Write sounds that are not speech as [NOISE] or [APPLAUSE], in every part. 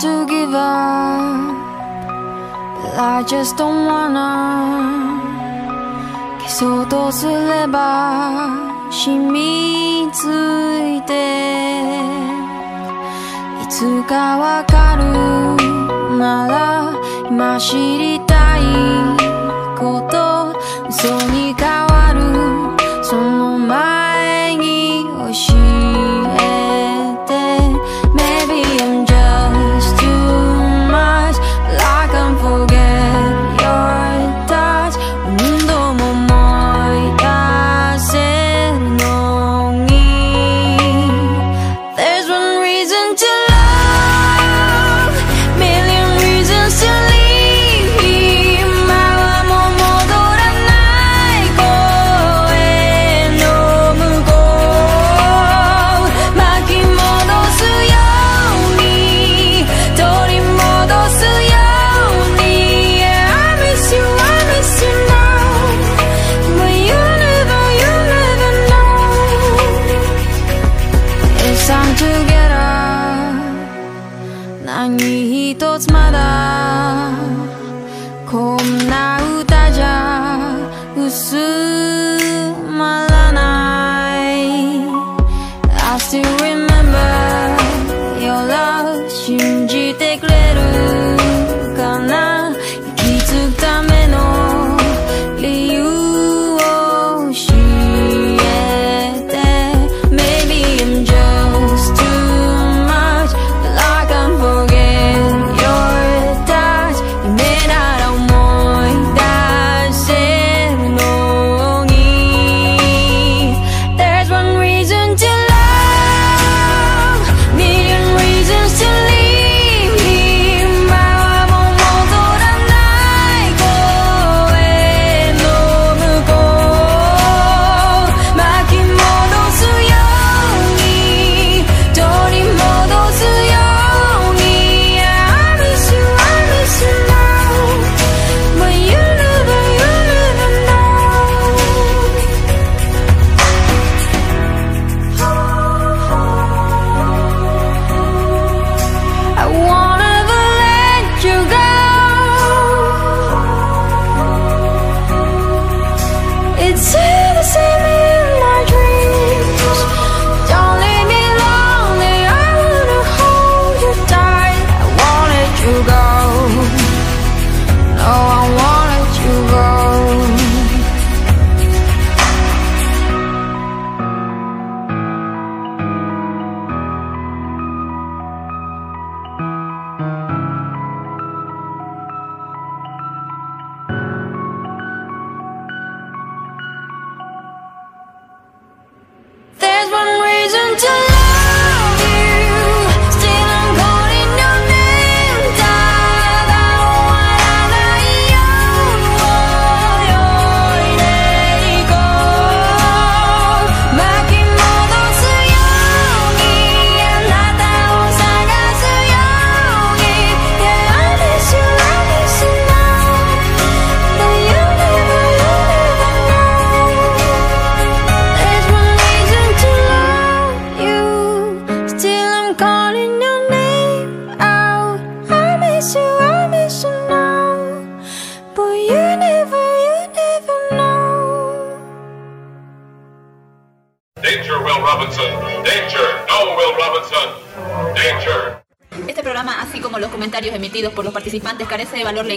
to give up. I just don't wanna. 消そうとすれば染みついていつかわかるなら今知り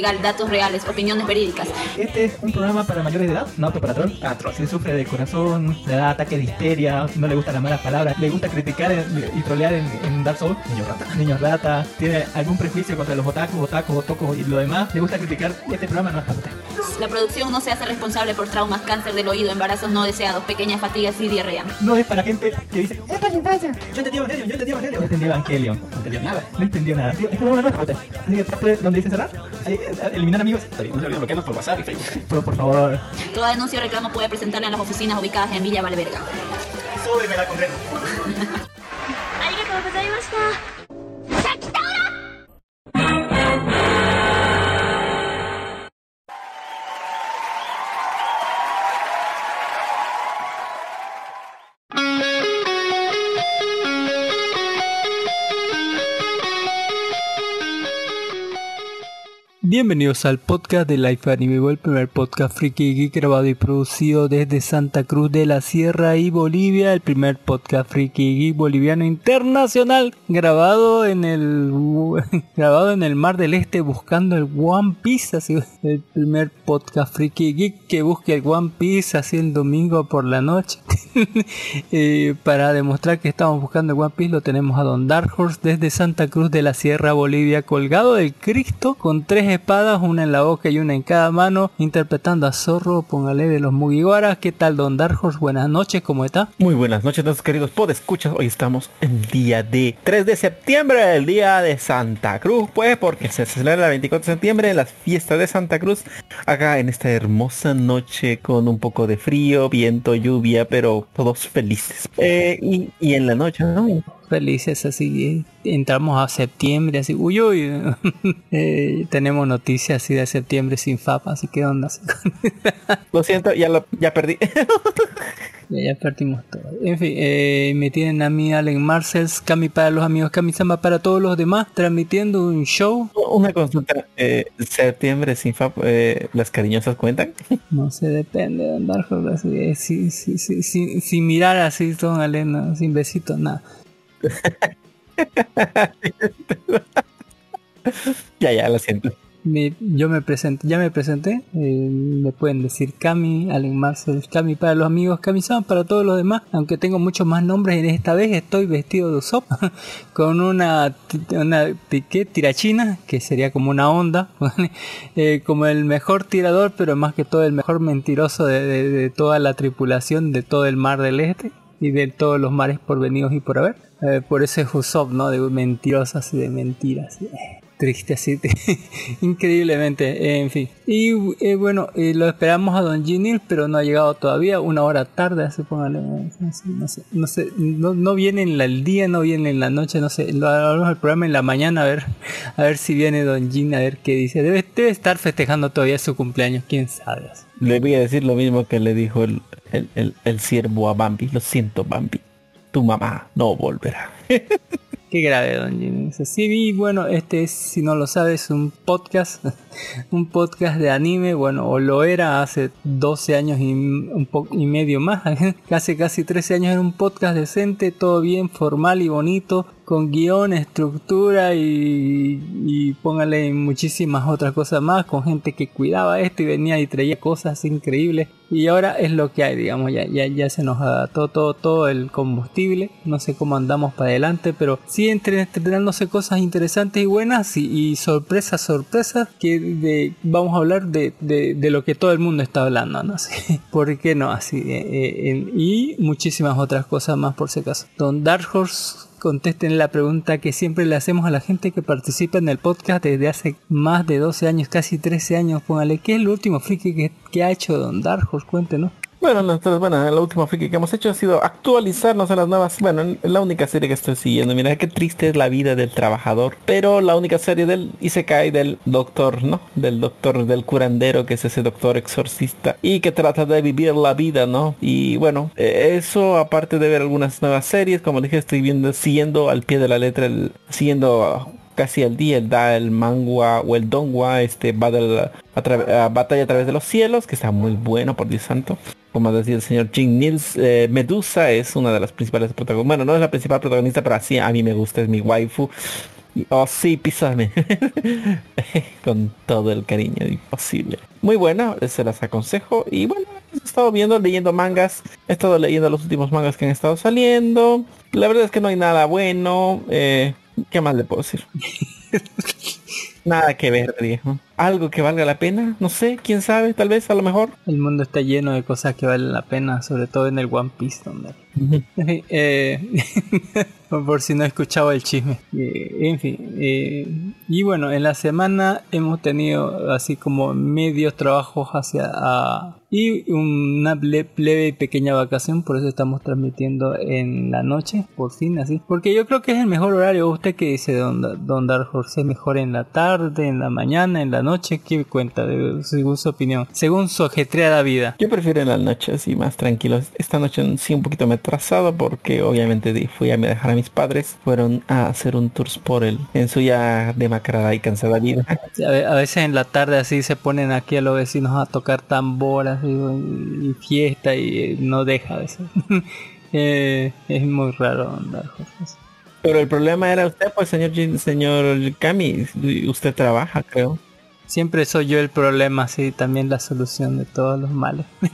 legal, datos reales, opiniones verídicas. Este es un programa para mayores de edad, no apto para troll. Ah, troll. Si sufre de corazón, le da ataques de histeria, no le gustan las malas palabras, le gusta criticar y trolear en, en Dark Souls, niño rata. Niño rata, tiene algún prejuicio contra los otakus, otakus, otocos y lo demás, le gusta criticar. Este programa no es para usted. La producción no se hace responsable por traumas, cáncer del oído, embarazos no deseados, pequeñas fatigas y diarrea. No es para gente que dice, es para infancia. Yo entendí Evangelion, yo entendí Evangelion. No entendí Evangelion, no entendí nada. No entendí nada. Este programa no es para usted. ¿dónde dice cerrar? eh, eliminar amigos. Está bien, bloquearnos por WhatsApp y Facebook. [LAUGHS] Pero por favor. Toda denuncia o reclamo puede presentarla en las oficinas ubicadas en Villa Valverga. Súbeme la concreta. Bienvenidos al podcast de Life Anime, el primer podcast friki geek grabado y producido desde Santa Cruz de la Sierra y Bolivia, el primer podcast friki geek boliviano internacional grabado en el [LAUGHS] grabado en el Mar del Este buscando el One Piece, así el primer podcast friki geek que busque el One Piece así el domingo por la noche. [LAUGHS] Eh, para demostrar que estamos buscando el One Piece lo tenemos a Don Dark Horse desde Santa Cruz de la Sierra Bolivia colgado del Cristo con tres espadas, una en la boca y una en cada mano, interpretando a Zorro, póngale de los Mugiwaras. ¿Qué tal, Don Darjos? Buenas noches, ¿cómo está? Muy buenas noches, nuestros queridos podescuchas. Hoy estamos el día de 3 de septiembre, el día de Santa Cruz, pues, porque se celebra el 24 de septiembre, las fiestas de Santa Cruz, acá en esta hermosa noche con un poco de frío, viento, lluvia, pero todos felices. Eh, y, y en la noche, ¿no? Felices así entramos a septiembre así uy uy [LAUGHS] eh, tenemos noticias así de septiembre sin FAP así que onda [LAUGHS] lo siento ya lo ya perdí. [LAUGHS] Ya, perdimos todo. En fin eh, me tienen a mí Allen Marcells Cami para los amigos Cami Samba para todos los demás transmitiendo un show. Una consulta eh, septiembre sin FAP las cariñosas cuentan no sé depende de andar así sin, sin, mirar así son Alena sin besitos nada [LAUGHS] ya, ya, lo siento. yo me presenté, ya me presenté, eh, me pueden decir Cami, Allen Marcel, Cami para los amigos, Cami San para todos los demás, aunque tengo muchos más nombres, en esta vez estoy vestido de Usopp [LAUGHS] con una, una tirachina, que sería como una onda, [LAUGHS] eh, como el mejor tirador, pero más que todo el mejor mentiroso de, toda la tripulación de todo el mar del este y de todos los mares por venidos y por haber. Eh, por ese Usopp, ¿no? De mentirosas y de mentiras. [LAUGHS] Triste así, [LAUGHS] increíblemente, en fin. Y eh, bueno, eh, lo esperamos a Don Ginil, pero no ha llegado todavía, una hora tarde, así póngale, no sé, no sé, no, viene en el día, no viene en la noche, no sé, lo haremos el programa en la mañana, a ver, a ver si viene Don Gin, a ver qué dice. Debe, debe estar festejando todavía su cumpleaños, quién sabe. Le voy a decir lo mismo que le dijo el, el, el, el siervo a Bambi, lo siento Bambi tu mamá no volverá. [LAUGHS] Qué grave, don Jimmy. Sí, bueno, este es, si no lo sabes, un podcast, [LAUGHS] un podcast de anime, bueno, o lo era hace 12 años y un poco y medio más, [LAUGHS] casi casi 13 años era un podcast decente, todo bien, formal y bonito, con guion, estructura y, y póngale muchísimas otras cosas más, con gente que cuidaba esto y venía y traía cosas increíbles. Y ahora es lo que hay, digamos, ya, ya, ya se nos adaptó todo, todo el combustible, no sé cómo andamos para adelante, pero sí entre, estrenándose cosas interesantes y buenas y, sorpresas, sorpresas, que vamos a hablar de, de, lo que todo el mundo está hablando, ¿no? [LAUGHS] sé ¿Por qué no? Así, eh, eh, y muchísimas otras cosas más por si acaso. Don Dark Horse contesten la pregunta que siempre le hacemos a la gente que participa en el podcast desde hace más de 12 años, casi 13 años. Póngale, ¿qué es el último friki que, ha hecho Don Darjos? Cuéntenos. Bueno, nosotros, bueno, la última friki que hemos hecho ha sido actualizarnos a las nuevas. Bueno, la única serie que estoy siguiendo. Mira qué triste es la vida del trabajador. Pero la única serie del Isekai del doctor, ¿no? Del doctor, del curandero, que es ese doctor exorcista. Y que trata de vivir la vida, ¿no? Y bueno, eh, eso aparte de ver algunas nuevas series, como dije, estoy viendo, siguiendo al pie de la letra, el, siguiendo casi al día da el mangua o el dongwa este battle, a batalla a través de los cielos que está muy bueno por Dios santo como decía el señor Jim Nils, eh, Medusa es una de las principales protagonistas. Bueno, no es la principal protagonista, pero así a mí me gusta, es mi waifu. oh sí, písame. [LAUGHS] Con todo el cariño posible. Muy buena, se las aconsejo. Y bueno, he estado viendo, leyendo mangas. He estado leyendo los últimos mangas que han estado saliendo. La verdad es que no hay nada bueno. Eh, ¿Qué más le puedo decir? Nada que ver, viejo. Algo que valga la pena, no sé, quién sabe, tal vez, a lo mejor. El mundo está lleno de cosas que valen la pena, sobre todo en el One Piece, donde... [LAUGHS] eh, [LAUGHS] por si no he escuchado el chisme. Eh, en fin, eh, y bueno, en la semana hemos tenido así como medios trabajos hacia y una ple- plebe y pequeña vacación, por eso estamos transmitiendo en la noche, por fin así. Porque yo creo que es el mejor horario. ¿Usted qué dice, don, don Dark Horse? ¿Es mejor en la tarde, en la mañana, en la noche? ¿Qué cuenta de, según su opinión? Según su ajetreada vida. Yo prefiero en las noches así más tranquilo. Esta noche sí un poquito me he atrasado porque obviamente fui a dejar a mis padres. Fueron a hacer un tour por el en su ya demacrada y cansada vida. A ve- a veces en la tarde así se ponen aquí a los vecinos a tocar tamboras y, y fiesta y eh, no deja de ser. [LAUGHS] Eh, es muy raro Dark Horse. Pero el problema era usted, pues señor señor Kami, usted trabaja, creo. Siempre soy yo el problema, sí, también la solución de todos los males. [LAUGHS] [LAUGHS]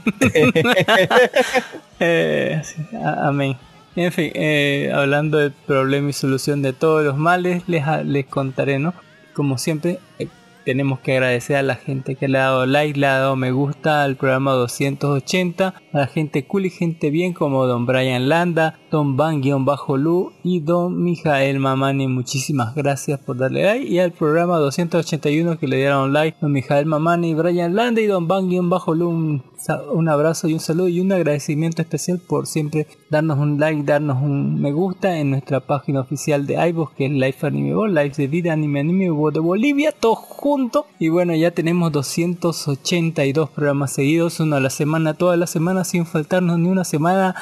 Eh, sí, amén. En fin, eh, hablando del problema y solución de todos los males, les, les contaré, ¿no? Como siempre, eh, tenemos que agradecer a la gente que le ha dado like, le ha dado me gusta al programa 280, a la gente cool y gente bien como Don Brian Landa, Don Van-Lu y Don Mijael Mamani. Muchísimas gracias por darle like. Y al programa 281 que le dieron like, Don Mijael Mamani, Brian Landa y Don Van-Lu. Un, un abrazo y un saludo y un agradecimiento especial por siempre darnos un like, darnos un me gusta en nuestra página oficial de iVoox que es Life Anime Ball, Life de Vida Anime Anime Ball de Bolivia, todo junto. Y bueno, ya tenemos 282 programas seguidos, uno a la semana, toda la semana sin faltarnos ni una semana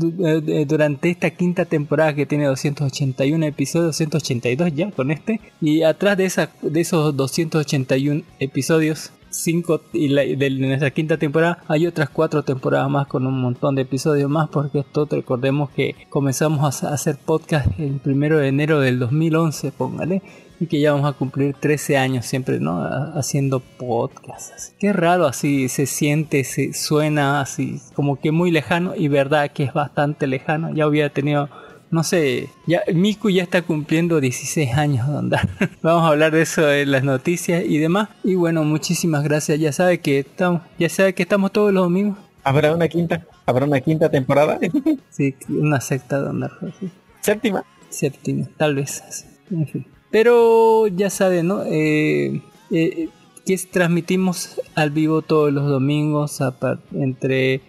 eh, durante esta quinta temporada que tiene 281 episodios, 282 ya con este. Y atrás de, esa, de esos 281 episodios, 5 y la, de nuestra quinta temporada, hay otras 4 temporadas más con un montón de episodios más, porque esto recordemos que comenzamos a hacer podcast el primero de enero del 2011, póngale. Y que ya vamos a cumplir 13 años siempre, ¿no? Ha- Haciendo podcasts. Qué raro así se siente, se suena así, como que muy lejano y verdad que es bastante lejano. Ya hubiera tenido, no sé, ya Miku ya está cumpliendo 16 años de andar. [LAUGHS] Vamos a hablar de eso en las noticias y demás. Y bueno, muchísimas gracias. Ya sabe que estamos, ya sabe que estamos todos los domingos. ¿Habrá una quinta? ¿Habrá una quinta temporada? [LAUGHS] Sí, una secta de andar. sí. Séptima. séptimo, tal vez. En fin. Pero ya saben, ¿no? Eh, eh, que es- transmitimos al vivo todos los domingos a entre...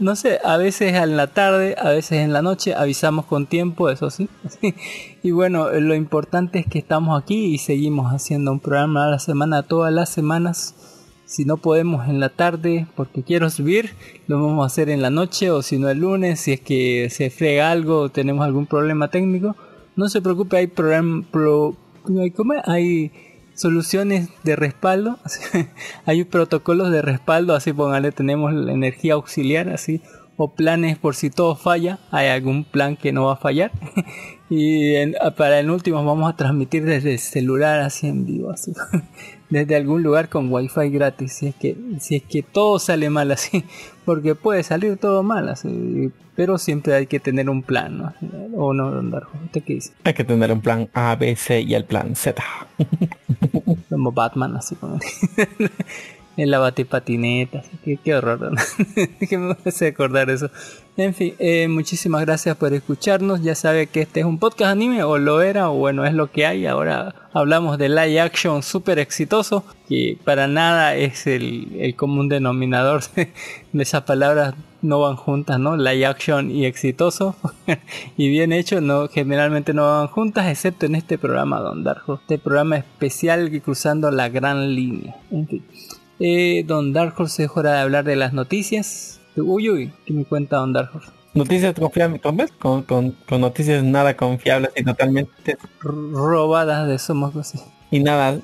no sé, a veces en la tarde, a veces en la noche, avisamos con tiempo, eso sí. [LAUGHS] y bueno, lo importante es que estamos aquí y seguimos haciendo un programa a la semana, todas las semanas. Si no podemos en la tarde porque quiero subir, lo vamos a hacer en la noche o si no el lunes, si es que se frega algo o tenemos algún problema técnico. No se preocupe, hay programa, pro- ¿cómo hay soluciones de respaldo, [LAUGHS] hay protocolos de respaldo, así póngale, tenemos la energía auxiliar, así, o planes por si todo falla, hay algún plan que no va a fallar. [LAUGHS] y en- para el último vamos a transmitir desde el celular así en vivo, así, desde algún lugar con wifi gratis, si es que, si es que todo sale mal así, [LAUGHS] porque puede salir todo mal así, pero siempre hay que tener un plan, ¿no? O no, don Darjo, ¿usted qué dice? Hay que tener un plan A, B, C y el plan Z. [LAUGHS] Como Batman, así como [LAUGHS] en la batipatineta, así que qué horror, que [LAUGHS] me hace acordar eso. En fin, eh, muchísimas gracias por escucharnos. Ya sabe que este es un podcast anime, o lo era, o bueno, es lo que hay. Ahora hablamos de live action súper exitoso, que para nada es el, el común denominador de, [LAUGHS] de esas palabras. No van juntas, ¿no? Live action y exitoso [LAUGHS] y bien hecho, no generalmente no van juntas, excepto en este programa, Don Darjo. Este programa especial cruzando la gran línea. En fin. Eh, Don Dark Horse es hora de hablar de las noticias. Uy, uy, ¿qué me cuenta Don Dark Horse? Noticias confiables, ¿con, con, con, noticias nada confiables y totalmente robadas de Somos Cosas. y nada.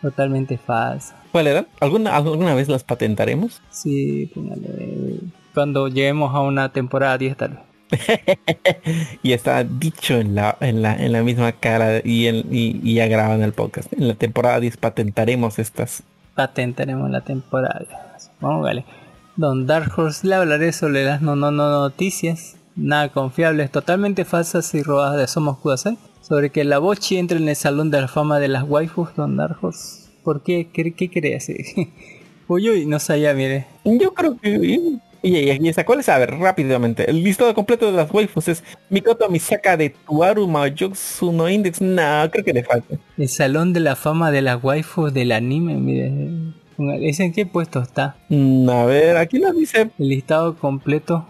Totalmente falsas. ¿Cuál era? ¿Alguna, alguna vez las patentaremos? Sí, póngale. Cuando lleguemos a una temporada 10 tal vez. [LAUGHS] y está dicho en la, en la, en la misma cara y, en, y, y ya graban el podcast. En la temporada 10 patentaremos estas. Patentaremos la temporada. Vamos. Don Dark Horse le hablaré sobre las no, no, no noticias. Nada confiables, totalmente falsas y robadas de Somos Kudasai. Sobre que la Bochi entre en el salón de la fama de las waifus, Don Dark Horse. ¿Por qué? ¿Qué, qué [LAUGHS] uy, uy, no sabía, mire. Yo creo que... Y, y esa, ¿cuál es? A ver, rápidamente. El listado completo de las waifus es Mikoto Misaka de Tuaru Maojutsu no Index. No, creo que le falta. El salón de la fama de las waifus del anime, mire. Póngale, ¿Ese en qué puesto está? Mm, a ver, aquí lo dice, El listado completo.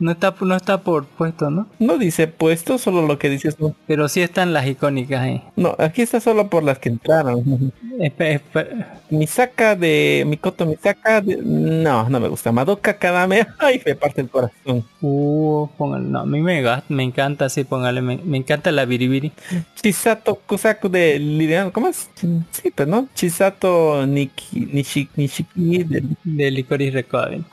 No está, no está por puesto, ¿no? no dice puesto, solo lo que dice es no. Pero sí están las icónicas ahí. No, aquí está solo por las que entraron. Misaka de Mikoto Misaka, de- no, no me gusta. Madoka Kadame, [LAUGHS] ay, me parte el corazón. Uh, póngale, no, a mí me, me encanta así, póngale, me, me encanta la biribiri. Chisato Kusaku de Lilian, ¿cómo es? Sí, pues no. Chisato Niki, Nishi, Nishiki de De Licorice Recovery.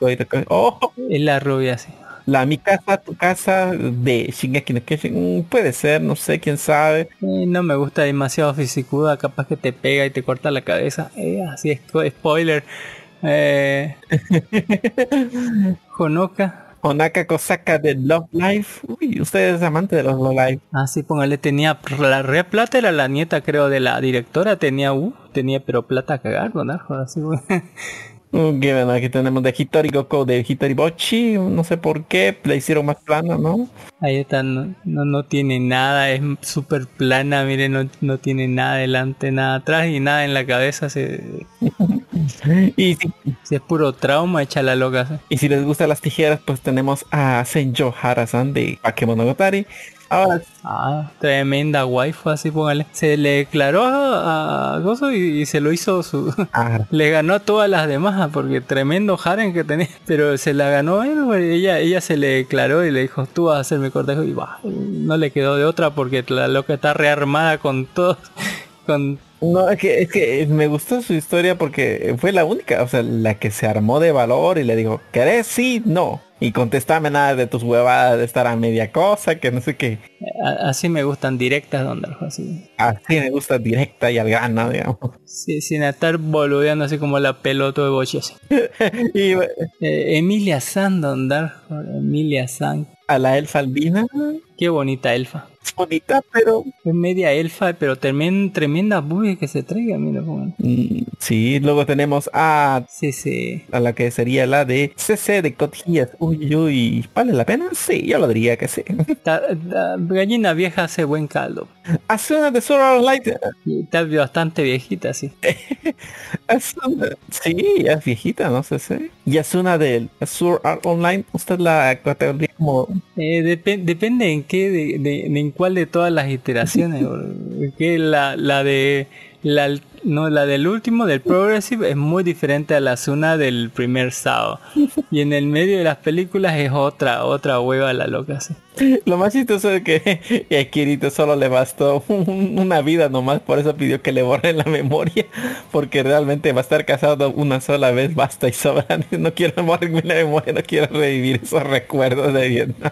Oh, Es la rubia así. La Mi casa, tu casa de Shingeki no Kyojin. Mm, Puede ser, no sé, quién sabe. Eh, no me gusta demasiado fisicuda, capaz que te pega y te corta la cabeza. Eh, así es, spoiler. Eh, [LAUGHS] Honoka. Onaka Kosaka de Love Life. Uy, usted es amante de los Love Life. Así póngale, tenía la re plata, era la nieta creo de la directora, tenía, uh, tenía pero plata a cagar, ¿no? Así, Mm, [LAUGHS] que bueno, aquí tenemos de Hitori Goko de Hitori Bochi. No sé por qué, la hicieron más plana, ¿no? Ahí está, no, no, no tiene nada, es súper plana, mire, no, no tiene nada adelante, nada atrás y nada en la cabeza, se, [LAUGHS] Y si, si es puro trauma, echa la loca. ¿sí? y si les gustan las tijeras, pues tenemos a Senjo Harasan de Bakemonogatari. Ahora, Ah, tremenda waifu, así póngale. Se le declaró a, Gozo y, y se lo hizo su... ah, [LAUGHS] Le ganó a todas las demás ah, porque tremendo harem que tenía. [LAUGHS] Pero se la ganó él, güey. ella, ella se le declaró y le dijo, tú vas a hacer mi cortejo. Y bah, no le quedó de otra porque la loca está rearmada con todo. [LAUGHS] Con no, es que, es que me gustó su historia porque fue la única, o sea, la que se armó de valor y le dijo, ¿querés? Sí, no. Y contestame nada de tus huevadas de estar a media cosa, que no sé qué. así me gustan directas, don Darjo, así. Así me gusta directa y al grano, digamos. Sí, sin estar boludeando así como la pelota de. [LAUGHS] Y Eh, Emilia San, don Darjo, Emilia San. a la elfa albina, Qué bonita elfa. Es bonita, pero... Es media elfa, pero tremen- tremenda bugue que se traiga, mira. póngale. mm, sí, luego tenemos a, Sí, sí. a la que sería la de CC de Cotillas. Uy, uy, ¿vale la pena? Sí, yo lo diría que sí. [LAUGHS] Ta- ta- gallina vieja hace buen caldo. Asuna de Sword Art Light. Está bastante viejita, sí. [LAUGHS] Asuna, sí, es viejita, no sé si. Y Asuna del Sword Art Online, usted la categoría como... Eh, depe- depende en qué, de, de- de en cuál de todas las iteraciones. que la, la de la, no, la del último, del Progressive, es muy diferente a la Zuna del primer Sao. [LAUGHS] Y en el medio de las películas es otra, otra hueva la loca. sí. Lo más chistoso es que [LAUGHS] a Kirito solo le bastó un- una vida nomás, por eso pidió que le borren la memoria, porque realmente va a estar casado una sola vez, basta y sobra. [LAUGHS] No quiero borrarme la memoria, no quiero revivir esos recuerdos de Vietnam.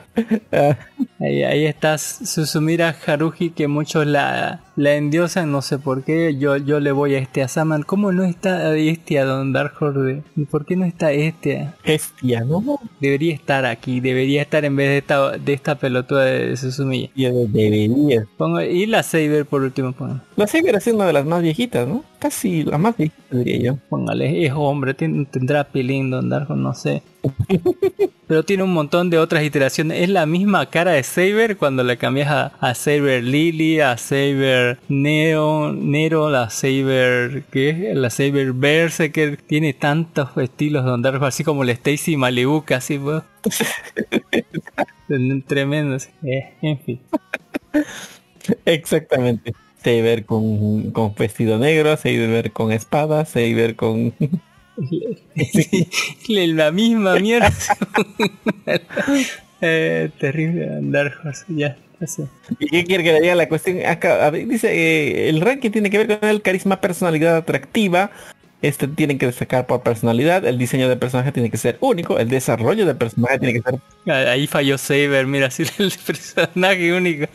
Ah, Ahí, ahí está Susumira Haruhi que muchos la, la endiosan, no sé por qué. Yo, yo le voy a este Asaman. ¿Cómo no está este a Don Dark Horde? ¿Y por qué no está este? Bestia, ¿no? Debería estar aquí, debería estar en vez de esta, de esta pelotuda de Susumiya. Y debería. Pongo, y la Saber por último, pongo. La Saber es una de las más viejitas, ¿no? Casi la más viejita, diría yo. Póngale, es hombre, tendrá pilín Don Darko, no sé. [LAUGHS] Pero tiene un montón de otras iteraciones. Es la misma cara de Saber cuando le cambias a, a Saber Lily, a Saber Neo, Nero, la Saber, ¿qué? La Saber Berserker. Tiene tantos estilos Don Darko, así como la Stacy Malibu, casi, pues. [LAUGHS] Tremendo. Eh, en fin. Exactamente. Saber con, con vestido negro, Saber con espada, Saber con... [LAUGHS] la misma mierda. [LAUGHS] eh, terrible andar, José, ya, sé. ¿Y qué quiere que le diga la cuestión? Acá, a ver, dice, eh, el ranking tiene que ver con el carisma, personalidad atractiva. Este tiene que destacar por personalidad. El diseño del personaje tiene que ser único. El desarrollo del personaje tiene que ser... Ah, Ahí falló Saber, mira, [LAUGHS] si el personaje único.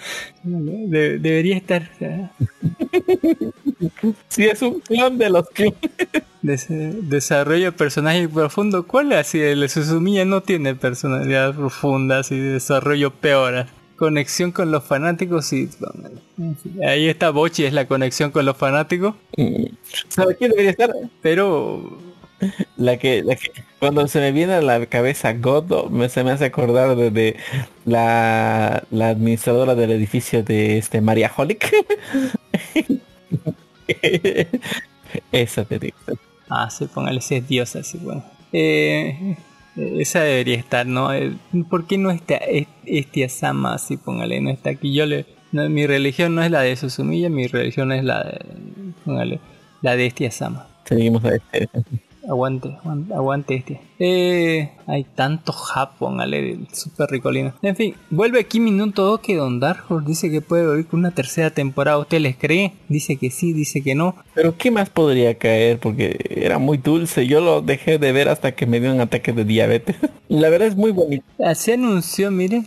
De- debería estar ah, [LAUGHS] Si es un clon de los clones. des- desarrollo de personaje profundo. ¿Cuál es así? El Suzumiya no tiene personalidad profunda, de desarrollo peor. Conexión con los fanáticos y ahí está Bochi, es la conexión con los fanáticos, ¿Sabe quién debería estar? pero La que, la que cuando se me viene a la cabeza Godo, me, se me hace acordar de, de la, la administradora del edificio de este María Holic. [LAUGHS] Esa te digo. Ah, sí, póngale, si es diosa, sí, bueno. Eh, esa debería estar, ¿no? Eh, ¿Por qué no está este Sama así, póngale, no está aquí? Yo le... no, mi religión no es la de Susumiya, mi religión es la de... Póngale, la de este Sama. Seguimos a este. Aguante, aguante, aguante este. Eh, hay tanto Japón, ale, super ricolino. En fin, vuelve aquí Minuto 2 que Don Dark Horse dice que puede volver con una tercera temporada. ¿Usted les cree? Dice que sí, dice que no. Pero ¿qué más podría caer? Porque era muy dulce. Yo lo dejé de ver hasta que me dio un ataque de diabetes. [LAUGHS] La verdad es muy bonito. Ah, Se anunció, miren,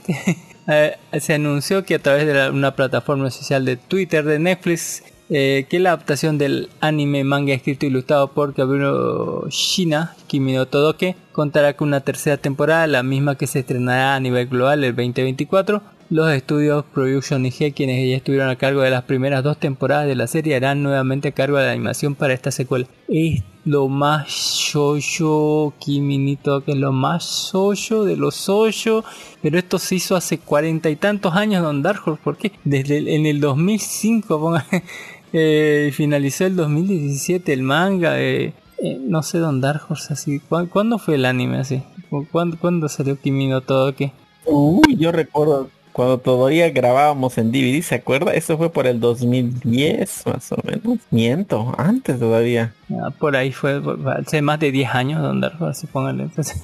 eh, [LAUGHS] se anunció que a través de la- una plataforma social de Twitter de Netflix, eh, que la adaptación del anime manga escrito e ilustrado por Kabuto Shina, Kimi no Todoke, contará con una tercera temporada, la misma que se estrenará a nivel global el 2024. Los estudios Production IG, quienes ya estuvieron a cargo de las primeras dos temporadas de la serie, harán nuevamente cargo de la animación para esta secuela. Es lo más shoujo, Kimi Todoke es lo más shoujo de los shoujo, pero esto se hizo hace cuarenta y tantos años Don Dark Horse, ¿por qué? Desde el- en el 2005, ponga, [LAUGHS] eh, finalizó el 2017 el manga, eh, eh, no sé Don Dark Horse así, ¿cuándo, cuándo fue el anime así? ¿Cuándo, cuándo salió Kimi no Todoke? Uy, yo recuerdo cuando todavía grabábamos en DVD, ¿se acuerda? Eso fue por el 2010, más o menos. Miento, antes todavía. Ah, por ahí fue, hace más de 10 años Don Dark Horse, póngale. Entonces,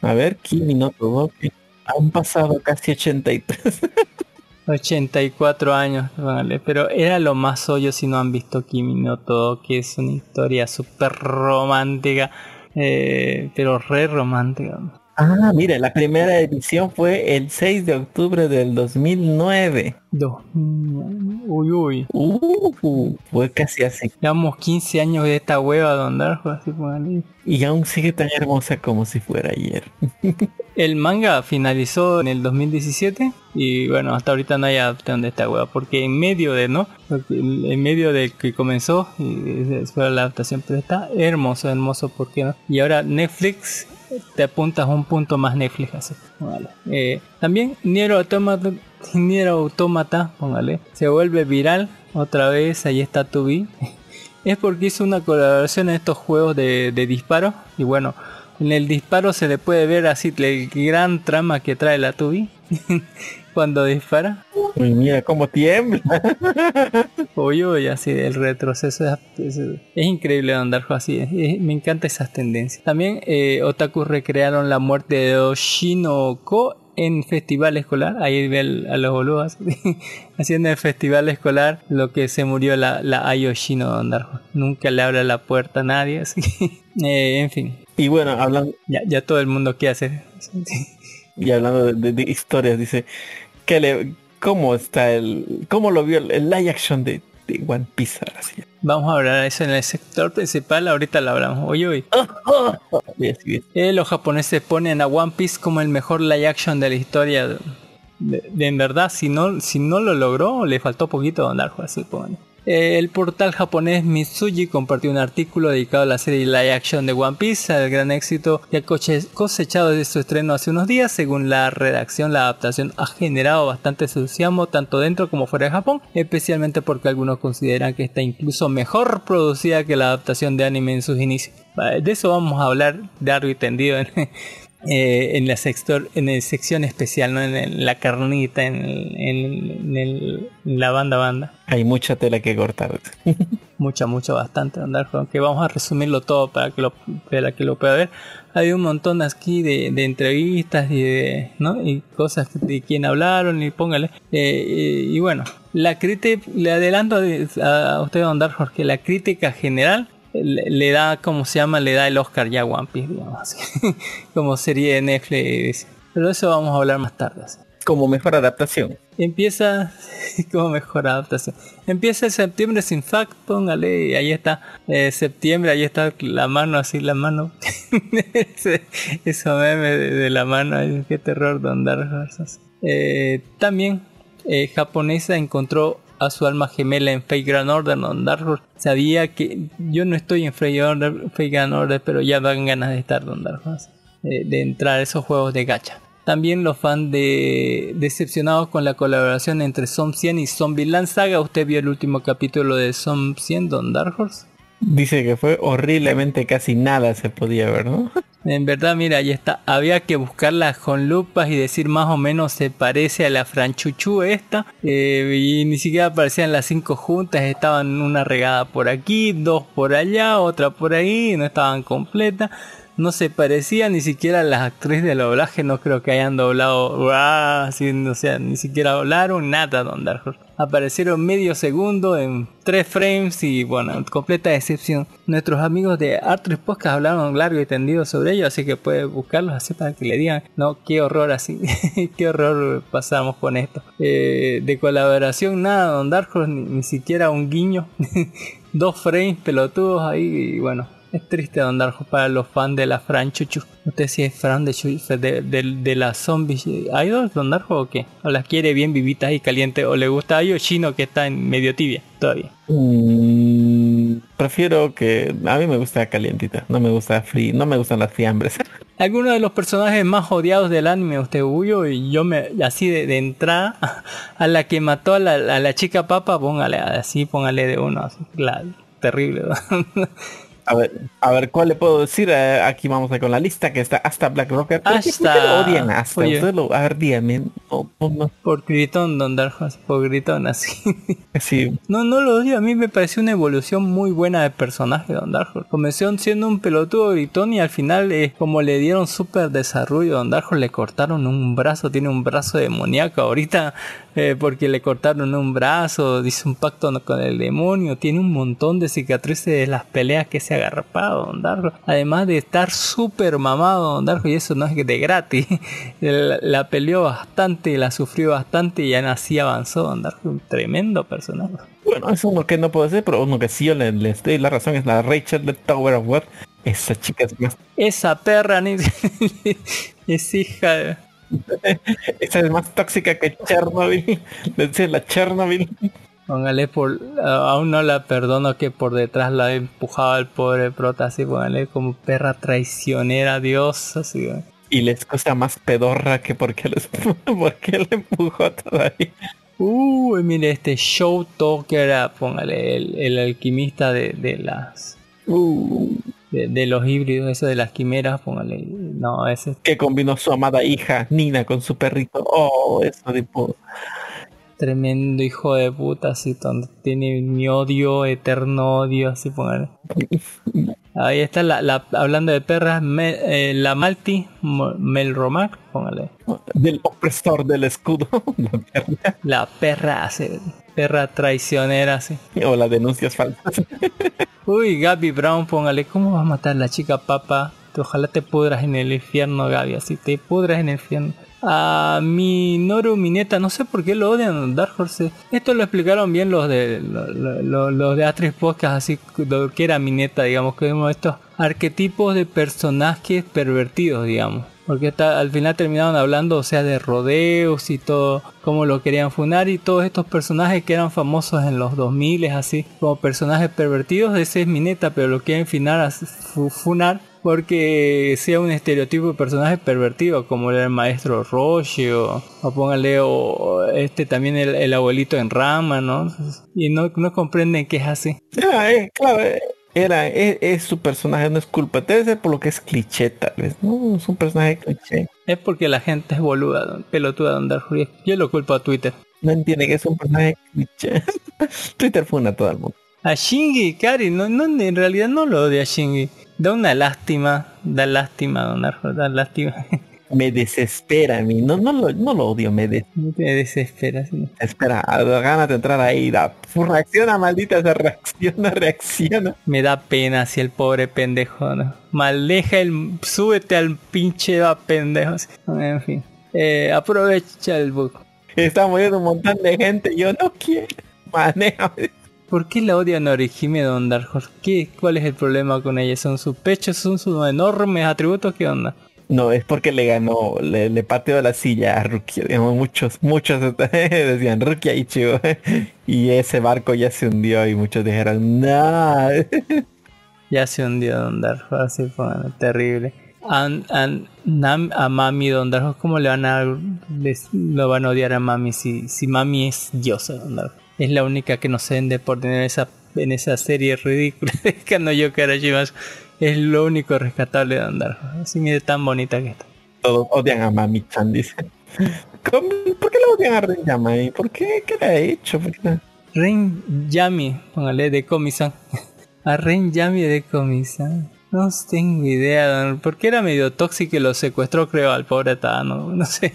A ver, Kimi no Todoke. Han pasado casi 83. [LAUGHS] 84 años, póngale. Pero era lo más hoyo si no han visto Kimi no Todoke, es una historia súper romántica, eh, pero re romántica. Ah, mire, la primera edición fue el 6 de octubre del 2009. Dos. Uy, uy. Uh, fue casi así. Llevamos 15 años de esta hueva así póngale. Y aún sigue tan hermosa como si fuera ayer. [LAUGHS] El manga finalizó en el 2017 y bueno, hasta ahorita no hay adaptación de esta hueva porque en medio de, ¿no? En medio de que comenzó y fue la adaptación, pero está hermoso, hermoso, ¿por qué no? Y ahora Netflix te apuntas un punto más Netflix así. Vale. Eh, también Nier Automata, Nier Automata, póngale, se vuelve viral otra vez, ahí está Tubi. [LAUGHS] es porque hizo una colaboración en estos juegos de, de disparo y bueno, en el disparo se le puede ver así el gran trama que trae la Tubi [LAUGHS] cuando dispara. Mira cómo tiembla. [LAUGHS] Uy, uy, así el retroceso es, es- es increíble andar así. es- me encanta esas tendencias. También eh, Otaku recrearon la muerte de Oshinoko en festival escolar. Ahí ve al- a los boludos [LAUGHS] haciendo el festival escolar lo que se murió la, la Ayoshino Dondarjo. Nunca le abre la puerta a nadie. [LAUGHS] Así que, eh, en fin, Y bueno, hablando, ya, ya todo el mundo quiere hacer. y hablando de, de- de historias, dice, que le, ¿cómo está el, cómo lo vio el, el live action de, de One Piece? Ahora sí. Vamos a hablar de eso en el sector principal. Ahorita lo hablamos. Oye, oye. [LAUGHS] Eh, los japoneses ponen a One Piece como el mejor live action de la historia. De, de- en verdad, si no, si no lo logró, le faltó poquito a Don Darjo, así pónganle. Eh, el portal japonés Mitsuji compartió un artículo dedicado a la serie live action de One Piece, al gran éxito que ha cosechado desde su estreno hace unos días. Según la redacción, la adaptación ha generado bastante entusiasmo tanto dentro como fuera de Japón, especialmente porque algunos consideran que está incluso mejor producida que la adaptación de anime en sus inicios. De eso vamos a hablar largo y tendido en, eh, en la sector, en el sección especial, ¿no? en, el- la carnita, en, el- en, el- en en la banda banda. Hay mucha tela que cortar. [LAUGHS] Mucha, mucho, bastante andar aunque vamos a resumirlo todo para que lo, para que lo pueda ver. Hay un montón aquí de, de entrevistas y de, ¿no? y cosas de quién hablaron y póngale. Eh, y, y bueno, la crítica, le adelanto a, a usted, Don Dark Horse, que la crítica general le, le da, como se llama, le da el Oscar ya a One Piece, digamos así. [LAUGHS] como serie de Netflix. Pero eso vamos a hablar más tarde. así. Como mejor adaptación. Empieza [LAUGHS] como mejor adaptación. Empieza el septiembre sin fact, póngale, ahí está. eh, septiembre, ahí está la mano así, la mano. [LAUGHS] Eso meme de, de la mano, ay, qué terror Don Dark Horse. Eh, también eh, japonesa encontró a su alma gemela en Fate Grand Order. Don Dark Horse sabía que yo no estoy en Fate, Order, Fate Grand Order, pero ya dan ganas de estar Don Dark Horse, de entrar a esos juegos de gacha. También los fans de decepcionados con la colaboración entre Som 100 y Zombieland Saga. ¿Usted vio el último capítulo de Som 100, Don Dark Horse? Dice que fue horriblemente casi nada se podía ver, ¿no? En verdad, mira, ya está. Había que buscarla con lupas y decir más o menos se parece a la franchuchu esta. Eh, y ni siquiera aparecían las cinco juntas. Estaban una regada por aquí, dos por allá, otra por ahí. No estaban completas. No se parecía ni siquiera a las actrices de doblaje. No creo que hayan doblado. Así, o sea, ni siquiera hablaron nada, Don Dark. Aparecieron medio segundo en tres frames y bueno, en completa excepción. Nuestros amigos de Art Podcast hablaron largo y tendido sobre ello, así que puedes buscarlos así para que le digan, no, qué horror así, [LAUGHS] qué horror pasamos con esto. Eh, de colaboración nada, Don Dark ni siquiera un guiño. [LAUGHS] Dos frames pelotudos ahí y bueno, es triste Don Darjo para los fans de la Fran Chuchu. ¿Usted si es fan de, de, de, de la zombie idol Don Darjo o qué? ¿O las quiere bien vivitas y calientes? ¿O le gusta a Yoshino que está en medio tibia todavía? Mm, prefiero que a mí me gusta calientita, no me gusta frío, no me gustan las fiambres. [LAUGHS] ¿Alguno de los personajes más odiados del anime usted huyó? Y yo me, así de, de entrada, [LAUGHS] a la que mató a la, a la chica papa, póngale así, póngale de uno, así, la- terrible. ¿no? [LAUGHS] A ver, a ver, ¿cuál le puedo decir? Eh, aquí vamos a con la lista que está hasta Black Rocker. ¿Por qué- por qué Hasta- odian hasta? Oye. Lo- a ver, dígame. No, no, no, por gritón, Don Darjo, así, por gritón, así. sí. No, no lo odio, a mí me pareció una evolución muy buena de personaje Don Darjo. Comenzó siendo un pelotudo gritón y al final eh, como le dieron súper desarrollo a Don Darjo le cortaron un brazo, tiene un brazo demoníaco ahorita eh, porque le cortaron un brazo, dice un pacto con el demonio, tiene un montón de cicatrices de las peleas que se ha agarrapado Don Darjo. Además de estar súper mamado Don Darjo y eso no es de gratis. [LAUGHS] la, la peleó bastante, la sufrió bastante y ya así avanzó Don Darjo, un tremendo personaje. Bueno, es uno que no puedo decir, pero uno que sí yo le, le doy la razón es la Rachel de Tower of God. Esa chica es más, Esa perra ni [LAUGHS] es hija de... [LAUGHS] esa es más tóxica que Chernobyl. Le decía la Chernobyl. Póngale por... Aún no la perdono que por detrás la ha empujado al pobre prota así, póngale como perra traicionera, Dios, así. güey. Y les cosa más pedorra que porque les [LAUGHS] porque le empujó todavía. Uy, mire este Show Talker, ah, póngale el, el alquimista de, de las... Uh, De, de los híbridos, eso de las quimeras, póngale... No, ese que combinó su amada hija Nina con su perrito. Oh, eso tipo. Tremendo hijo de puta, así, donde tiene mi odio, eterno odio, así, póngale. Ahí está la, la- hablando de perras, me- eh, la Malti, Melromac, póngale. Del opresor del escudo. [LAUGHS] La perra. La perra, así, perra traicionera, así. o las denuncias falsas. Uy, Gaby Brown, póngale, ¿cómo va a matar la chica papa? Ojalá te pudras en el infierno, Gaby, así te pudras en el infierno. A Minoru Mineta, no sé por qué lo odian Dark Horse. Esto lo explicaron bien los de lo- lo- lo- los de Podcast, así que era Mineta, digamos, que vemos estos arquetipos de personajes pervertidos, digamos. Porque al final terminaron hablando, o sea, de rodeos y todo, cómo lo querían funar y todos estos personajes que eran famosos en los 2000 así, como personajes pervertidos, ese es Mineta, pero lo quieren funar porque sea un estereotipo de personaje pervertido, como era el maestro Roshi o, o póngale o este también el, el abuelito en rama, ¿no? Y no, no comprenden que es así. Ah, eh, claro, eh, era, es, es su personaje, no es culpa. Debe ser por lo que es cliché, tal vez. No, es un personaje cliché. Es porque la gente es boluda, pelotuda, don Dark Yo lo culpo a Twitter. No entiende que es un personaje cliché. [LAUGHS] Twitter funa a todo el mundo. A Shingi Kari, no, no, en realidad no lo odia a Shingi. Da una lástima, da lástima, don Arjo, da lástima. [LAUGHS] Me desespera a mí. No, no, lo, no lo odio, me Me desespera. sí. desespera. A las ganas de entrar ahí. Da, reacciona, maldita, se reacciona, [LAUGHS] reacciona. Me da pena si el pobre pendejo, ¿no? Maldeja el... Súbete al pinche va pendejo. En fin. Eh, aprovecha el bug. Está muriendo un montón de gente. Yo no quiero. Maneja. ¿Por qué la odian a Orihime Don Dark Horse? ¿Qué? ¿Cuál es el problema con ella? ¿Son sus pechos? ¿Son sus enormes atributos? ¿Qué onda? No, es porque le ganó, le, le pateó la silla a Rukia. Digamos, muchos, muchos [LAUGHS] decían Rukia Ichigo. [LAUGHS] Y ese barco ya se hundió y muchos dijeron, no. [LAUGHS] Ya se hundió Don Horse, así fue terrible. An, an- Nam- a Mami Don Horse, ¿cómo le van a les- lo van a odiar a Mami si, si Mami es diosa Don Horse? Es la única que no se vende por tener esa en esa serie ridícula [LAUGHS] de Kano Yokarashimasu. Es lo único rescatable de andar. Así mire tan bonita que está. Todos odian a Mami-chan, dice. ¿Cómo? ¿Por qué le odian a Ren Yamai? ¿Por qué? ¿Qué le ha hecho? Ren Yami, póngale de Komi-san. [LAUGHS] A Ren Yami de Komi-san. No tengo idea, don, porque era medio tóxico y lo secuestró, creo, al pobre Tano. No sé.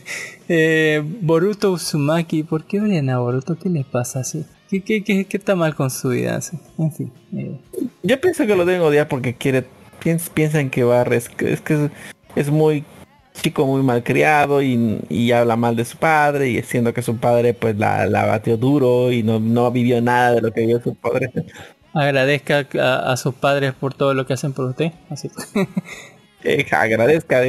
Eh, Boruto Uzumaki, ¿por qué odian a Boruto? ¿Qué le pasa así? ¿Qué, qué, qué, qué está mal con su vida? así? En fin. eh, Yo pienso que lo deben odiar porque quiere, piens- piensan que va a res- es que es, es muy chico muy malcriado y, y habla mal de su padre y siendo que su padre pues la, la batió duro y no, no vivió nada de lo que vivió su padre. agradezca a, a sus padres por todo lo que hacen por usted. Así. [LAUGHS] Eh, agradezca,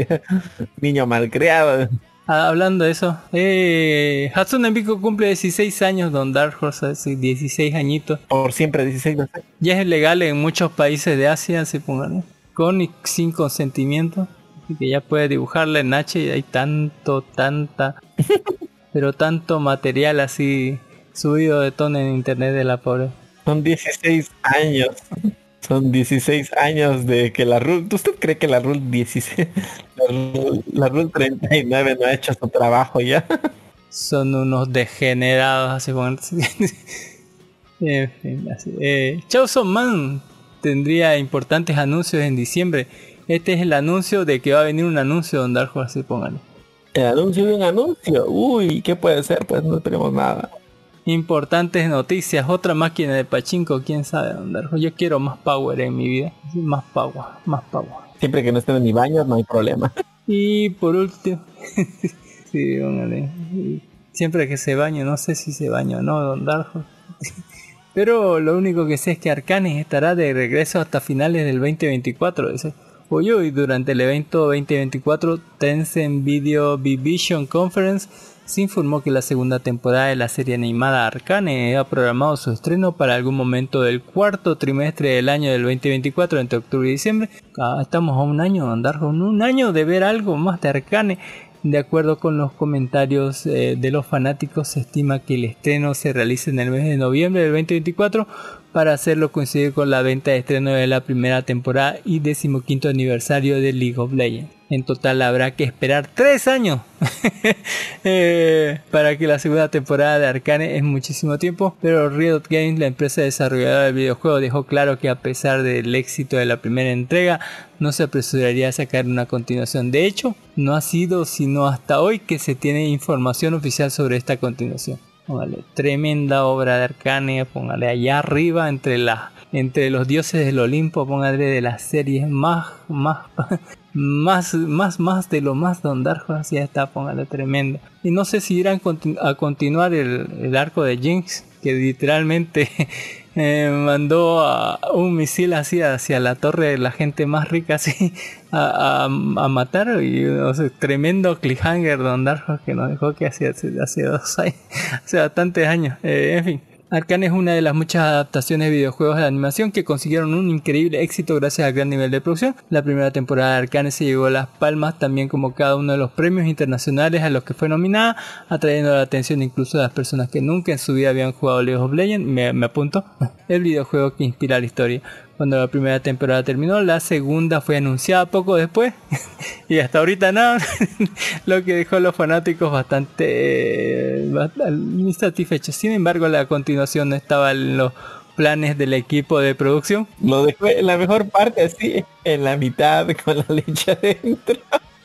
niño malcriado. Ah, Hablando de eso, eh, Hatsune Miku cumple 16 años, Don Dark Horse, así, 16 añitos. Por siempre 16 no sé. Ya es legal en muchos países de Asia, así pónganle, con y sin consentimiento. Así que ya puede dibujarla en H y hay tanto, tanta, [LAUGHS] pero tanto material así subido de tono en internet de la pobre. Son 16 años. Son 16 años de que la RUL... ¿Usted cree que la RUL 16... [LAUGHS] La RUL, la RUL 39 no ha hecho su trabajo ya? Son unos degenerados, así. [LAUGHS] En fin, así. Eh, Chainsaw Man tendría importantes anuncios en diciembre. Este es el anuncio de que va a venir un anuncio, Don Dark Horse, así pónganle. El anuncio de un anuncio. Uy, ¿qué puede ser? Pues no tenemos nada. Importantes noticias, otra máquina de pachinko, quién sabe dónde. Yo quiero más power en mi vida. Más power, más power. Siempre que no estén en mi baño no hay problema. Y por último, [LAUGHS] sí, póngale. Y Siempre que se baña, no sé si se baña o no, Don Darjo. [LAUGHS] Pero lo único que sé es que Arcanes estará de regreso hasta finales del 2024. Dice. Hoy hoy, durante el evento 2024 Tencent Video Vision Conference, se informó que la segunda temporada de la serie animada Arcane ha programado su estreno para algún momento del cuarto trimestre del año del 2024, entre octubre y diciembre. Ah, estamos a un año, andar con un año de ver algo más de Arcane. De acuerdo con los comentarios eh, de los fanáticos, se estima que el estreno se realice en el mes de noviembre del 2024 para hacerlo coincidir con la venta de estreno de la primera temporada y decimoquinto aniversario de League of Legends. En total habrá que esperar tres años [LAUGHS] eh, para que la segunda temporada de Arcane es muchísimo tiempo, pero Riot Games, la empresa desarrolladora del videojuego, dejó claro que a pesar del éxito de la primera entrega, no se apresuraría a sacar una continuación. De hecho, no ha sido sino hasta hoy que se tiene información oficial sobre esta continuación. Póngale, tremenda obra de Arcane, póngale allá arriba entre la entre los dioses del Olimpo, póngale de las series más más [LAUGHS] más más más de lo más Don Dark Horse, ya está, póngale tremenda. Y no sé si irán a continuar el, arco de Jinx, que literalmente [LAUGHS] eh, mandó un misil así hacia la torre de la gente más rica así [LAUGHS] a, matar y o tremendo cliffhanger Don Dark Horse que nos dejó que hace, hace dos años, hace bastantes años. Eh, en fin. Arcane es una de las muchas adaptaciones de videojuegos de animación que consiguieron un increíble éxito gracias al gran nivel de producción. La primera temporada de Arcane se llevó las palmas también como cada uno de los premios internacionales a los que fue nominada, atrayendo la atención incluso de las personas que nunca en su vida habían jugado League of Legends. Me, me apunto. [LAUGHS] El videojuego que inspira la historia. Cuando la primera temporada terminó, la segunda fue anunciada poco después [LAUGHS] y hasta ahorita nada, [LAUGHS] lo que dejó a los fanáticos bastante eh, bast- insatisfechos. Sin embargo, la continuación no estaba en los planes del equipo de producción. Lo dejó en la mejor parte así, en la mitad con la leche adentro.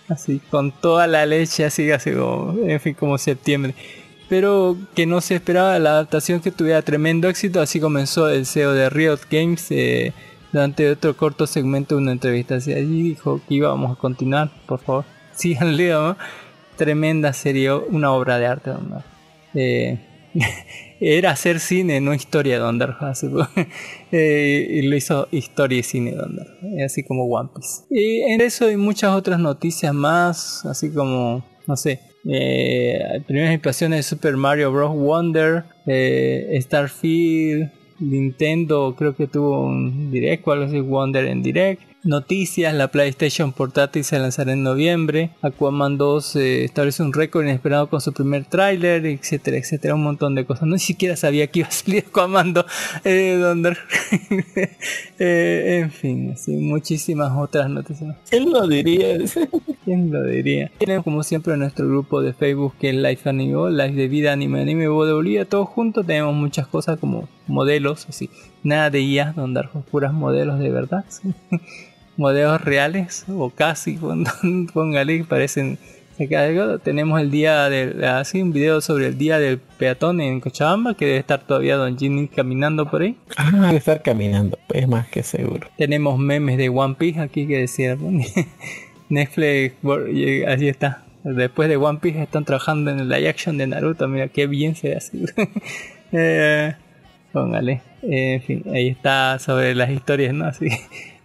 Así, con toda la leche, así, así como, en fin, como septiembre. Pero que no se esperaba la adaptación que tuviera tremendo éxito, así comenzó el CEO de Riot Games eh, durante otro corto segmento de una entrevista. Así, allí dijo que íbamos a continuar, por favor, [LAUGHS] síganle, ¿no? Tremenda serie, una obra de arte, ¿no? Eh, [LAUGHS] era hacer cine, no historia de Under [LAUGHS] eh, y lo hizo historia y cine de Under, así como One Piece. Y en eso hay muchas otras noticias más, así como, no sé, eh, primeras impresiones de Super Mario Bros. Wonder, eh, Starfield, Nintendo creo que tuvo un direct o algo así, Wonder en direct. Noticias, la PlayStation portátil se lanzará en noviembre, Aquaman 2 eh, establece un récord inesperado con su primer tráiler, etcétera, etcétera, un montón de cosas. No ni siquiera sabía que iba a salir Aquaman 2, eh, donde- [LAUGHS] Eh, en fin, así, muchísimas otras noticias. ¿Quién lo diría? [LAUGHS] ¿Quién lo diría? Tenemos como siempre nuestro grupo de Facebook que es Life Anime, Life de Vida Anime Anime Bolivia, todos juntos tenemos muchas cosas como modelos, así, nada de IA, donde hay puras modelos de verdad, sí. [LAUGHS] modelos reales o casi, [LAUGHS] póngale, parecen algo. Tenemos el día del, así un video sobre el día del peatón en Cochabamba, que debe estar todavía Don Ginny caminando por ahí. Ah, debe estar caminando, es más que seguro. Tenemos memes de One Piece aquí que decía [LAUGHS] Netflix, así está. Después de One Piece están trabajando en el live action de Naruto, mira qué bien se así. Eh, póngale. Eh, en fin, ahí está sobre las historias, ¿no? Así.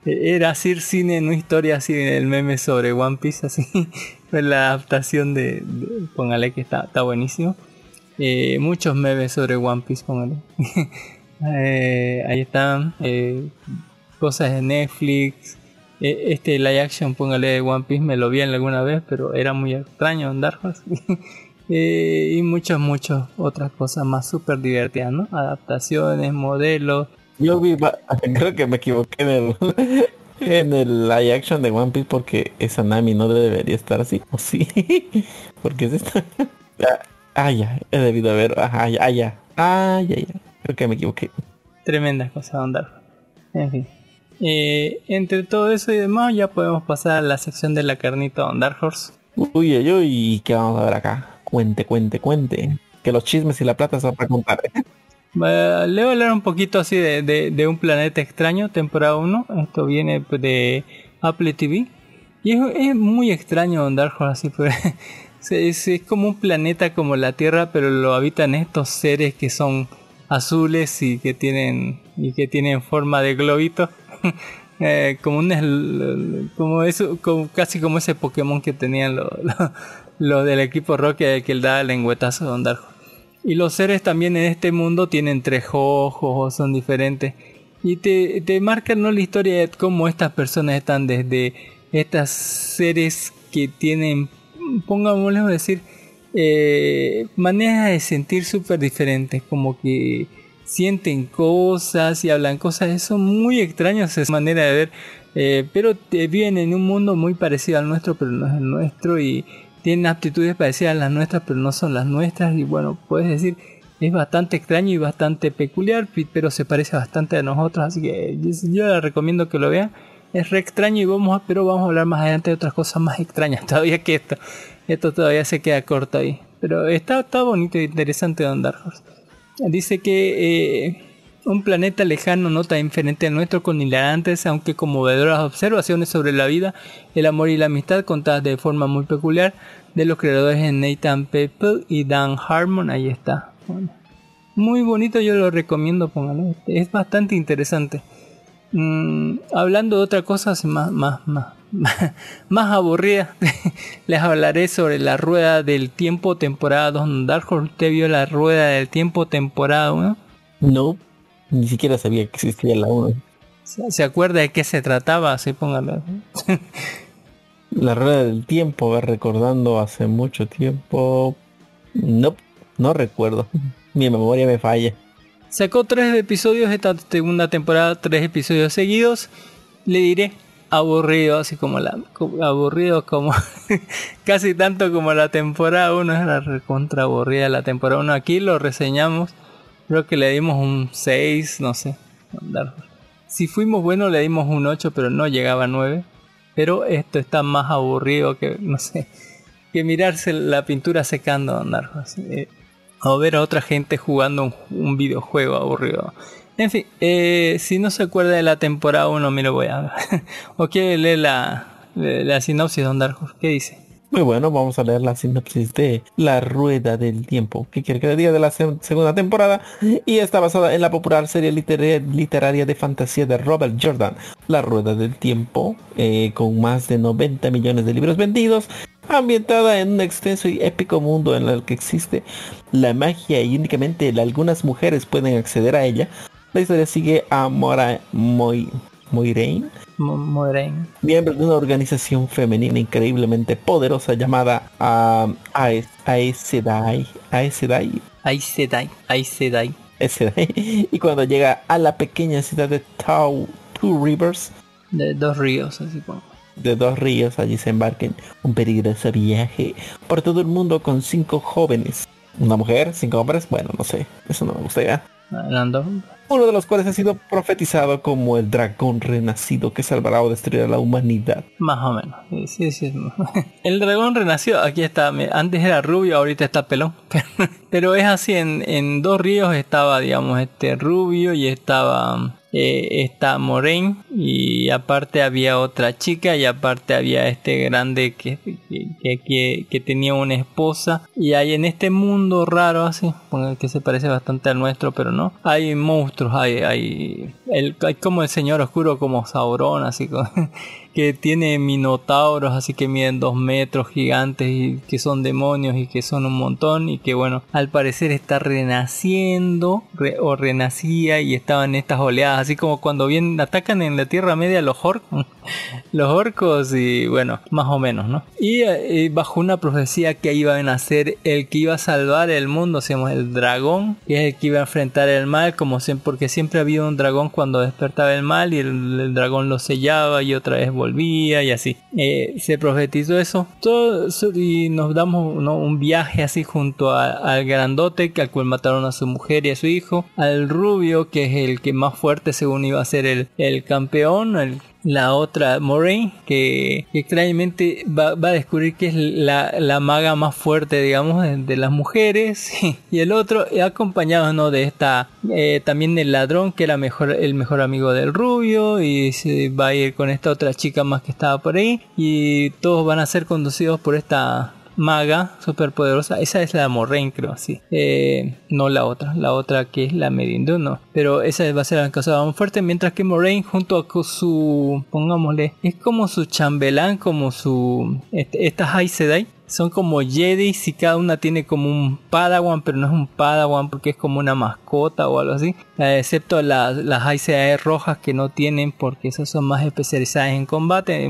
Era hacer cine, no historia así, el meme sobre One Piece, así. [LAUGHS] Fue la adaptación de, póngale que está, está buenísimo. Eh, muchos memes sobre One Piece, póngale. [LAUGHS] Eh, ahí están. eh, cosas de Netflix. Eh, este live action, póngale de One Piece, me lo vi alguna vez, pero era muy extraño andar [LAUGHS] Eh, y muchas, muchas otras cosas más súper divertidas, ¿no? Adaptaciones, modelos. Yo vi, [LAUGHS] creo que me equivoqué en el, [LAUGHS] en el live action de One Piece porque esa Nami no debería estar así. ¿O sí? [LAUGHS] porque es esta. Ah, Ah, ya, he debido haber. Ah, ya, ah, ya. Ah, ya, ya. Creo que me equivoqué. Tremendas cosas de andar. En fin. Eh, entre todo eso y demás, ya podemos pasar a la sección de la carnita de Dark Horse. Uy, uy, uy, ¿qué vamos a ver acá? Cuente, cuente, cuente. Que los chismes y la plata son para contar. Eh, le voy a hablar un poquito así de, de- un planeta extraño, temporada 1. Esto viene de Apple TV. Y es, muy extraño Dark Horse así, pues, [LAUGHS] es, es como un planeta como la Tierra, pero lo habitan estos seres que son azules y que tienen y que tienen forma de globito. [LAUGHS] Eh, como un como eso como, casi como ese Pokémon que tenían los [LAUGHS] lo, del equipo Rocket que él daba el lengüetazo de Dark Horse. Y los seres también en este mundo tienen tres ojos son diferentes. Y te, te marcan ¿no? la historia de cómo estas personas están desde estas seres que tienen, pongámosle a decir, eh, maneras de sentir súper diferentes, como que sienten cosas y hablan cosas, eso muy extraño esa manera de ver, eh, pero te viven en un mundo muy parecido al nuestro, pero no es el nuestro y tienen aptitudes parecidas a las nuestras, pero no son las nuestras y bueno, puedes decir es bastante extraño y bastante peculiar, pero se parece bastante a nosotros, así que yo, yo les recomiendo que lo vean. Es re extraño y vamos a, pero vamos a hablar más adelante de otras cosas más extrañas [LAUGHS] todavía que esto. Esto todavía se queda corto ahí. Pero está, está bonito e interesante Don Dark Horse. Dice que eh, un planeta lejano no tan diferente al nuestro con hilarantes aunque conmovedoras observaciones sobre la vida, el amor y la amistad contadas de forma muy peculiar de los creadores de Nathan Peppel y Dan Harmon. Ahí está. Muy bonito, yo lo recomiendo, póngalo. Es bastante interesante. Mm, hablando de otra cosa más, más, más, [LAUGHS] más aburrida, [LAUGHS] les hablaré sobre la rueda del tiempo temporada 2. Dark ¿usted vio la rueda del tiempo temporada 1? No, ni siquiera sabía que existía la 1. ¿Se acuerda de qué se trataba? Así póngalo. La rueda del tiempo, a ver, recordando hace mucho tiempo. No, no recuerdo. Mi memoria me falla. Sacó tres episodios esta segunda temporada, tres episodios seguidos. Le diré aburrido, así como la como- aburrido como [LAUGHS] casi tanto como la temporada 1 era recontra aburrida la temporada 1. Aquí lo reseñamos. Creo que le dimos un 6, no sé. Si fuimos buenos le dimos un 8, pero no llegaba a 9. Pero esto está más aburrido que, no sé, que mirarse la pintura secando, andar. eh, o ver a otra gente jugando un, videojuego aburrido. En fin, eh, si no se acuerda de la temporada 1, me lo voy a... [LAUGHS] o quiere leer la, la sinopsis de Dark ¿qué dice? Muy bueno, vamos a leer la sinopsis de La Rueda del Tiempo, que quiere que le diga de la se- segunda temporada, y está basada en la popular serie litera- literaria de fantasía de Robert Jordan, La Rueda del Tiempo, eh, con más de 90 millones de libros vendidos, ambientada en un extenso y épico mundo en el que existe la magia y únicamente algunas mujeres pueden acceder a ella. La historia sigue a Mora Moraine. miembro de una organización femenina increíblemente poderosa llamada ah, Aes Aes Sedai. Aes Sedai. Aes Sedai, Aes Sedai. Aes Sedai. Y cuando llega a la pequeña ciudad de Tau, Two Rivers, De dos ríos, así como. de dos ríos, allí se embarca en un peligroso viaje por todo el mundo con cinco jóvenes. Una mujer, cinco hombres, bueno, no sé, eso no me gusta ya. Eran dos. Uno de los cuales ha sido profetizado como el dragón renacido que salvará o destruirá la humanidad. Más o menos. Sí, sí, sí. [LAUGHS] El dragón renació. Aquí está. Antes era rubio, ahorita está pelón. [LAUGHS] Pero es así. En dos ríos estaba, digamos, este rubio y estaba eh, esta Moraine. Y aparte había otra chica. Y aparte había este grande que, que, que, tenía una esposa. Y hay en este mundo raro así. Que se parece bastante al nuestro, pero no. Hay monstruos. Hay, hay, el, hay como el señor oscuro, como Sauron, así como [LAUGHS] que tiene minotauros, así que miden dos metros gigantes y que son demonios y que son un montón y que bueno, al parecer está renaciendo re- o renacía y estaban estas oleadas, así como cuando bien atacan en la Tierra Media los orcos, [LAUGHS] los orcos y bueno, más o menos, ¿no? Y eh, bajo una profecía que iba a nacer el que iba a salvar el mundo, se el dragón, que es el que iba a enfrentar el mal, como siempre, porque siempre había un dragón cuando despertaba el mal y el, dragón lo sellaba y otra vez y así. Eh, se profetizó eso todo y nos damos un viaje así junto al grandote que al cual mataron a su mujer y a su hijo, al rubio que es el que más fuerte según iba a ser el, el campeón, el la otra Moraine que, extrañamente va, va a descubrir que es la, la maga más fuerte digamos de, de las mujeres [LAUGHS] y el otro acompañado ¿no? de esta eh, también del ladrón que era mejor el mejor amigo del rubio y se va a ir con esta otra chica más que estaba por ahí y todos van a ser conducidos por esta maga superpoderosa. Esa es la Moraine, creo, sí. Eh, no la otra, la otra que es la Merindu, no. Pero esa va a ser la cosa más fuerte, mientras que Moraine junto a su, pongámosle, es como su chambelán, como su, este, esta Aes Sedai. Son como Jedis y cada una tiene como un Padawan, pero no es un Padawan porque es como una mascota o algo así. Eh, excepto las, las Sedai rojas que no tienen porque esas son más especializadas en combate.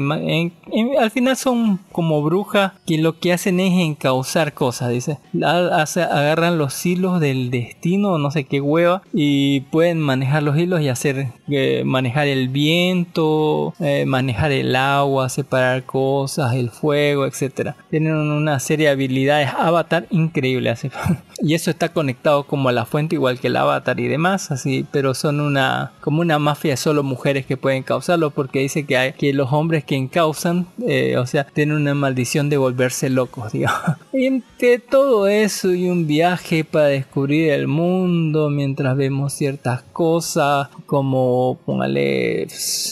Al final son como brujas que lo que hacen es encauzar cosas, dice. Agarran los hilos del destino, no sé qué hueva, y pueden manejar los hilos y hacer eh, manejar el viento, eh, manejar el agua, separar cosas, el fuego, etcétera. Tienen una serie de habilidades avatar increíble así. [LAUGHS] y eso está conectado como a la fuente igual que el avatar y demás pero son una como una mafia solo mujeres que pueden causarlo porque dice que hay que los hombres que encausan eh, o sea tienen una maldición de volverse locos [LAUGHS] digamos. Entre todo eso y un viaje para descubrir el mundo mientras vemos ciertas cosas como póngale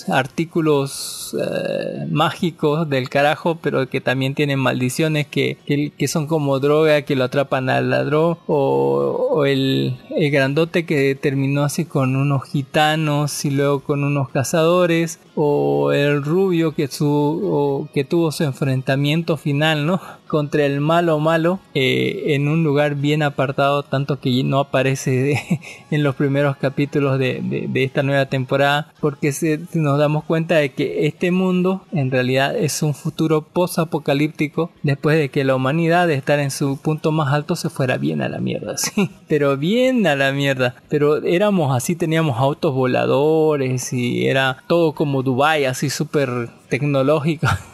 artículos eh, mágicos del carajo pero que también tienen maldiciones que, que, son como droga que lo atrapan al ladrón o, o el, el grandote que terminó así con unos gitanos y luego con unos cazadores o el rubio que su que tuvo su enfrentamiento final no contra el malo malo eh, en un lugar bien apartado tanto que no aparece de- [LAUGHS] en los primeros capítulos de, de- de esta nueva temporada porque se, nos damos cuenta de que este mundo en realidad es un futuro post apocalíptico después de que la humanidad de estar en su punto más alto se fuera bien a la mierda [LAUGHS] sí pero bien a la mierda. Pero éramos así teníamos autos voladores y era todo como Dubai así súper tecnológico [LAUGHS]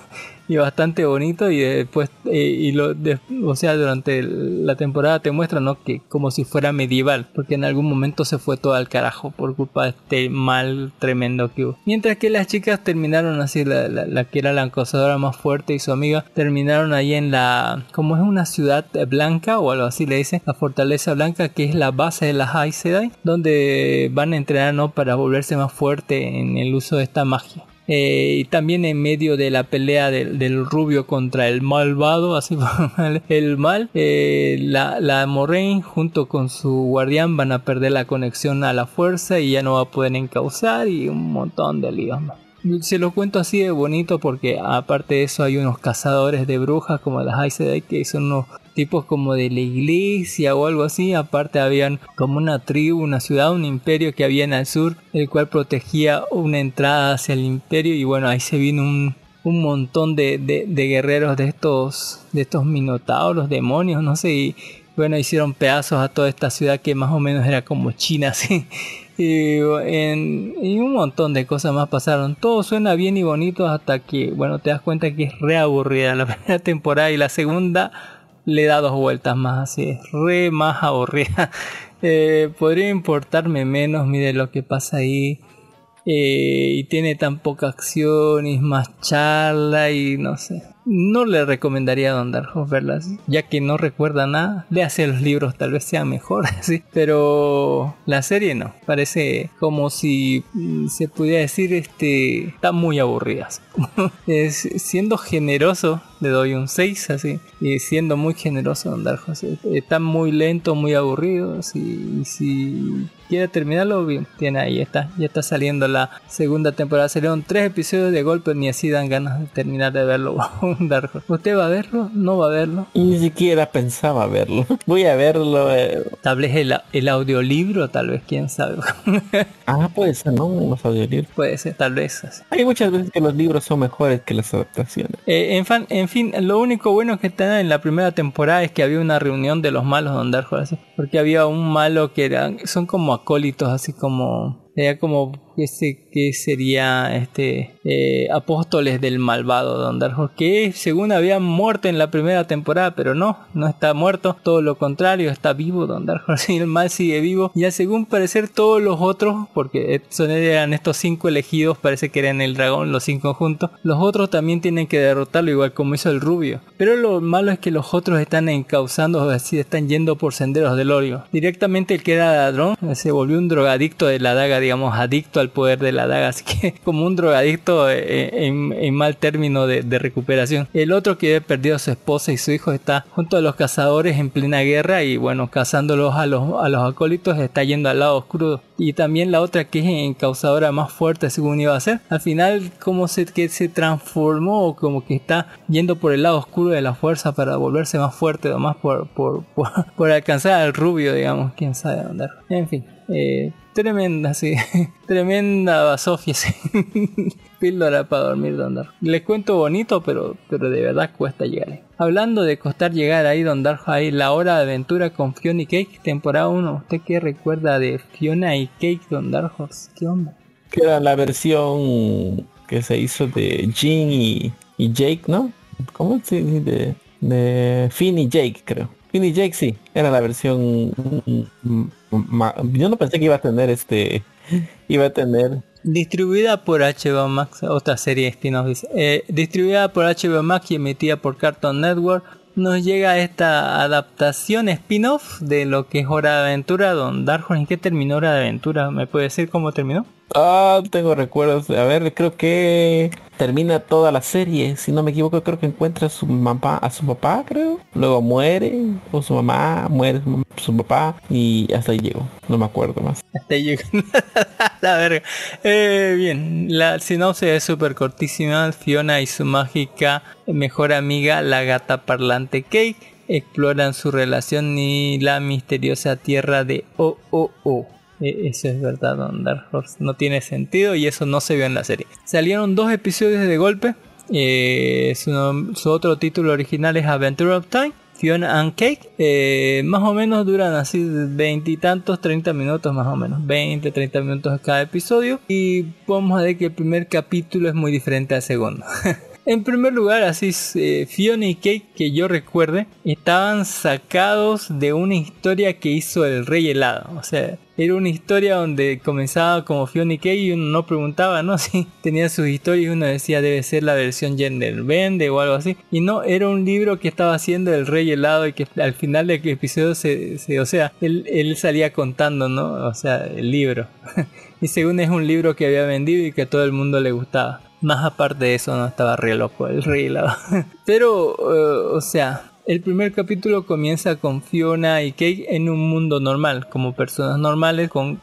y bastante bonito y después eh, lo de- o sea durante la temporada te muestran ¿no? que como si fuera medieval porque en algún momento se fue todo al carajo por culpa de este mal tremendo que hubo mientras que las chicas terminaron así la, la- la que era la acosadora más fuerte y su amiga terminaron ahí en la como es una ciudad blanca o algo así le dicen la fortaleza blanca que es la base de las Aes Sedai donde van a entrenar ¿no? para volverse más fuerte en el uso de esta magia eh, y también en medio de la pelea del, del rubio contra el malvado, así [LAUGHS] el mal, eh, la, la Moraine junto con su guardián van a perder la conexión a la fuerza y ya no va a poder encauzar y un montón de líos más. Se lo cuento así de bonito porque aparte de eso hay unos cazadores de brujas como las Aes que son unos tipos como de la iglesia o algo así. Aparte habían como una tribu, una ciudad, un imperio que había en el sur, el cual protegía una entrada hacia el imperio y bueno, ahí se vino un, un montón de, de, guerreros de estos, de estos minotauros, demonios, no sé, y bueno, hicieron pedazos a toda esta ciudad que más o menos era como China, [LAUGHS] así. Y, y un montón de cosas más pasaron. Todo suena bien y bonito hasta que, bueno, te das cuenta que es re aburrida la [LAUGHS] primera temporada y la segunda le da dos vueltas más, así es re más aburrida. [LAUGHS] Eh, podría importarme menos, mire lo que pasa ahí. Eh, y tiene tan poca acción y más charla y no sé. No le recomendaría a Don Darjo verla ya que no recuerda nada. Le hace los libros, tal vez sea mejor, [LAUGHS] ¿sí? pero la serie no. Parece como si mm, se pudiera decir, este, está muy aburrida. [LAUGHS] es, siendo generoso, le doy un 6 así. Y siendo muy generoso, Don Darjo, está muy lento, muy aburrido. Y si quiere terminarlo, bien, tiene ahí está. Ya está saliendo la segunda temporada. Salieron tres episodios de golpe, ni así dan ganas de terminar de verlo. [LAUGHS] ¿Usted va a verlo? ¿No va a verlo? Ni siquiera pensaba verlo. [LAUGHS] Voy a verlo. Eh. Tal vez el, el, audiolibro, tal vez, quién sabe. [LAUGHS] ah, puede ser, ¿no? Los audiolibros. Puede ser, tal vez. Hay muchas veces que los libros son mejores que las adaptaciones. Eh, en, fan, en fin, lo único bueno que está en la primera temporada es que había una reunión de los malos de Dark Porque había un malo que eran, son como acólitos, así como Sería como que sería este eh, apóstoles del malvado Don Darjo que según había muerto en la primera temporada pero no no está muerto. Todo lo contrario está vivo Don Darjo y el mal sigue vivo. Ya según parecer todos los otros porque son eran estos cinco elegidos parece que eran el dragón los cinco juntos los otros también tienen que derrotarlo igual como hizo el rubio. Pero lo malo es que los otros están encauzando así están yendo por senderos del odio. Directamente el que era ladrón se volvió un drogadicto de la daga digamos, adicto al poder de la daga, así que [LAUGHS] como un drogadicto eh, en, mal término de, recuperación. El otro que había perdido a su esposa y su hijo está junto a los cazadores en plena guerra y bueno, cazándolos a los, a los acólitos está yendo al lado oscuro. Y también la otra que es encausadora más fuerte según iba a ser. Al final como se, que se transformó o como que está yendo por el lado oscuro de la fuerza para volverse más fuerte o más por, por, [LAUGHS] por, alcanzar al rubio, digamos, quién sabe dónde. En fin. Eh, Tremenda, sí. [LAUGHS] Tremenda Sofía, sí. [LAUGHS] Píldora para dormir, Don Les cuento bonito, pero, pero de verdad cuesta llegar. Hablando de costar llegar ahí, Don Darjo, ahí la hora de aventura con Fiona y Cake, temporada 1. ¿Usted qué recuerda de Fiona y Cake, Don Darjo? ¿Qué onda? Que era la versión que se hizo de Jean y, Jake, ¿no? ¿Cómo se dice? De, de Finn y Jake, creo. Finn y Jake, sí. Era la versión yo no pensé que iba a tener este [LAUGHS] iba a tener distribuida por HBO Max otra serie spin-off eh, distribuida por HBO Max y emitida por Cartoon Network nos llega esta adaptación spin-off de lo que es Hora de Aventura Don Dark ¿en qué terminó Hora de Aventura? ¿me puede decir cómo terminó? Ah, tengo recuerdos. A ver, creo que termina toda la serie. Si no me equivoco, creo que encuentra a su mamá, a su papá, creo. Luego muere, o su mamá, muere su, papá, y hasta ahí llegó. No me acuerdo más. Hasta ahí llegó. [LAUGHS] la verga. Eh, bien, la sinopsis es súper cortísima. Fiona y su mágica mejor amiga, la gata parlante Cake, exploran su relación y la misteriosa tierra de O O O e, eso es verdad, Don Dark Horse. No tiene sentido y eso no se vio en la serie. Salieron dos episodios de golpe. Eh, su, otro título original es Adventure of Time. Fiona and Cake. Eh, más o menos duran así veintitantos, 30 minutos más o menos. 20, 30 minutos cada episodio. Y a ver que el primer capítulo es muy diferente al segundo. [LAUGHS] En primer lugar, así eh, Fiona y Cake, que yo recuerde, estaban sacados de una historia que hizo el Rey Helado. O sea, era una historia donde comenzaba como Fiona y Cake y uno no preguntaba, ¿no? [LAUGHS] Si tenía sus historias y uno decía debe ser la versión gender vende o algo así. Y no, era un libro que estaba haciendo el Rey Helado y que al final del episodio se, o sea, él, él salía contando, ¿no? O sea, el libro. [LAUGHS] y según es un libro que había vendido y que a todo el mundo le gustaba. Más aparte de eso, no estaba re loco el rey [LAUGHS] Pero, eh, o sea, el primer capítulo comienza con Fiona y Kate en un mundo normal, como personas normales, con,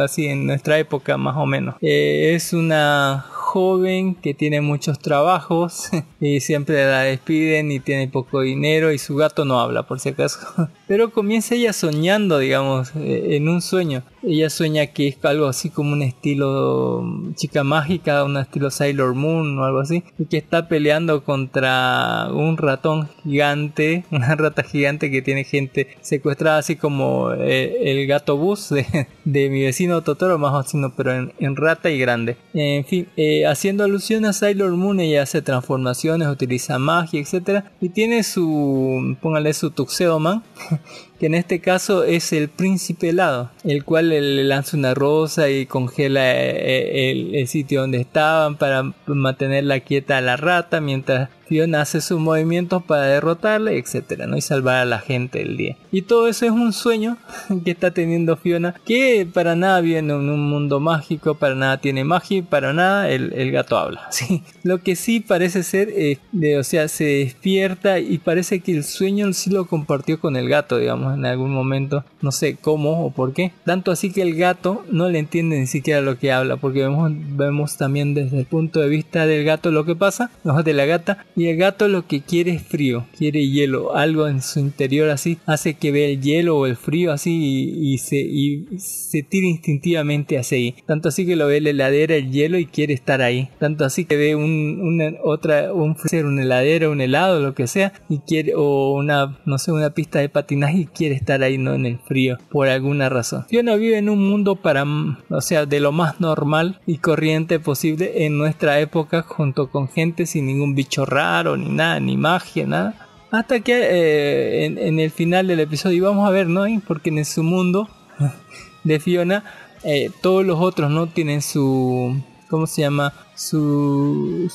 así en nuestra época más o menos. Eh, es una joven que tiene muchos trabajos [LAUGHS] y siempre la despiden y tiene poco dinero y su gato no habla por si acaso. [LAUGHS] Pero comienza ella soñando, digamos, eh, en un sueño. Ella sueña que es algo así como un estilo mm, chica mágica, un estilo Sailor Moon o algo así, y que está peleando contra un ratón gigante, [LAUGHS] una rata gigante que tiene gente secuestrada, así como eh, el gato bus de, de, mi vecino Totoro, más o menos, pero en, rata y grande. En fin, eh, haciendo alusión a Sailor Moon, ella hace transformaciones, utiliza magia, etcétera, y tiene su, póngale su Tuxedo Man [LAUGHS] que en este caso es el príncipe helado, el cual le lanza una rosa y congela eh, eh, el, sitio donde estaban para mantenerla quieta a la rata mientras Fiona hace sus movimientos para derrotarle, etcétera, ¿no? Y salvar a la gente del día. Y todo eso es un sueño [LAUGHS] que está teniendo Fiona, que para nada viene en un mundo mágico, para nada tiene magia y para nada el, gato habla. [LAUGHS] ¿sí? Lo que sí parece ser, eh, o sea, se despierta y parece que el sueño sí lo compartió con el gato, digamos, en algún momento, no sé cómo o por qué. Tanto así que el gato no le entiende ni siquiera lo que habla, porque vemos, vemos también desde el punto de vista del gato lo que pasa, no de la gata, y el gato lo que quiere es frío, quiere hielo, algo en su interior así hace que vea el hielo o el frío así y, se, y se tira instintivamente hacia ahí. Tanto así que lo ve la heladera, el hielo y quiere estar ahí. Tanto así que ve un, una, otra, un freezer, una heladera, un helado, lo que sea, y quiere, o una, no sé, una pista de patinaje y quiere estar ahí, no en el frío, por alguna razón. Fiona vive en un mundo para, o sea, de lo más normal y corriente posible en nuestra época junto con gente sin ningún bicho raro ni nada, ni magia, nada. Hasta que eh, en, el final del episodio vamos a ver, ¿no? Porque en su mundo [LAUGHS] de Fiona, eh, todos los otros no tienen su. ¿Cómo se llama? Su,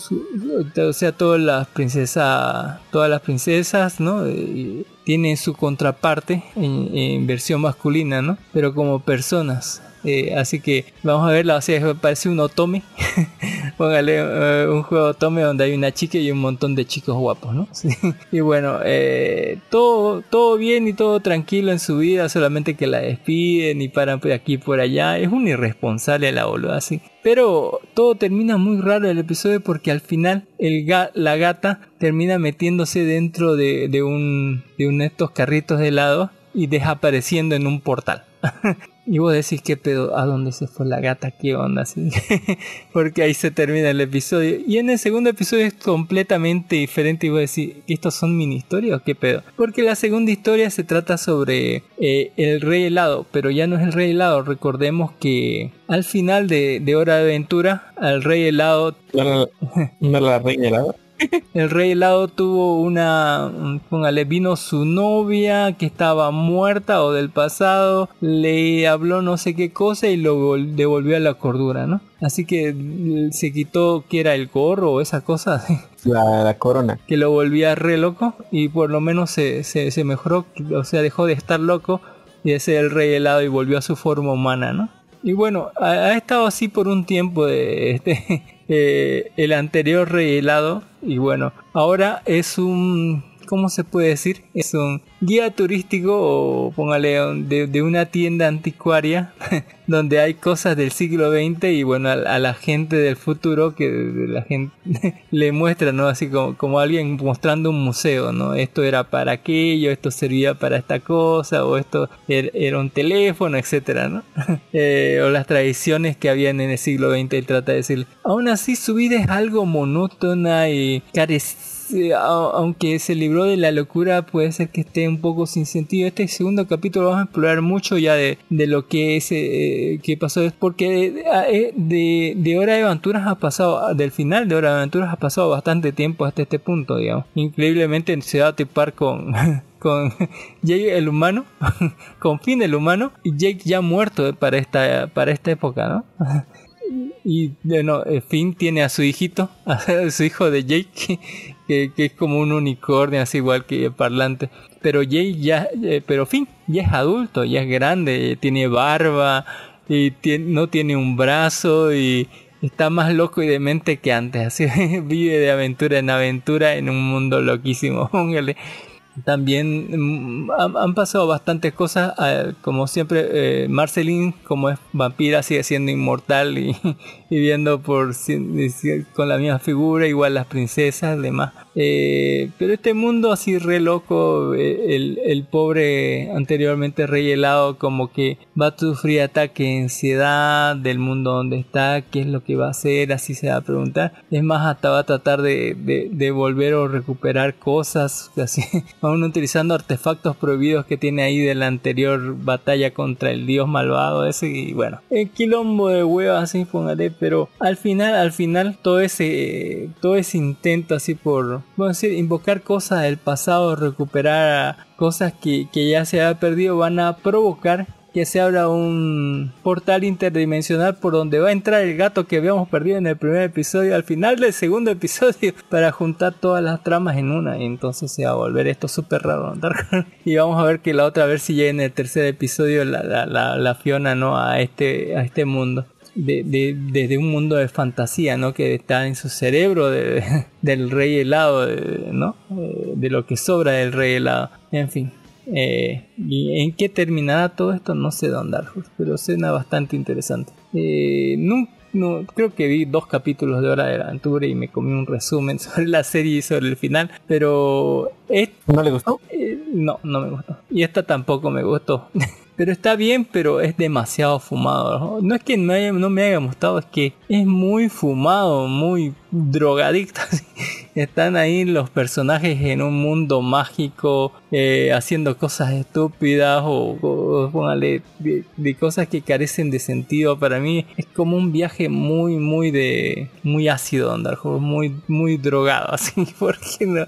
o sea, todas las princesas, todas las princesas, ¿no? Eh, tienen su contraparte en, versión masculina, ¿no? Pero como personas. Eh, así que vamos a verla, o sea, parece un otome. [LAUGHS] Póngale eh, un juego otome donde hay una chica y un montón de chicos guapos, ¿no? [LAUGHS] Y bueno, todo, todo bien y todo tranquilo en su vida, solamente que la despiden y paran por aquí por allá. Es un irresponsable la boluda, así. Pero todo termina muy raro el episodio porque al final la gata termina metiéndose dentro de, de, un, de uno de estos carritos de helado y desapareciendo en un portal. [LAUGHS] Y vos decís, ¿qué pedo? ¿A dónde se fue la gata? ¿Qué onda? Así? [LAUGHS] Porque ahí se termina el episodio. Y en el segundo episodio es completamente diferente. Y vos decís, ¿estos son mini historias o qué pedo? Porque la segunda historia se trata sobre eh, el rey helado. Pero ya no es el rey helado. Recordemos que al final de, de Hora de Aventura, al rey helado... ¿No era la reina helado? El rey helado tuvo una, póngale, vino su novia que estaba muerta o del pasado, le habló no sé qué cosa y lo devolvió a la cordura, ¿no? Así que mm, se quitó que era el gorro o esa cosa. [LAUGHS] La, corona. Que lo volvía re loco y por lo menos se, se, mejoró, o sea, dejó de estar loco y de ser el rey helado y volvió a su forma humana, ¿no? Y bueno, ha, estado así por un tiempo de [LAUGHS] este eh, el anterior rey helado y bueno, ahora es un ¿cómo se puede decir? Es un guía turístico o póngale de, una tienda anticuaria [LAUGHS] donde hay cosas del siglo XX y bueno, a, la gente del futuro que la gente [LAUGHS] le muestra, ¿no? Así como, como alguien mostrando un museo, ¿no? Esto era para aquello, esto servía para esta cosa o esto er, era, un teléfono, etcétera, ¿no? [LAUGHS] Eh, o las tradiciones que habían en el siglo XX y trata de decir, aún así su vida es algo monótona y carecida aunque se libró de la locura, puede ser que esté un poco sin sentido. Este segundo capítulo vamos a explorar mucho ya de, lo que es eh, que pasó, es porque eh, de, de, Hora de Aventuras ha pasado, del final de Hora de Aventuras ha pasado bastante tiempo hasta este punto, digamos. Increíblemente se va a tipar con [LAUGHS] con Jake el humano, [LAUGHS] con Finn el humano y Jake ya muerto para esta para esta época, ¿no? [LAUGHS] Y bueno, eh, Finn tiene a su hijito, [LAUGHS] a su hijo de Jake, que, es como un unicornio, así igual que parlante. Pero Jake ya, eh, pero Finn ya es adulto, ya es grande, tiene barba y no tiene un brazo y está más loco y demente que antes. [LAUGHS] Así [LAUGHS] vive de aventura en aventura en un mundo loquísimo. También mm, han, pasado bastantes cosas. eh, como siempre, eh, Marceline, como es vampira, sigue siendo inmortal y, [LAUGHS] y viendo por con la misma figura, igual las princesas, demás. Eh, pero este mundo así re loco, eh, el, el pobre anteriormente rey helado como que va a sufrir ataque ansiedad del mundo donde está, qué es lo que va a hacer, así se va a preguntar. Es más, hasta va a tratar de, de, de volver o recuperar cosas, [LAUGHS] así, aún utilizando artefactos prohibidos que tiene ahí de la anterior batalla contra el dios malvado ese y bueno, el quilombo de huevas así, póngale, pero al final, al final todo ese, todo ese intento así por, a decir, invocar cosas del pasado, recuperar cosas que, que ya se ha perdido, van a provocar que se abra un portal interdimensional por donde va a entrar el gato que habíamos perdido en el primer episodio al final del segundo [LAUGHS] episodio para juntar todas las tramas en una y entonces se va a volver esto súper raro [LAUGHS] y vamos a ver que la otra a ver si llega en el tercer episodio la, la, la, Fiona no a este a este mundo de, de, desde un mundo de fantasía, ¿no? Que está en su cerebro de- [LAUGHS] del rey helado, ¿no? Eh, de lo que sobra del rey helado. En fin. Eh, ¿Y en qué terminará todo esto? No sé dónde andar, pero suena bastante interesante. Eh, no, creo que vi dos capítulos de Hora de Aventura y me comí un resumen [LAUGHS] sobre la serie y sobre el final, pero ¿No le gustó? eh, no, no me gustó. Y esta tampoco me gustó. [LAUGHS] pero está bien, pero es demasiado fumado. ¿no? No es que no, haya- no me haya gustado, es que es muy fumado, muy drogadicto. así. Están ahí los personajes en un mundo mágico, eh, haciendo cosas estúpidas o, o- de, cosas que carecen de sentido. Para mí es como un viaje muy, muy de, muy ácido, andar, muy, muy drogado, [LAUGHS] así. Porque no,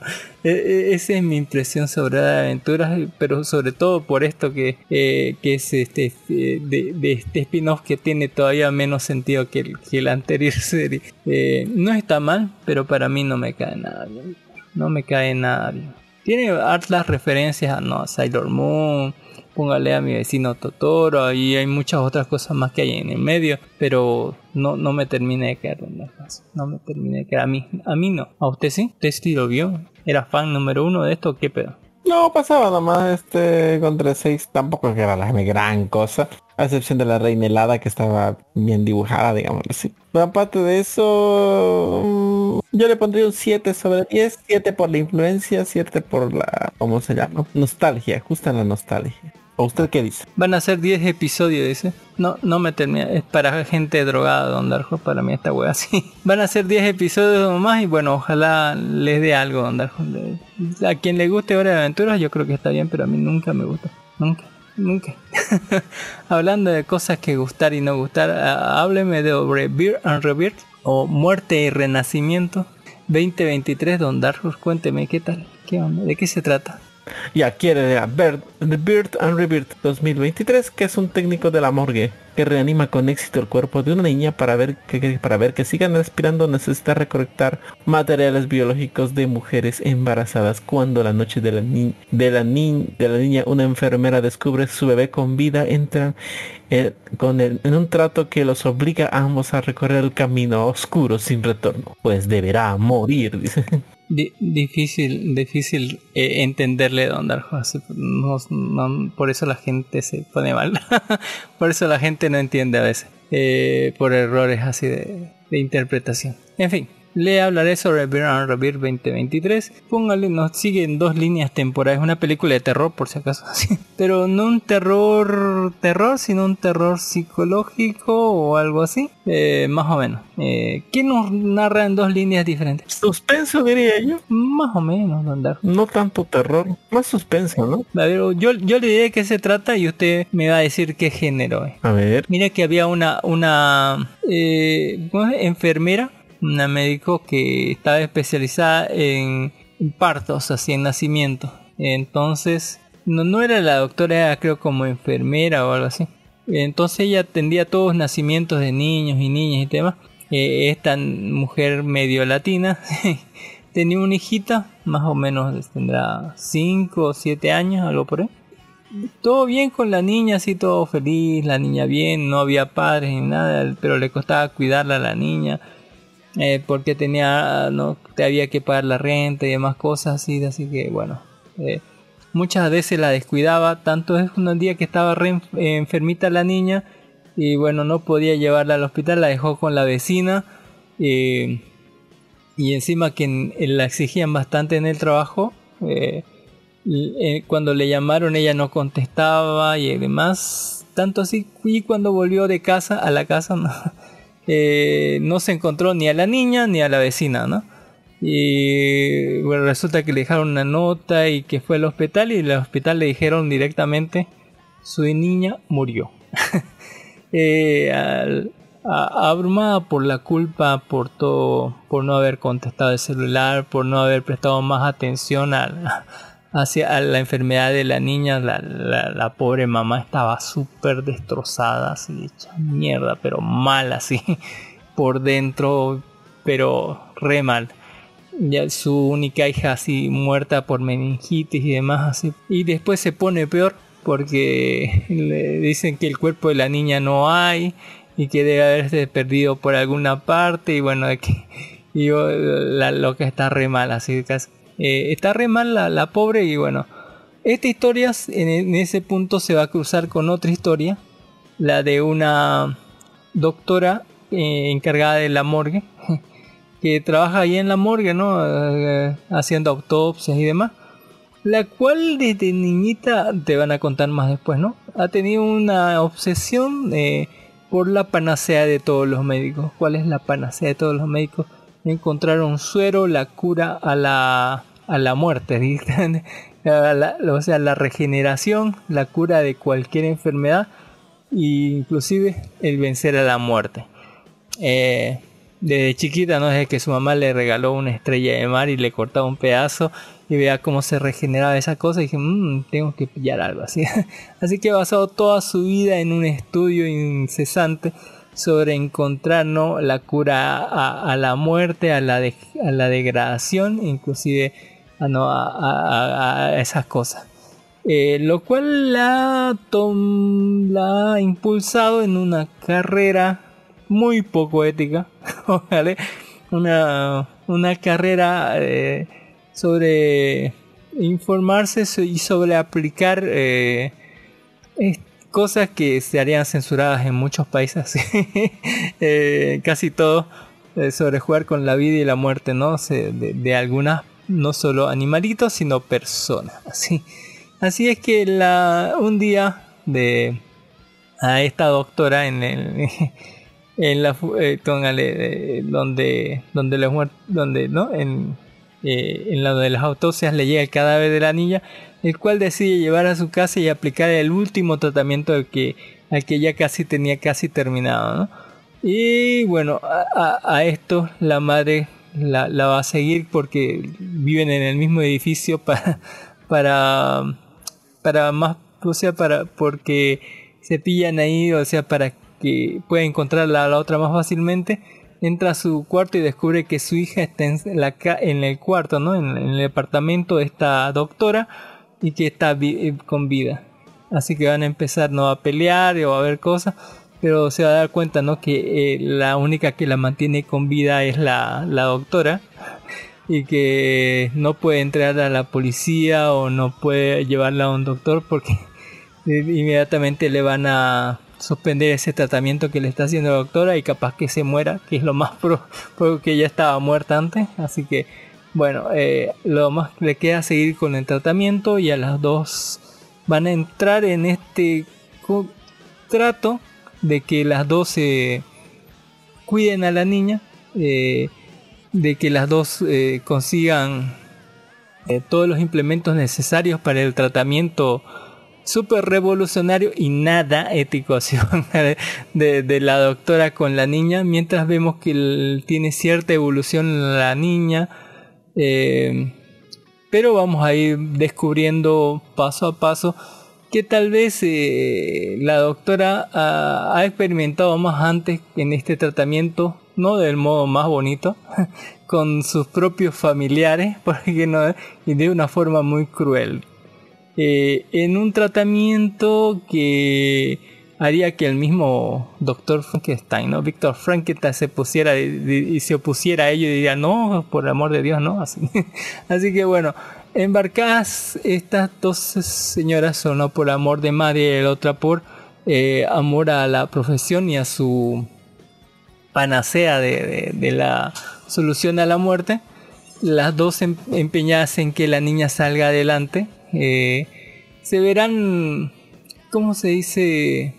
e- e- esa es mi impresión sobre de aventuras, pero sobre todo por esto que, eh, que es este de, este spin-off que tiene todavía menos sentido que, el- que la anterior [LAUGHS] serie. Eh, no está mal, pero para mí no me cae nada bien. No me cae nada bien. Tiene hartas referencias a no, Sailor Moon, póngale a mi vecino Totoro y hay muchas otras cosas más que hay en el medio, pero no, no me termina de caer en. No me termina de caer. A mí, a mí no. ¿A usted sí? ¿Usted sí lo vio? ¿Era fan número uno de esto? ¿Qué pedo? No, pasaba nomás este contra 6, tampoco que era la gran cosa, a excepción de la reina helada que estaba bien dibujada, digamos así. Pero aparte de eso, mm, yo le pondría un 7 sobre 10, 7 por la influencia, 7 por la, ¿cómo se llama? Nostalgia, justo en la nostalgia. ¿O usted qué dice? Van a ser 10 episodios, dice. No, no me termina. Es para gente drogada, Don Darjo. Para mí esta wea [LAUGHS] así. Van a ser 10 episodios nomás y bueno, ojalá les dé algo, Don Darjo. A quien le guste Hora de Aventuras, yo creo que está bien, pero a mí nunca me gusta. Nunca. Nunca. [LAUGHS] Hablando de cosas que gustar y no gustar, ah, hábleme de Rebirth and Rebirth o Muerte y Renacimiento 2023, Don Darjo. Cuénteme qué tal, qué onda, de qué se trata. Ya quiere a The Bird and Rebirth 2023, que es un técnico de la morgue que reanima con éxito el cuerpo de una niña para ver que, para ver que sigan respirando necesita recolectar materiales biológicos de mujeres embarazadas. Cuando la noche de la, ni- de la, de la niña una enfermera descubre su bebé con vida, entran eh, con el- en un trato que los obliga a ambos a recorrer el camino oscuro sin retorno, pues deberá morir, dice. Di- difícil, difícil eh, entenderle Don Darjo, así, no- por eso la gente se pone mal, [LAUGHS] por eso la gente no entiende a veces, eh, por errores así de interpretación. En fin, le hablaré sobre and Rebirth 2023. Póngale, nos sigue en dos líneas temporales, una película de terror por si acaso, [LAUGHS] pero no un terror, terror, sino un terror psicológico o algo así, eh, más o menos. Eh, ¿Qué nos narra en dos líneas diferentes? Suspenso diría yo, Más o menos, Don Darjo. no tanto terror, más suspenso, ¿no? A ver, yo, yo le diré de qué se trata y usted me va a decir qué género es. A ver, Mira que había una, una eh, enfermera, una médico que estaba especializada en partos, así en nacimiento. Entonces, no, no era la doctora, era creo como enfermera o algo así. Entonces ella atendía todos los nacimientos de niños y niñas y demás. Eh, esta mujer medio latina [LAUGHS] tenía una hijita, más o menos tendrá 5 o 7 años, algo por ahí todo bien con la niña, así todo feliz, la niña bien, no había padres ni nada, pero le costaba cuidarla a la niña, eh, porque tenía, no, te había que pagar la renta y demás cosas así, así que bueno, eh, muchas veces la descuidaba, tanto es un día que estaba re enfermita la niña y bueno, no podía llevarla al hospital, la dejó con la vecina eh, y encima que la exigían bastante en el trabajo. Eh, eh, cuando le llamaron ella no contestaba y demás, tanto así y cuando volvió de casa a la casa [LAUGHS] no, no se encontró ni a la niña ni a la vecina, ¿no? Y bueno, resulta que le dejaron una nota y que fue al hospital y en el hospital le dijeron directamente su niña murió. [LAUGHS] eh, abrumada por la culpa, por todo, por no haber contestado el celular, por no haber prestado más atención a, hacia la enfermedad de la niña, la, la, pobre mamá estaba súper destrozada, así hecha mierda, pero mal así, [LAUGHS] por dentro, pero re mal. Ya su única hija así muerta por meningitis y demás así. Y después se pone peor porque le dicen que el cuerpo de la niña no hay y que debe haberse perdido por alguna parte y bueno que [LAUGHS] y la loca está re mal así que eh, está re mal la, pobre y bueno esta historia en, ese punto se va a cruzar con otra historia la de una doctora eh, encargada de la morgue [LAUGHS] que trabaja ahí en la morgue, ¿no? Eh, haciendo autopsias y demás. La cual desde niñita, te van a contar más después, ¿no? Ha tenido una obsesión por la panacea de todos los médicos. ¿Cuál es la panacea de todos los médicos? Encontrar un suero, la cura a la, a la muerte, [LAUGHS] o sea, la regeneración, la cura de cualquier enfermedad e inclusive el vencer a la muerte. Eh, desde chiquita, ¿no? Desde que su mamá le regaló una estrella de mar y le cortaba un pedazo y veía cómo se regeneraba esa cosa y dije, mmm, tengo que pillar algo así. [LAUGHS] así que basado toda su vida en un estudio incesante sobre encontrar ¿no? la cura a, la muerte, a la, a la degradación, inclusive a, ¿no? a, esas cosas. Eh, lo cual la, la ha impulsado en una carrera muy poco ética, [LAUGHS] Una, una carrera eh, sobre informarse y sobre aplicar eh, cosas que se harían censuradas en muchos países, [LAUGHS] casi todo sobre jugar con la vida y la muerte, ¿no? de, algunas, no solo animalitos, sino personas, así. Así es que la, un día de a esta doctora en el [LAUGHS] en la eh, eh, donde donde los donde no en eh, en la de las autopsias le llega el cadáver de la niña el cual decide llevar a su casa y aplicar el último tratamiento al que al que ya casi tenía casi terminado y bueno a, a, esto la madre la, la, va a seguir porque viven en el mismo edificio [LAUGHS] para para para más o sea para porque se pillan ahí o sea para que puede encontrar a la otra más fácilmente, entra a su cuarto y descubre que su hija está en, la, en el cuarto, ¿no? En, el departamento de esta doctora y que está eh, con vida. Así que van a empezar ¿no? a pelear o a ver cosas, pero se va a dar cuenta ¿no? que eh, la única que la mantiene con vida es la, la doctora y que no puede entrar a la policía o no puede llevarla a un doctor porque [LAUGHS] inmediatamente le van a suspender ese tratamiento que le está haciendo la doctora y capaz que se muera, que es lo más pro, [LAUGHS] porque ya estaba muerta antes. Así que, bueno, eh, lo más le queda seguir con el tratamiento y a las dos van a entrar en este trato de que las dos se cuiden a la niña, eh, de que las dos eh, consigan todos los implementos necesarios para el tratamiento súper revolucionario y nada ético [LAUGHS] de, de, la doctora con la niña, mientras vemos que tiene cierta evolución la niña. Eh, pero vamos a ir descubriendo paso a paso que tal vez eh, la doctora ha, experimentado más antes en este tratamiento, no del modo más bonito, [LAUGHS] con sus propios familiares, [LAUGHS] porque no, y de una forma muy cruel. Eh, en un tratamiento que haría que el mismo doctor Frankenstein, ¿no? Víctor Frankenstein se pusiera y se opusiera a ello y diría, no, por el amor de Dios, no. Así, [LAUGHS] así que bueno, embarcadas estas dos señoras, uno por amor de madre y la otra por eh, amor a la profesión y a su panacea de, la solución a la muerte. Las dos em- empeñadas en que la niña salga adelante. eh, se verán, ¿cómo se dice?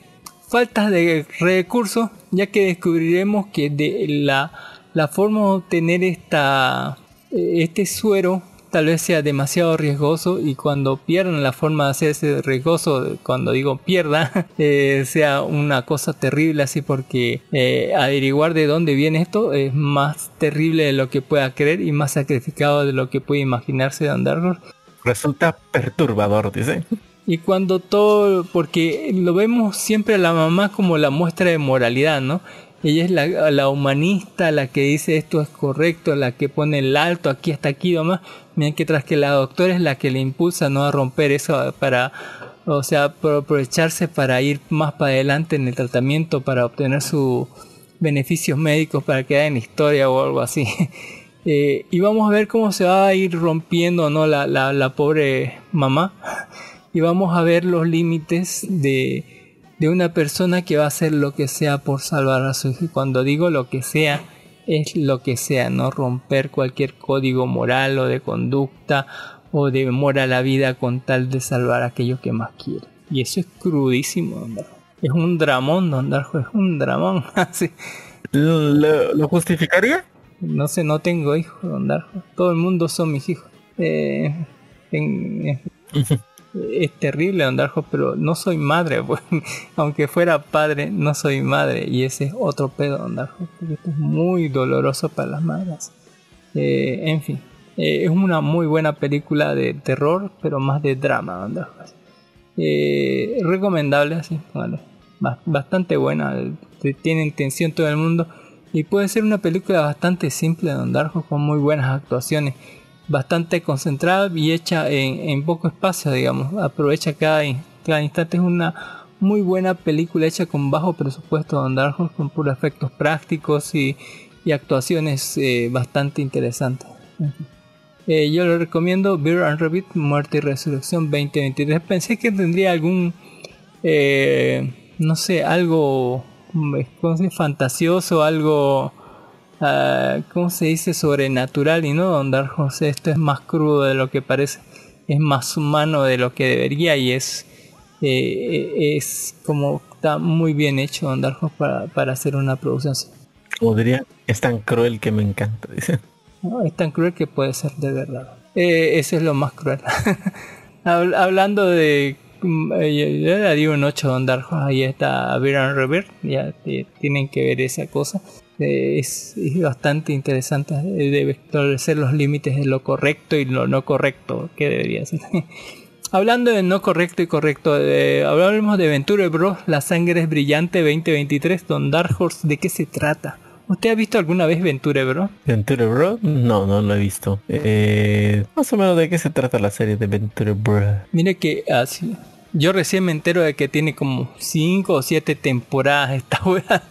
Faltas de recursos, ya que descubriremos que de la, la forma de obtener esta, este suero tal vez sea demasiado riesgoso y cuando pierdan la forma de hacerse riesgoso, cuando digo pierda, [LAUGHS] eh, sea una cosa terrible así porque eh, averiguar de dónde viene esto es más terrible de lo que pueda creer y más sacrificado de lo que puede imaginarse de andarlo. Resulta perturbador, dice. Y cuando todo, porque lo vemos siempre a la mamá como la muestra de moralidad, ¿no? Ella es la, la humanista, la que dice esto es correcto, la que pone el alto aquí hasta aquí nomás, mientras que la doctora es la que le impulsa no a romper eso para, o sea, aprovecharse para ir más para adelante en el tratamiento, para obtener sus beneficios médicos, para quedar en historia o algo así. [LAUGHS] Eh, y vamos a ver cómo se va a ir rompiendo ¿no? la, la, la pobre mamá [LAUGHS] y vamos a ver los límites de, de una persona que va a hacer lo que sea por salvar a su hijo. Y cuando digo lo que sea, es lo que sea, no romper cualquier código moral o de conducta o de amor a la vida con tal de salvar aquello que más quiere. Y eso es crudísimo, Don Darjo. Es un dramón, Don Darjo, es un dramón. [LAUGHS] Así. ¿Lo, lo justificaría? No sé, no tengo hijos, Don Darjo. Todo el mundo son mis hijos. Eh, en- eh, [LAUGHS] es terrible, Don Darjo, pero no soy madre. [LAUGHS] Aunque fuera padre, no soy madre. Y ese es otro pedo, Don Darjo. Porque esto es muy doloroso para las madres. Eh, en fin, eh, es una muy buena película de terror, pero más de drama. Eh, recomendable, así. Ba- Bastante buena, tiene intención todo el mundo. Y puede ser una película bastante simple, Don Darjo, con muy buenas actuaciones. Bastante concentrada y hecha en, poco espacio, digamos. Aprovecha cada, in- cada instante. Es una muy buena película hecha con bajo presupuesto, Don Darjo, con puros efectos prácticos y, actuaciones eh, bastante interesantes. Eh, yo lo recomiendo, Beer and Rabbit, Muerte y Resurrección 2023. Pensé que tendría algún, eh, no sé, algo mm, ¿cómo se fantasioso, algo, ah, ¿cómo se dice? Sobrenatural y no, Don Dark Horse, esto es más crudo de lo que parece, es más humano de lo que debería y es, eh, es como está muy bien hecho Don Dark Horse para, para hacer una producción así. Diría, es tan cruel que me encanta, dice. No, es tan cruel que puede ser de verdad. Eh, eso es lo más cruel. [LAUGHS] Habl- Hablando de... mm, eh, Yo le daría un 8 Don Dark Horse, Ahí está Beer and Revert. Ya eh, tienen que ver esa cosa. Eh, es, es bastante interesante. eh, Debe establecer los límites de lo correcto y lo no correcto que debería ser. [LAUGHS] Hablando de no correcto y correcto, eh, hablamos de Venture Bros. La sangre es brillante 2023. Don Dark Horse, ¿de qué se trata? ¿Usted ha visto alguna vez Venture Bros? Venture Bro? No, no lo he visto. Eh, más o menos de qué se trata la serie de Venture Bro. Mire que así. Yo recién me entero de que tiene como 5 o 7 temporadas esta [LAUGHS] wea.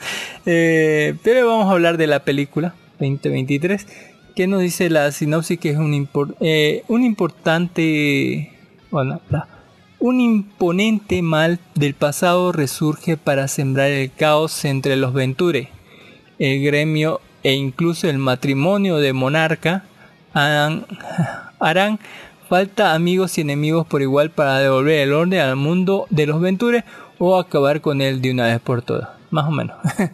Eh, pero vamos a hablar de la película 2023. Que nos dice la sinopsis que es un, eh, importante. Bueno, un imponente mal del pasado resurge para sembrar el caos entre los Venture. El gremio e incluso el matrimonio de monarca [LAUGHS] harán falta amigos y enemigos por igual para devolver el orden al mundo de los Venture o acabar con él de una vez por todas. Más o menos. [LAUGHS]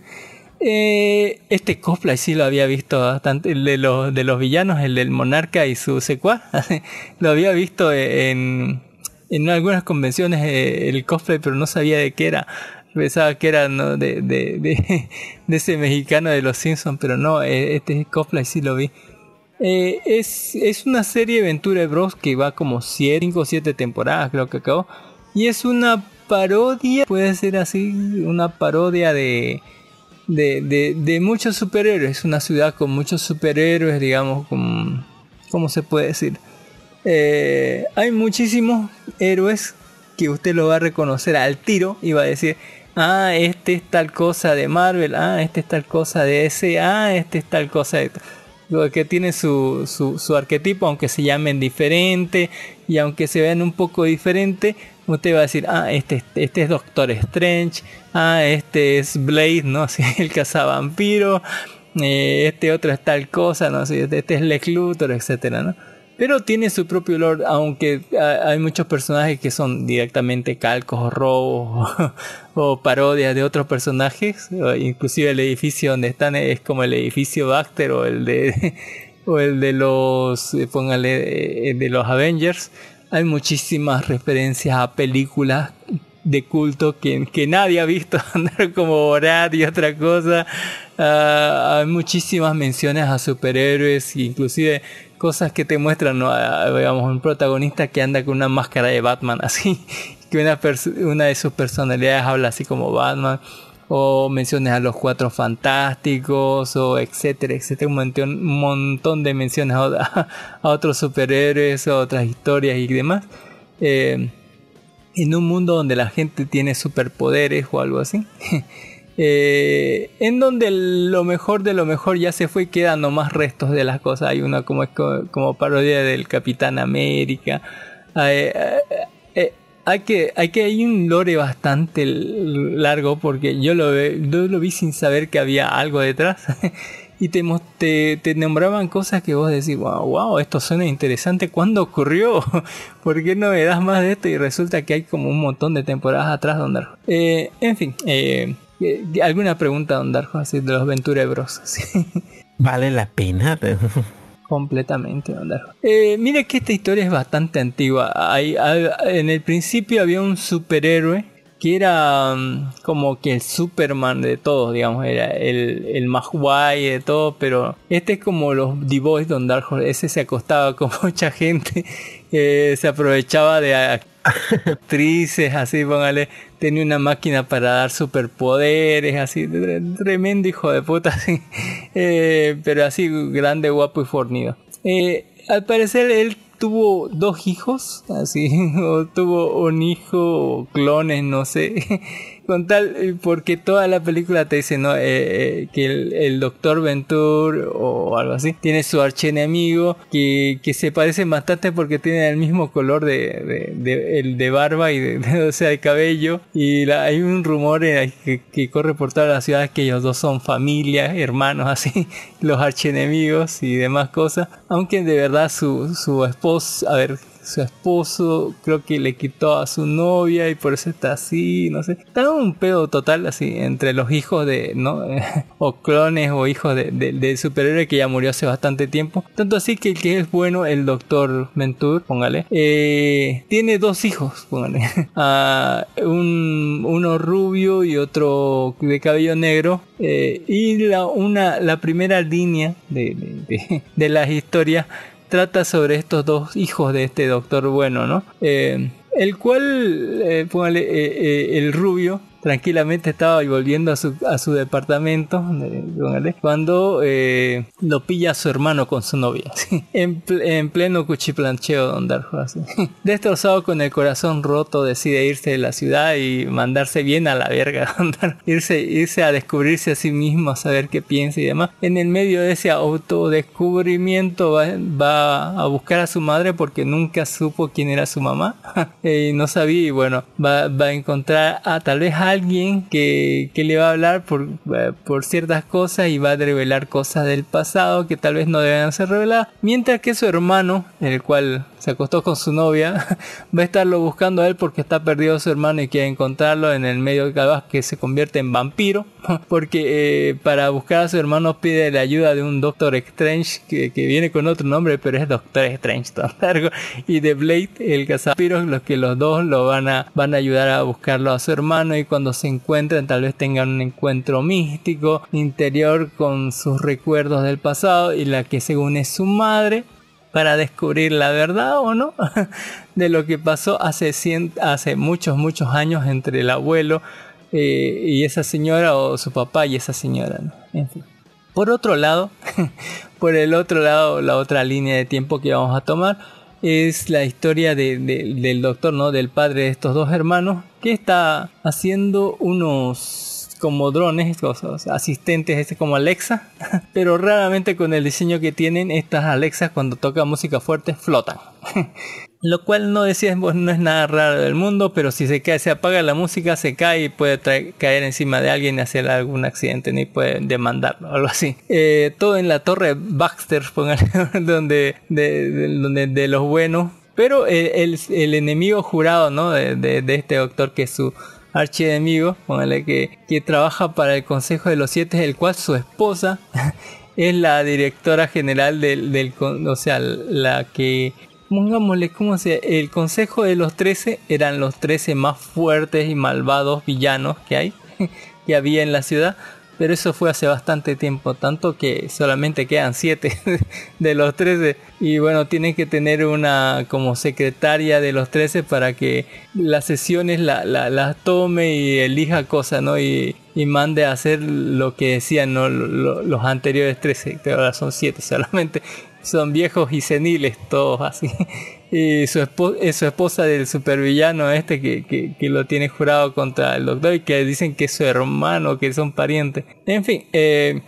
Eh, este cosplay sí lo había visto bastante, el de los, de los villanos, el del monarca y su secuaz. [LAUGHS] lo había visto en, en algunas convenciones eh, el cosplay, pero no sabía de qué era. Pensaba que era de, de, de, [LAUGHS] de ese mexicano de los Simpsons, pero no, eh, este cosplay sí lo vi. Eh, es, es una serie de Venture Bros que va como 5 o 7 temporadas, creo que acabó. Y es una parodia, puede ser así, una parodia de, de, de, muchos superhéroes. Una ciudad con muchos superhéroes, digamos, con, ¿cómo se puede decir? Eh, hay muchísimos héroes que usted lo va a reconocer al tiro y va a decir, ah, este es tal cosa de Marvel, ah, este es tal cosa de ese, ah, este es tal cosa de... que tiene su, su, su, arquetipo, aunque se llamen diferente y aunque se vean un poco diferente, usted va a decir, ah, este, este es Doctor Strange, ah, este es Blade, ¿no? [LAUGHS] Sí, el cazavampiro, eh, este otro es tal cosa, ¿no? Sí, este es Lex Luthor, etcétera, ¿no? Pero tiene su propio lore, aunque hay muchos personajes que son directamente calcos o robos [LAUGHS] o, parodias de otros personajes. Inclusive el edificio donde están es como el edificio Baxter o el de [LAUGHS] o el de los eh, póngale eh, de los Avengers. Hay muchísimas referencias a películas de culto que, que nadie ha visto, [LAUGHS] como Borat y otra cosa. Ah, hay muchísimas menciones a superhéroes, inclusive cosas que te muestran, ¿no? digamos, un protagonista que anda con una máscara de Batman, [LAUGHS] así, que una, de sus personalidades habla así como Batman, o menciones a los cuatro fantásticos, o etcétera, etcétera, un montón, un montón de menciones [LAUGHS] a, otros superhéroes, a otras historias y demás. Eh, en un mundo donde la gente tiene superpoderes o algo así. [LAUGHS] Eh, en donde lo mejor de lo mejor ya se fue y quedan nomás restos de las cosas. Hay una como, como parodia del Capitán América. hay que hay que hay un lore bastante largo porque yo lo, yo lo vi sin saber que había algo detrás. [LAUGHS] y te, te, te, nombraban cosas que vos decís, wow, wow, esto suena interesante, ¿cuándo ocurrió? [LAUGHS] ¿Por qué no me das más de esto? Y resulta que hay como un montón de temporadas atrás donde... Eh, en fin, eh, eh, ¿Alguna pregunta, don Darjo, así de los Venturebros? [LAUGHS] Vale la pena. [LAUGHS] Completamente, don Darjo. Eh, mire que esta historia es bastante antigua. Hay, en el principio había un superhéroe que era mm, como que el Superman de todos, digamos, era el, el más guay de todo, pero este es como los The Boys, Don Darjo, ese se acostaba con [LAUGHS] mucha gente, eh, se aprovechaba de actrices, así, póngale, tenía una máquina para dar superpoderes, así, tremendo hijo de puta, [LAUGHS] así, eh, pero así grande, guapo y fornido. Eh, al parecer él tuvo dos hijos, así, [LAUGHS] o tuvo un hijo, clones, no sé. Con tal, eh, porque toda la película te dice, ¿no? Eh, eh, que el, doctor Ventur o algo así tiene su archienemigo que, que se parece bastante porque tiene el mismo color de, de, el de barba y [LAUGHS] de, o sea, de cabello. Y hay un rumor que, que, corre por toda la ciudad que ellos dos son familia, hermanos, [LAUGHS] así, los archienemigos y demás cosas. Aunque de verdad su, su esposo, a ver, su esposo creo que le quitó a su novia y por eso está así, no sé. Está un pedo total así entre los hijos de, ¿no? [LAUGHS] o clones o hijos de, del superhéroe que ya murió hace bastante tiempo. Tanto así que el que es bueno, el doctor Mentur, póngale, eh, tiene dos hijos, póngale. [LAUGHS] Ah, un, uno rubio y otro de cabello negro. Eh, y la, una, la primera línea de, de, de las historias trata sobre estos dos hijos de este doctor bueno, ¿no? Eh, el cual, eh, póngale, eh, el rubio, tranquilamente estaba volviendo a su, a su departamento cuando eh, lo pilla su hermano con su novia [LAUGHS] en, en, pleno cuchiplancheo don Darjo así. [LAUGHS] destrozado con el corazón roto decide irse de la ciudad y mandarse bien a la verga [LAUGHS] irse, irse a descubrirse a sí mismo a saber qué piensa y demás en el medio de ese autodescubrimiento va, va a buscar a su madre porque nunca supo quién era su mamá y no sabía y bueno va, va a encontrar a tal vez a alguien que, que le va a hablar por, eh, por ciertas cosas y va a revelar cosas del pasado que tal vez no deben ser reveladas. Mientras que su hermano, el cual se acostó con su novia, [LAUGHS] va a estarlo buscando a él porque está perdido su hermano y quiere encontrarlo en el medio de que se convierte en vampiro. [LAUGHS] Porque eh, para buscar a su hermano pide la ayuda de un Doctor Strange que, que viene con otro nombre, pero es Doctor Strange [LAUGHS] largo. Y de Blade, el cazapiro, los que los dos lo van a, van a ayudar a buscarlo a su hermano. Y cuando se encuentren, tal vez tengan un encuentro místico interior con sus recuerdos del pasado y la que según es su madre para descubrir la verdad o no [LAUGHS] de lo que pasó hace, hace muchos, muchos años entre el abuelo eh, y esa señora o su papá y esa señora. Por otro lado, [LAUGHS] por el otro lado, la otra línea de tiempo que vamos a tomar es la historia del doctor, ¿no? Del padre de estos dos hermanos que está haciendo unos como drones, cosas, asistentes este como Alexa, [LAUGHS] pero raramente con el diseño que tienen estas Alexas cuando toca música fuerte flotan. [LAUGHS] Lo cual no decía pues, no es nada raro del mundo, pero si se cae, se apaga la música, se cae y puede caer encima de alguien y hacer algún accidente, ni puede demandarlo, algo así. Eh, todo en la torre Baxter, [LAUGHS] donde de, donde de los buenos. Pero el, el, enemigo jurado, ¿no? De, de, este doctor que es su archienemigo, póngale que, que trabaja para el Consejo de los Siete, el cual su esposa [LAUGHS] es la directora general del, del o sea, la que pongámosle como sea, el consejo de los 13 eran los 13 más fuertes y malvados villanos que hay, [LAUGHS] que había en la ciudad, pero eso fue hace bastante tiempo, tanto que solamente quedan 7 [LAUGHS] de los 13 y bueno, tienen que tener una como secretaria de los 13 para que las sesiones las la, tome y elija cosas, ¿no? Y, y mande a hacer lo que decían ¿no? los anteriores 13, que ahora son 7 solamente son viejos y seniles todos así. Y su, es su esposa del supervillano este que, que, lo tiene jurado contra el doctor y que dicen que es su hermano, que son parientes. En fin, eh,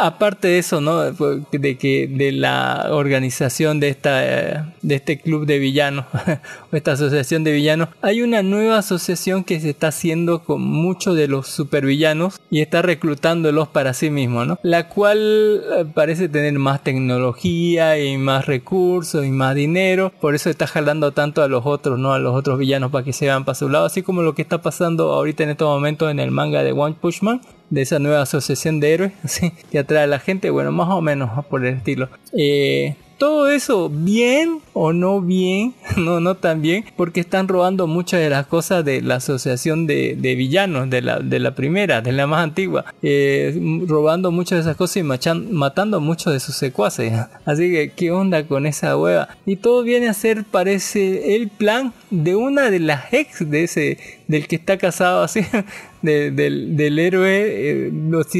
aparte de eso, ¿no? De que de la organización de esta de este club de villanos o [LAUGHS] esta asociación de villanos, hay una nueva asociación que se está haciendo con muchos de los supervillanos y está reclutándolos para sí mismo, ¿no? La cual eh, parece tener más tecnología y más recursos y más dinero, por eso está jalando tanto a los otros, ¿no? A los otros villanos para que se vean para su lado, así como lo que está pasando ahorita en estos momentos en el manga de One Pushman, de esa nueva asociación de héroes [LAUGHS] que atrae a la gente, bueno, más o menos por el estilo. Eh, todo eso bien o no bien, [LAUGHS] no, no tan bien, porque están robando muchas de las cosas de la asociación de, villanos, de la, de la primera, de la más antigua, eh, robando muchas de esas cosas y matando muchos de sus secuaces. [LAUGHS] Así que, ¿qué onda con esa hueva? Y todo viene a ser, parece, el plan de una de las ex de ese, del que está casado así, [LAUGHS] del, del, héroe, eh,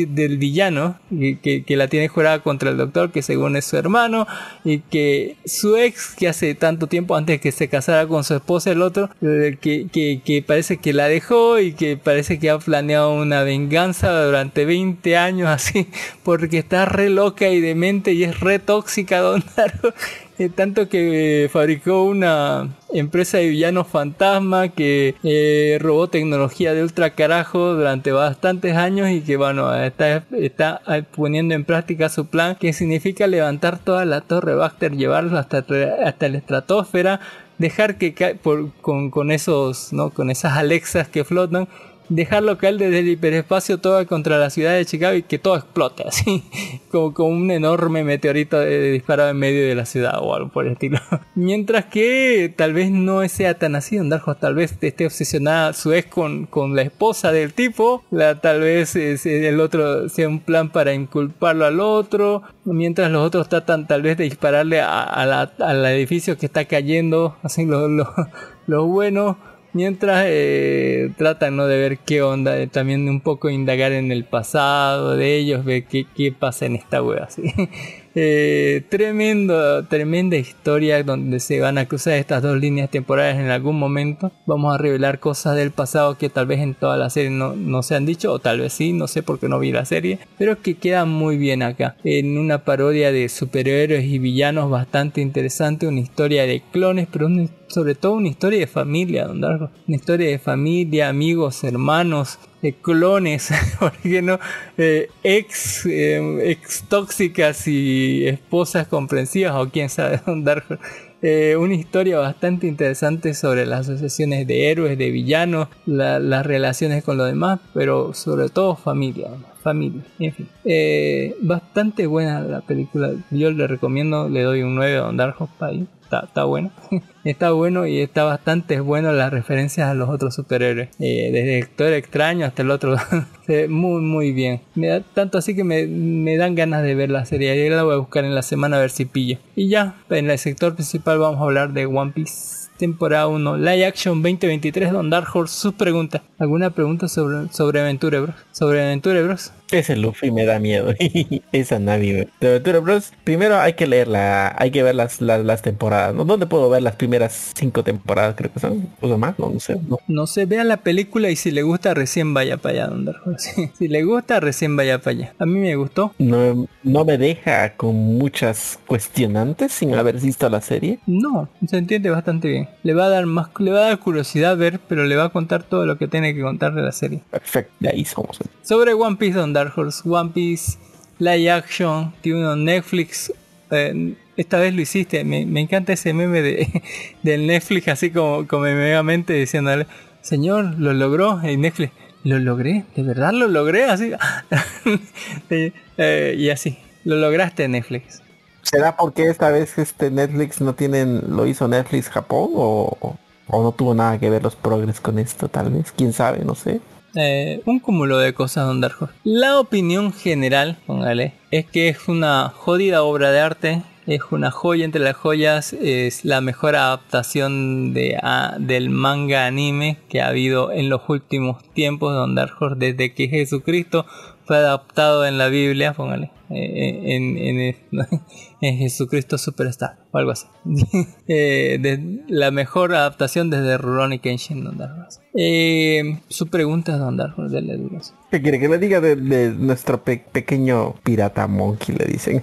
del villano, que, que, la tiene jurada contra el doctor, que según es su hermano, y que su ex, que hace tanto tiempo antes que se casara con su esposa, el otro, eh, que, que, que parece que la dejó y que parece que ha planeado una venganza durante 20 años así, [LAUGHS] porque está re loca y demente y es re tóxica, Don eh, tanto que eh, fabricó una empresa de villanos fantasma que eh, robó tecnología de ultra carajo durante bastantes años y que bueno está, está poniendo en práctica su plan que significa levantar toda la torre Baxter llevarlo hasta, hasta la estratosfera dejar que por, con, con esos no con esas Alexas que flotan dejarlo caer desde el hiperespacio todo contra la ciudad de Chicago y que todo explote [LAUGHS] así, como, como un enorme meteorito disparado en medio de la ciudad o algo por el estilo. [LAUGHS] Mientras que tal vez no sea tan así, Darjo tal vez esté obsesionada su ex con, con la esposa del tipo, la, tal vez el otro sea un plan para inculparlo al otro, mientras los otros tratan tal vez de dispararle a, la, al edificio que está cayendo, [LAUGHS] así lo, lo, lo bueno mientras eh, tratan ¿no? de ver qué onda, de también un poco indagar en el pasado de ellos, ver qué, qué pasa en esta wea. [LAUGHS] ¿sí? Eh, tremendo, tremenda historia donde se van a cruzar estas dos líneas temporales en algún momento. Vamos a revelar cosas del pasado que tal vez en toda la serie no, no se han dicho, o tal vez sí, no sé por qué no vi la serie, pero que queda muy bien acá. En una parodia de superhéroes y villanos bastante interesante, una historia de clones, pero sobre todo una historia de familia, una historia de familia, amigos, hermanos, clones, [LAUGHS] porque no? Eh, ex, eh, ex tóxicas y esposas comprensivas o quién sabe [LAUGHS] dónde eh, una historia bastante interesante sobre las asociaciones de héroes, de villanos, las relaciones con los demás, pero sobre todo familia, familia, en fin. bastante buena la película, yo le recomiendo, le doy un 9 a Don Dark está, está bueno. [LAUGHS] está bueno y está bastante bueno las referencias a los otros superhéroes. Eh, desde el Doctor Extraño hasta el otro. [LAUGHS] muy, muy bien. Me da, tanto así que me, me, dan ganas de ver la serie. Y la voy a buscar en la semana a ver si pillo. Y ya, en el sector principal vamos a hablar de One Piece. Temporada 1, Live Action 2023, Don Dark Horse, sus preguntas. ¿Alguna pregunta sobre, sobre Aventura Bros? ¿Sobre Aventura Bros? Ese Luffy me da miedo. [LAUGHS] Esa Navi. De Aventura Bros. Primero hay que leerla, hay que ver las, las, las temporadas. ¿no? ¿Dónde puedo ver las primeras cinco temporadas? Creo que son. O más, no, no sé. No. No sé, vea la película y si le gusta recién vaya para allá, Don Dark Horse. [LAUGHS] si le gusta recién vaya para allá. A mí me gustó. no, no me deja con muchas cuestionantes sin haber visto la serie. No, se entiende bastante bien. Le va a dar más, le va a dar curiosidad ver, pero le va a contar todo lo que tiene que contar de la serie. Perfecto, de ahí somos. Sobre One Piece, Don Dark Horse, One Piece Live Action, tiene uno Netflix. eh, esta vez lo hiciste, me, me encanta ese meme de, [LAUGHS] del Netflix, así como, como megamente diciéndole, señor, lo logró, y Netflix, lo logré, de verdad lo logré, así, [LAUGHS] eh, y así, lo lograste Netflix. ¿Será porque esta vez este Netflix no tienen, lo hizo Netflix Japón o, o no tuvo nada que ver los progres con esto tal vez? ¿Quién sabe? No sé. Eh, un cúmulo de cosas, Don Dark. La opinión general, póngale, es que es una jodida obra de arte. Es una joya entre las joyas. Es la mejor adaptación de, a- del manga anime que ha habido en los últimos tiempos, Don Dark desde que Jesucristo fue adaptado en la Biblia, póngale, eh, en, en, en Jesucristo Superstar o algo así. [LAUGHS] Eh, de- la mejor adaptación desde Rurouni Kenshin, Don Dark Horse. Eh, su pregunta, Don Dark Horse, dele dudas. ¿Qué quiere que le diga de, de nuestro pe- pequeño pirata monkey? Le dicen.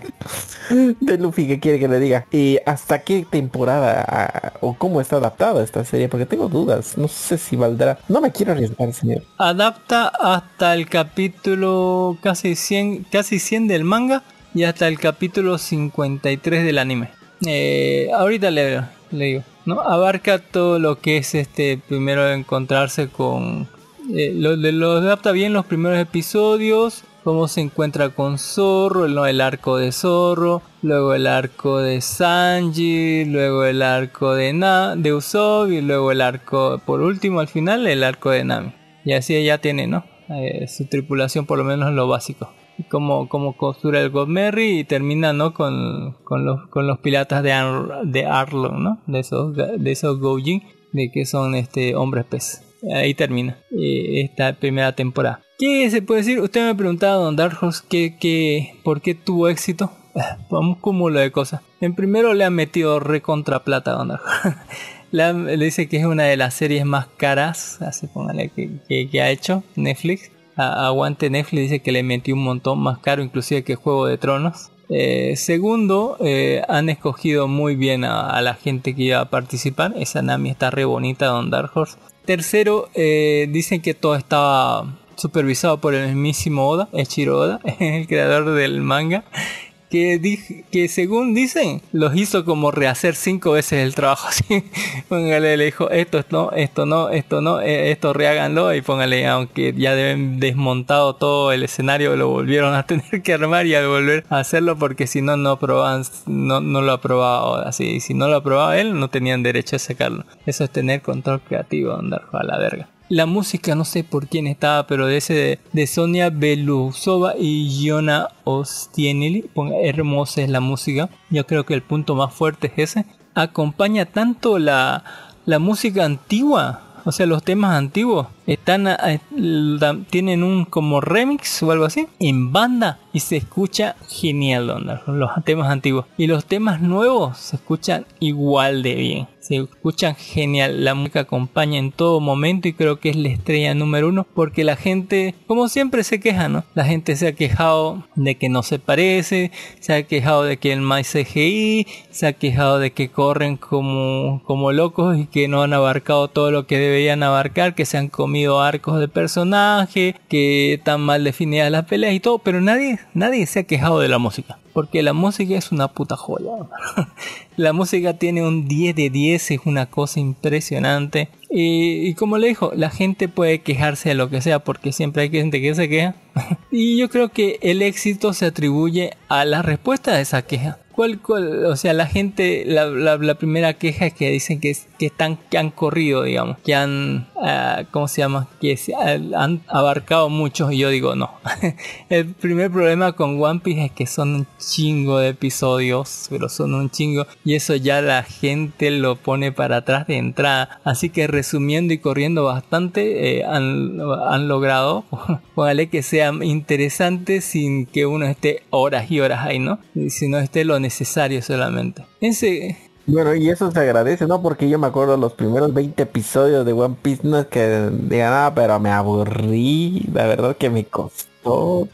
[LAUGHS] de Luffy, ¿qué quiere que le diga? ¿Y hasta qué temporada ah, o cómo está adaptada esta serie? Porque tengo dudas. No sé si valdrá. No me quiero arriesgar, señor. Adapta hasta el capítulo casi 100, casi 100 del manga y hasta el capítulo 53 del anime. Eh, ahorita le, le digo, ¿no? Abarca todo lo que es este primero encontrarse con... eh, lo, lo adapta bien los primeros episodios, cómo se encuentra con Zorro, ¿no? el arco de Zorro, luego el arco de Sanji, luego el arco de, Na, de Usopp y luego el arco, por último al final, el arco de Nami. Y así ya tiene, ¿no? Eh, su tripulación por lo menos lo básico. Como, como costura el Godmerry y termina, ¿no? Con, con, los, con los piratas de, Ar- de Arlong, ¿no? De esos, de esos Goujin, de que son este hombres pez. Ahí termina eh, esta primera temporada. ¿Qué se puede decir? Usted me preguntaba, Don Dark Horse, ¿qué, qué, ¿por qué tuvo éxito? [LAUGHS] Un cúmulo de cosas. En primero le han metido recontra plata a Don Dark Horse. [LAUGHS] Le dice que es una de las series más caras, así póngale, que, que- que ha hecho Netflix. Aguante Netflix dice que le metió un montón más caro inclusive que Juego de Tronos. Eh, segundo, eh, han escogido muy bien a, a la gente que iba a participar. Esa Nami está re bonita, Don Dark Horse. Tercero, eh, dicen que todo estaba supervisado por el mismísimo Oda, Echiro Oda, [LAUGHS] el creador del manga. Que, di- que según dicen, los hizo como rehacer cinco veces el trabajo. [LAUGHS] Así, póngale, le dijo, esto no, esto no, esto no, eh, esto reháganlo. Y póngale, aunque ya deben desmontado todo el escenario, lo volvieron a [LAUGHS] tener que armar y a volver a hacerlo porque si no, no aprobaban, no, no lo aprobaba así. Si no lo aprobaba él, no tenían derecho a sacarlo. Eso es tener control creativo, andar a la verga. La música, no sé por quién estaba, pero de ese de, Sonia Belusova y Giona Ostienili. Hermosa es la música. Yo creo que el punto más fuerte es ese. Acompaña tanto la, la música antigua, o sea, los temas antiguos, están la- tienen un como remix o algo así en banda y se escucha genial los temas antiguos y los temas nuevos se escuchan igual de bien se escuchan genial la música acompaña en todo momento y creo que es la estrella número uno porque la gente como siempre se queja no la gente se ha quejado de que no se parece se ha quejado de que el más CGI se ha quejado de que corren como como locos y que no han abarcado todo lo que deberían abarcar que se han comido arcos de personaje, que están mal definidas las peleas y todo, pero nadie, nadie se ha quejado de la música. Porque la música es una puta joya. [LAUGHS] la música tiene un 10 de 10, es una cosa impresionante. Y, como le dijo, la gente puede quejarse de lo que sea, porque siempre hay gente que se queja. [LAUGHS] y yo creo que el éxito se atribuye a la respuesta de esa queja. ¿Cuál, cuál? O sea, la gente, la, la, la primera queja es que dicen que, que están, que han corrido, digamos, que han, ah, ¿cómo se llama? Que se- ah, han abarcado mucho y yo digo no. [LAUGHS] El primer problema con One Piece es que son un chingo de episodios, pero son un chingo y eso ya la gente lo pone para atrás de entrada. Así que resumiendo y corriendo bastante, eh, han, han logrado, [LAUGHS] póngale que sea interesante sin que uno esté horas y horas ahí, ¿no? Y Si no esté lo necesario solamente. Ese, Bueno, y eso se agradece, ¿no? Porque yo me acuerdo los primeros 20 episodios de One Piece, no es que diga nada, pero me aburrí, la verdad que me costó.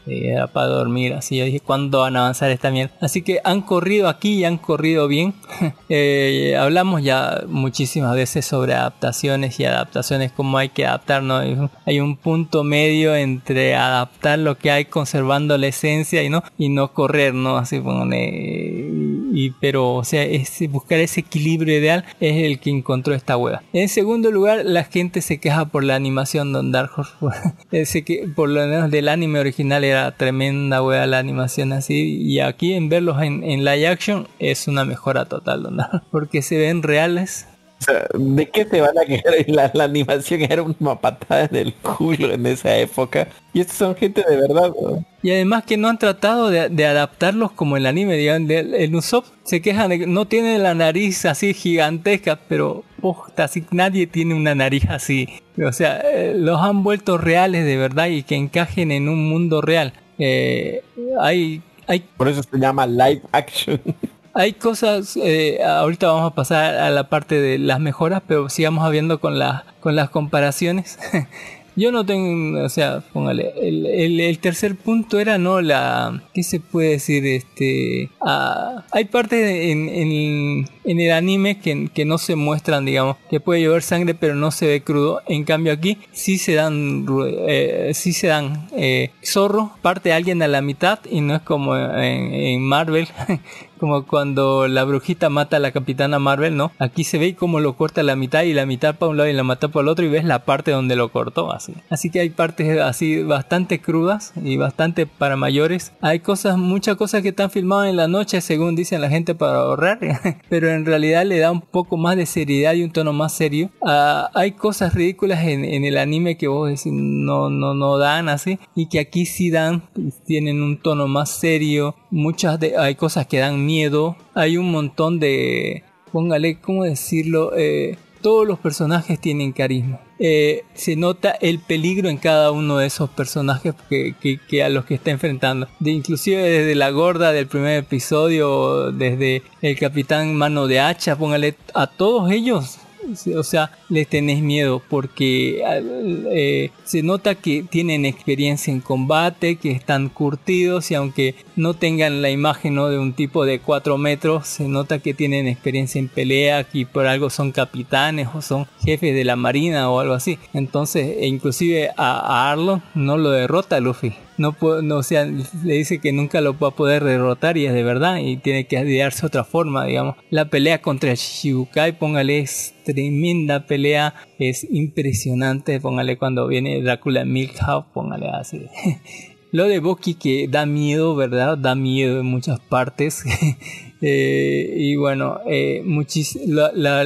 Era para dormir, así yo dije, ¿cuándo van a avanzar esta mierda? Así que han corrido aquí y han corrido bien. [LAUGHS] Eh, hablamos ya muchísimas veces sobre adaptaciones y adaptaciones, cómo hay que adaptarnos. Hay un- punto medio entre adaptar lo que hay conservando la esencia y no, y no correr, ¿no? Así pone, y, pero, o sea, buscar ese equilibrio ideal es el que encontró esta hueva. En segundo lugar, la gente se queja por la animación de Dark Horse. [LAUGHS] Que por lo menos del anime original era tremenda hueva la animación así. Y aquí en verlos en, live action es una mejora total, Don [LAUGHS] porque se ven reales. Sea, ¿de qué se van a quejar? [LAUGHS] La, la animación era una patada en el culo en esa época. Y estos son gente de verdad, ¿no? Y además que no han tratado de, de adaptarlos como el anime, digamos, el Usopp se quejan de que no tiene la nariz así gigantesca, pero posta, así nadie tiene una nariz así. O sea, eh, los han vuelto reales de verdad y que encajen en un mundo real. Eh, hay, hay Por eso se llama live action. [LAUGHS] hay cosas, eh, ahorita vamos a pasar a la parte de las mejoras, pero sigamos habiendo con, las con las comparaciones. [LAUGHS] Yo no tengo, o sea, póngale, el, el- el tercer punto era no la, ¿qué se puede decir? Este, ah, hay partes en, en, en el anime que, que no se muestran, digamos, que puede llover sangre pero no se ve crudo. En cambio aquí sí se dan, eh, sí se dan eh, zorro, parte alguien a la mitad y no es como en, en Marvel. [LAUGHS] como cuando la brujita mata a la capitana Marvel, ¿no? Aquí se ve cómo lo corta a la mitad y la mitad para un lado y la mata para el otro y ves la parte donde lo cortó, así. Así que hay partes así bastante crudas y bastante para mayores. Hay cosas, muchas cosas que están filmadas en la noche, según dicen la gente, para ahorrar, [LAUGHS] pero en realidad le da un poco más de seriedad y un tono más serio. Ah, hay cosas ridículas en, en el anime que vos decís no, no, no dan así y que aquí sí dan, tienen un tono más serio. Muchas de, hay cosas que dan miedo. Hay un montón de, póngale, ¿cómo decirlo? Eh, todos los personajes tienen carisma. Eh, se nota el peligro en cada uno de esos personajes que, que- a los que está enfrentando. De, inclusive desde la gorda del primer episodio, desde el capitán mano de hacha, póngale a todos ellos. O sea, les tenés miedo porque eh, se nota que tienen experiencia en combate, que están curtidos y aunque no tengan la imagen ¿no? de un tipo de 4 metros, se nota que tienen experiencia en pelea y por algo son capitanes o son jefes de la marina o algo así. Entonces, e inclusive a, a no lo derrota Luffy. No, no, o sea, le dice que nunca lo va a poder derrotar y es de verdad y tiene que idearse otra forma, digamos. La pelea contra Shibukai, póngale, es tremenda pelea, es impresionante, póngale cuando viene Drácula Milkhouse, póngale así. [LAUGHS] Lo de Boki que da miedo, ¿verdad? Da miedo en muchas partes. [LAUGHS] Eh, y bueno, eh, muchis- la-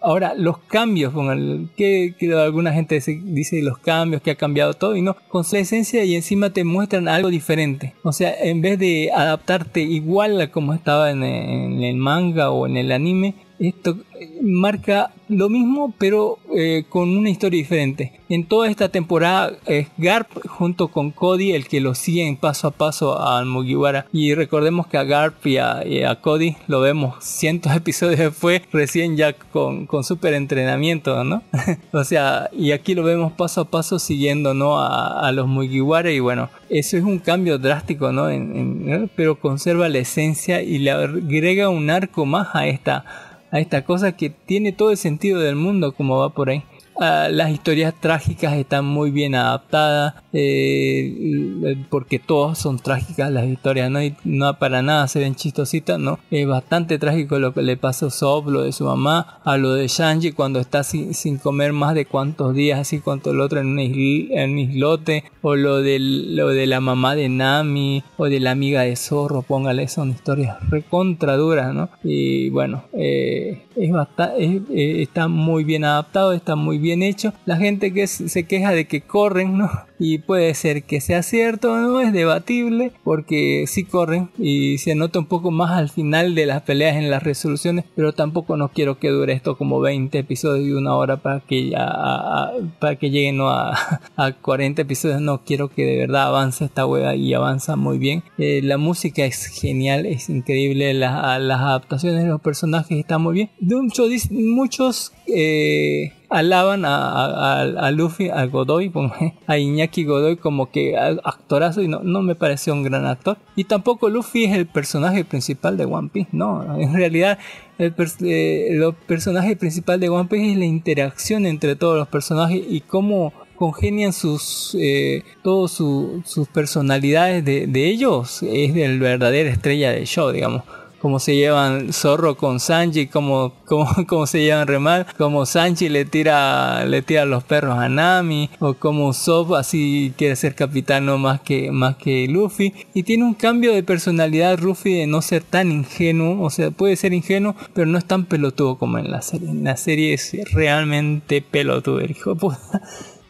ahora los cambios, pongan, que, que alguna gente dice los cambios, que ha cambiado todo y no, con su esencia y encima te muestran algo diferente. O sea, en vez de adaptarte igual a como estaba en el manga o en el anime, esto eh, marca lo mismo pero eh, con una historia diferente. En toda esta temporada es Garp junto con Cody el que lo siguen paso a paso al Mugiwara y recordemos que a Garp y a, a Cody lo vemos cientos de [LAUGHS] episodios después recién ya con, con super entrenamiento, ¿no? [LAUGHS] o sea, y aquí lo vemos paso a paso siguiendo, ¿no? A, a los Mugiwara y bueno, eso es un cambio drástico, ¿no? En- en- pero conserva la esencia y le agrega un arco más a esta a esta cosa que tiene todo el sentido del mundo como va por ahí. Ah, las historias trágicas están muy bien adaptadas, eh, porque todas son trágicas las historias, no, hay, no para nada se ven chistositas, no. Es bastante trágico lo que le pasa a Usopp, lo de su mamá, a lo de Shanji cuando está sin, sin comer más de cuantos días, así cuanto el otro en un, islote, o lo, del, lo de la mamá de Nami, o de la amiga de Zorro, póngale, son historias recontra duras, ¿no? Y bueno, eh, es bastante, está muy bien adaptado, está muy bien hecho. La gente que se queja de que corren, ¿no? Y puede ser que sea cierto, no es debatible, porque sí corren y se nota un poco más al final de las peleas en las resoluciones, pero tampoco no quiero que dure esto como 20 episodios de una hora para que ya para que lleguen a, [LAUGHS] a 40 episodios, no quiero que de verdad avance esta wea y avanza muy bien. Eh, la música es genial, es increíble, la- las adaptaciones de los personajes están muy bien. De muchos, muchos eh, alaban a, a- a- Luffy, a Godoy, [LAUGHS] a Iñaki Godoy como que actorazo y no, no me pareció un gran actor. Y tampoco Luffy es el personaje principal de One Piece, no, en realidad el, eh, personaje principal de One Piece es la interacción entre todos los personajes y cómo congenian sus eh, todas su- sus personalidades de, de ellos es del verdadera estrella del show digamos cómo se llevan Zorro con Sanji, cómo, cómo, [LAUGHS] cómo se llevan Remal, como Sanji le tira, le tira los perros a Nami, o como Sop así quiere ser capitán no más que, más que Luffy, y tiene un cambio de personalidad Luffy de no ser tan ingenuo, o sea, puede ser ingenuo, pero no es tan pelotudo como en la serie, en la serie es realmente pelotudo, el hijo.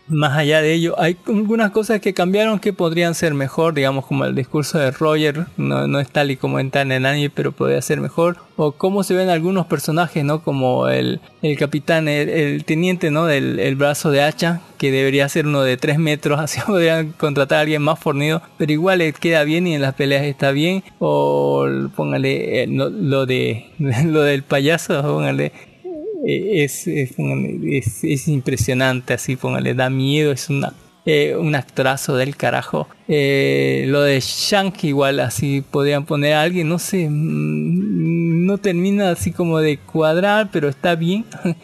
Más allá de ello, hay algunas cosas que cambiaron que podrían ser mejor, digamos como el discurso de Roger, no, no es tal y como en el anime, pero podría ser mejor. O cómo se ven algunos personajes, ¿no? Como el, el capitán, el, teniente, ¿no? Del el brazo de hacha, que debería ser uno de 3 metros, [LAUGHS] así podrían contratar a alguien más fornido, pero igual queda bien y en las peleas está bien. O póngale eh, lo de [LAUGHS] lo del payaso, póngale es, es, es, es impresionante, así póngale, da miedo, es una, eh, un actorazo del carajo. Eh, lo de Shank igual así podrían poner a alguien, no sé, mm, no termina así como de cuadrar, pero está bien. [LAUGHS]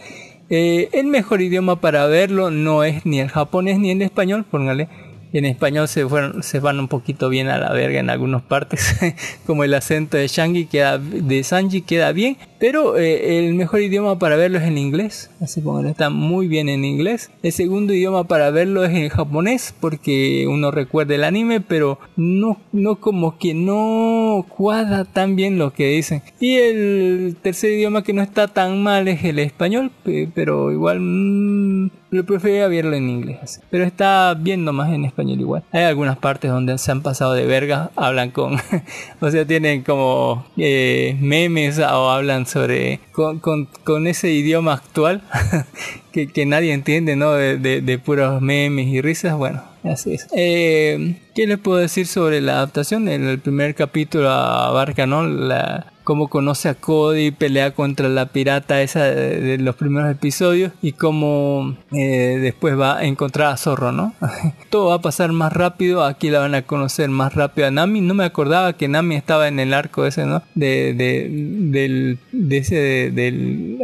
Eh, el mejor idioma para verlo no es ni el japonés ni el español, póngale. En español se, fueron, se van un poquito bien a la verga en algunas partes, [LAUGHS] como el acento de Shangi queda, de Sanji queda bien, pero eh, el mejor idioma para verlo es en inglés, así como está muy bien en inglés. El segundo idioma para verlo es en japonés, porque uno recuerda el anime, pero no, no como que no cuadra tan bien lo que dicen. Y el tercer idioma que no está tan mal es el español, pe- pero igual mm, lo prefería verlo en inglés. Pero está bien nomás en español igual. Hay algunas partes donde se han pasado de verga, hablan con, [LAUGHS] o sea, tienen como eh, memes o hablan sobre, con, con, con ese idioma actual [LAUGHS] que, que nadie entiende, ¿no? De, de, puros memes y risas, bueno. Así es. Eh, ¿Qué les puedo decir sobre la adaptación? El primer capítulo abarca, ¿no? La, cómo conoce a Cody, pelea contra la pirata esa de, los primeros episodios y cómo eh, después va a encontrar a Zorro, ¿no? [LAUGHS] Todo va a pasar más rápido, aquí la van a conocer más rápido a Nami. No me acordaba que Nami estaba en el arco ese, ¿no? De, de, del, de ese, de, del,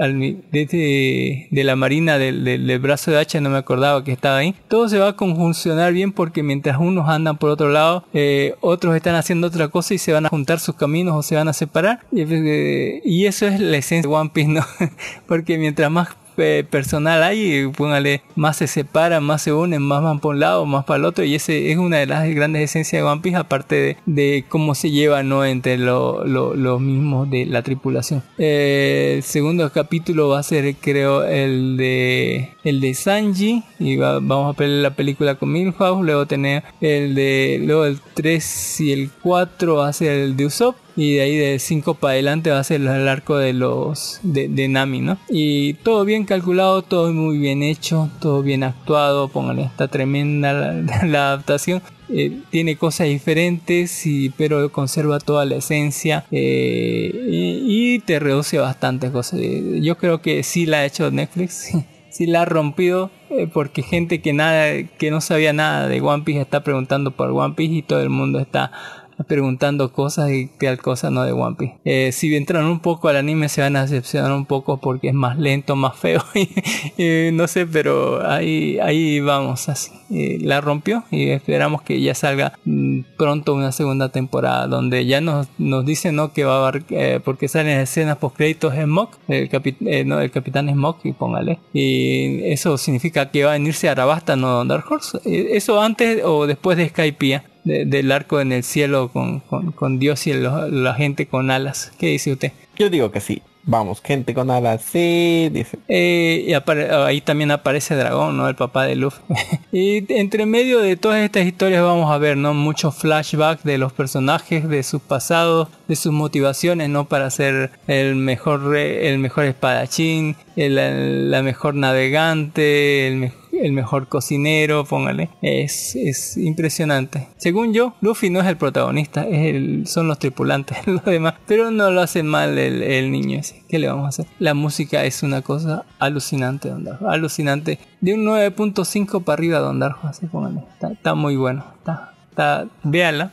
de, de la marina del, del- del brazo de hacha, no me acordaba que estaba ahí. Todo se va a conjuncionar bien porque mientras unos andan por otro lado, eh, otros están haciendo otra cosa y se van a juntar sus caminos o se van a separar. Y, eh, y eso es la esencia de One Piece, ¿no? [LAUGHS] porque mientras más eh, personal hay, póngale, más se separan, más se unen, más van por un lado, más para el otro, y ese es una de las grandes esencias de One Piece, aparte de, cómo se lleva ¿no? entre lo- lo- los mismos de la tripulación. Eh, el segundo capítulo va a ser, creo, el de el de Sanji, y va- vamos a ver la película con Milhouse, luego tener el de, luego el 3 y el 4 va a ser el de Usopp, y de ahí de 5 para adelante va a ser el arco de los de, Nami, ¿no? Y todo bien calculado, todo muy bien hecho, todo bien actuado, póngale, está tremenda la, [LAUGHS] la adaptación. Eh, tiene cosas diferentes, y, pero conserva toda la esencia eh, y, te reduce bastantes cosas. Eh, Yo creo que sí la ha hecho Netflix, [LAUGHS] sí la ha rompido porque gente que nada que no sabía nada de One Piece está preguntando por One Piece y todo el mundo está preguntando cosas y tal cosa no de One Piece. Eh, si entran un poco al anime se van a decepcionar un poco porque es más lento, más feo [LAUGHS] y, no sé, pero ahí, ahí vamos así. la rompió y esperamos que ya salga mm, pronto una segunda temporada donde ya nos, nos dicen ¿no? que va a haber, eh, porque salen escenas post créditos en Mock, el, eh, no, el capitán es Mock y póngale. Y eso significa que va a venirse a Arabasta, no Dark Horse. Eso antes o después de Skypiea del arco en el cielo con, con, Dios y la gente con alas. ¿Qué dice usted? Yo digo que sí. Vamos, gente con alas, sí, dice. Eh, y ahí también aparece Dragón, ¿no? El papá de Luffy. [LAUGHS] y entre medio de todas estas historias vamos a ver, ¿no? Muchos flashbacks de los personajes, de sus pasados, de sus motivaciones, ¿no? Para ser el mejor, el mejor espadachín, el, la mejor navegante, el mejor el mejor cocinero, póngale. Es, es impresionante. Según yo, Luffy no es el protagonista, es el, son los tripulantes, [LAUGHS] los demás. Pero no lo hace mal el, niño ese. ¿Qué le vamos a hacer? La música es una cosa alucinante, Don Alucinante. De un 9.5 para arriba, Don Darjo, así póngale. Está, muy bueno. Está, está, véala.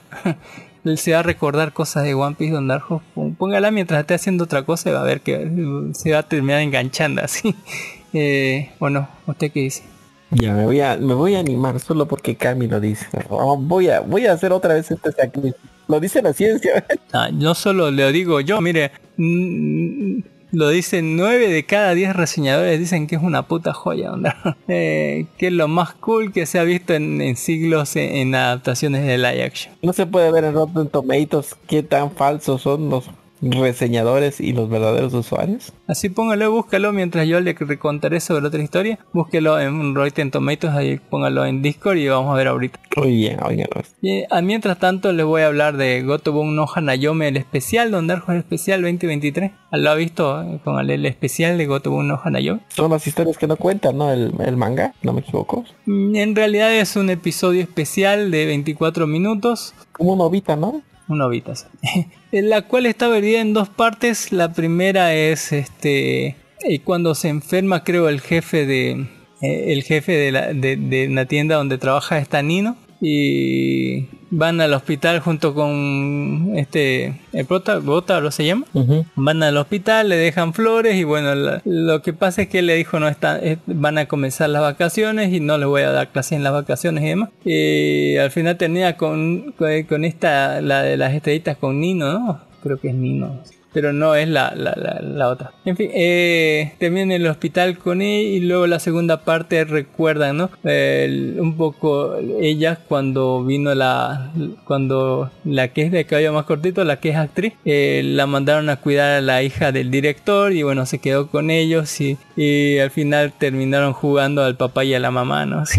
él [LAUGHS] se va a recordar cosas de One Piece Don Darjo. Póngala mientras esté haciendo otra cosa y va a ver que se va a terminar enganchando así. [LAUGHS] Eh, bueno, ¿usted qué dice? Ya me voy a, me voy a animar solo porque Cami lo dice. Voy a, voy a hacer otra vez este sacrificio. Lo dice la ciencia. [LAUGHS] Ah, no solo lo digo yo, mire, lo dicen nueve de cada diez reseñadores dicen que es una puta joya, [LAUGHS] eh, que es lo más cool que se ha visto en, siglos en, adaptaciones de live action. No se puede ver en Rotten Tomatoes qué tan falsos son los reseñadores y los verdaderos usuarios. Así póngalo, búscalo mientras yo le contaré sobre otra historia. Búsquelo en Rotten Tomatoes, ahí póngalo en Discord y vamos a ver ahorita. Muy bien, Y, ah, mientras tanto les voy a hablar de Gotobun no Hanayome, el especial, Don Darjo el especial 2023. ¿Lo ha visto eh, con el, especial de Gotobun no Hanayome? Son las historias que no cuentan, ¿no? El, el manga, no me equivoco. Mm, en realidad es un episodio especial de 24 minutos. Como un novita, ¿no? Una ovita, [LAUGHS] la cual está dividida en dos partes. La primera es este cuando se enferma, creo, el jefe de eh, el jefe de la, de, la tienda donde trabaja está Nino y van al hospital junto con este el prota lo se llama van al hospital le dejan flores y bueno lo que pasa es que él le dijo no está van a comenzar las vacaciones y no les voy a dar clase en las vacaciones y demás y al final tenía con, con esta la de las estrellitas con Nino no creo que es Nino pero no es la, la, la, otra. En fin, eh, termina en el hospital con él y luego la segunda parte recuerdan, ¿no? un poco ella cuando vino la, cuando la que es de cabello más cortito, la que es actriz, eh, la mandaron a cuidar a la hija del director y bueno, se quedó con ellos y, y al final terminaron jugando al papá y a la mamá, ¿no? [LAUGHS]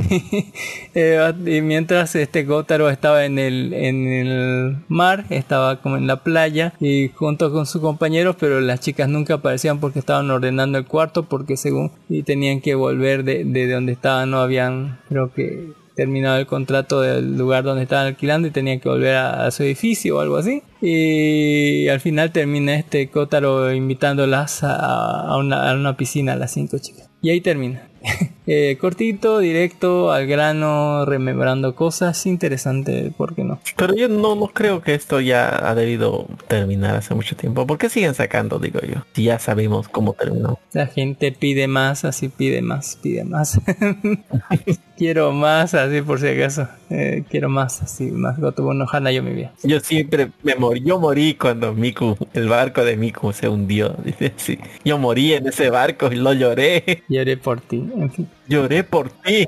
Eh, y mientras este Gotaro estaba en el, en el mar, estaba como en la playa y junto con su compañeros, pero las chicas nunca aparecían porque estaban ordenando el cuarto, porque según y tenían que volver de, de donde estaban, no habían, creo que terminado el contrato del lugar donde estaban alquilando y tenían que volver a, su edificio o algo así. Y al final termina este Kotaro invitándolas a, una, a una piscina a las cinco chicas. Y ahí termina. [LAUGHS] Eh, cortito, directo, al grano, rememorando cosas, interesante, ¿por qué no? Pero yo no, no creo que esto ya ha debido terminar hace mucho tiempo. ¿Por qué siguen sacando, digo yo? Si ya sabemos cómo terminó. La gente pide más, así pide más, pide más. [LAUGHS] quiero más, así por si acaso. Eh, quiero más, así, más Gotobu no Hana yo mi vida. Yo siempre me morí, yo morí cuando Miku, el barco de Miku se hundió. [LAUGHS] Dice, sí. Yo morí en ese barco y lo lloré. Lloré por ti, en fin. Lloré por ti.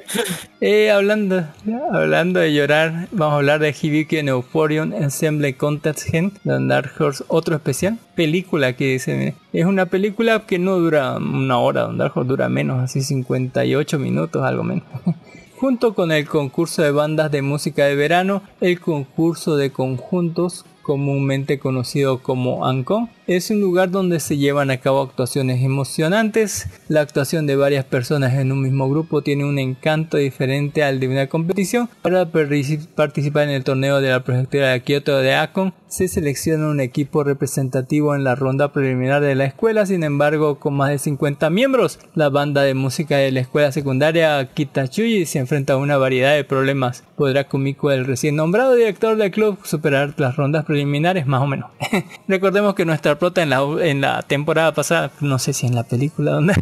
[LAUGHS] eh, hablando, hablando de llorar, vamos a hablar de Hibiki en Euphorion Ensemble Contest Gen de Dark Horse, otro especial. Película que dice, es una película que no dura una hora, Dark Horse dura menos, así 58 minutos, algo menos. [LAUGHS] Junto con el concurso de bandas de música de verano, el concurso de conjuntos comúnmente conocido como Ancon, Es un lugar donde se llevan a cabo actuaciones emocionantes. La actuación de varias personas en un mismo grupo tiene un encanto diferente al de una competición. Para participar en el torneo de la prefectura de Kyoto de Akon, se selecciona un equipo representativo en la ronda preliminar de la escuela, sin embargo, con más de 50 miembros. La banda de música de la escuela secundaria Kitachuyi se enfrenta a una variedad de problemas. ¿Podrá Kumiko, el recién nombrado director del club, superar las rondas preliminares? Más o menos. [LAUGHS] Recordemos que nuestra en la, temporada pasada, no sé si en la película [LAUGHS] donde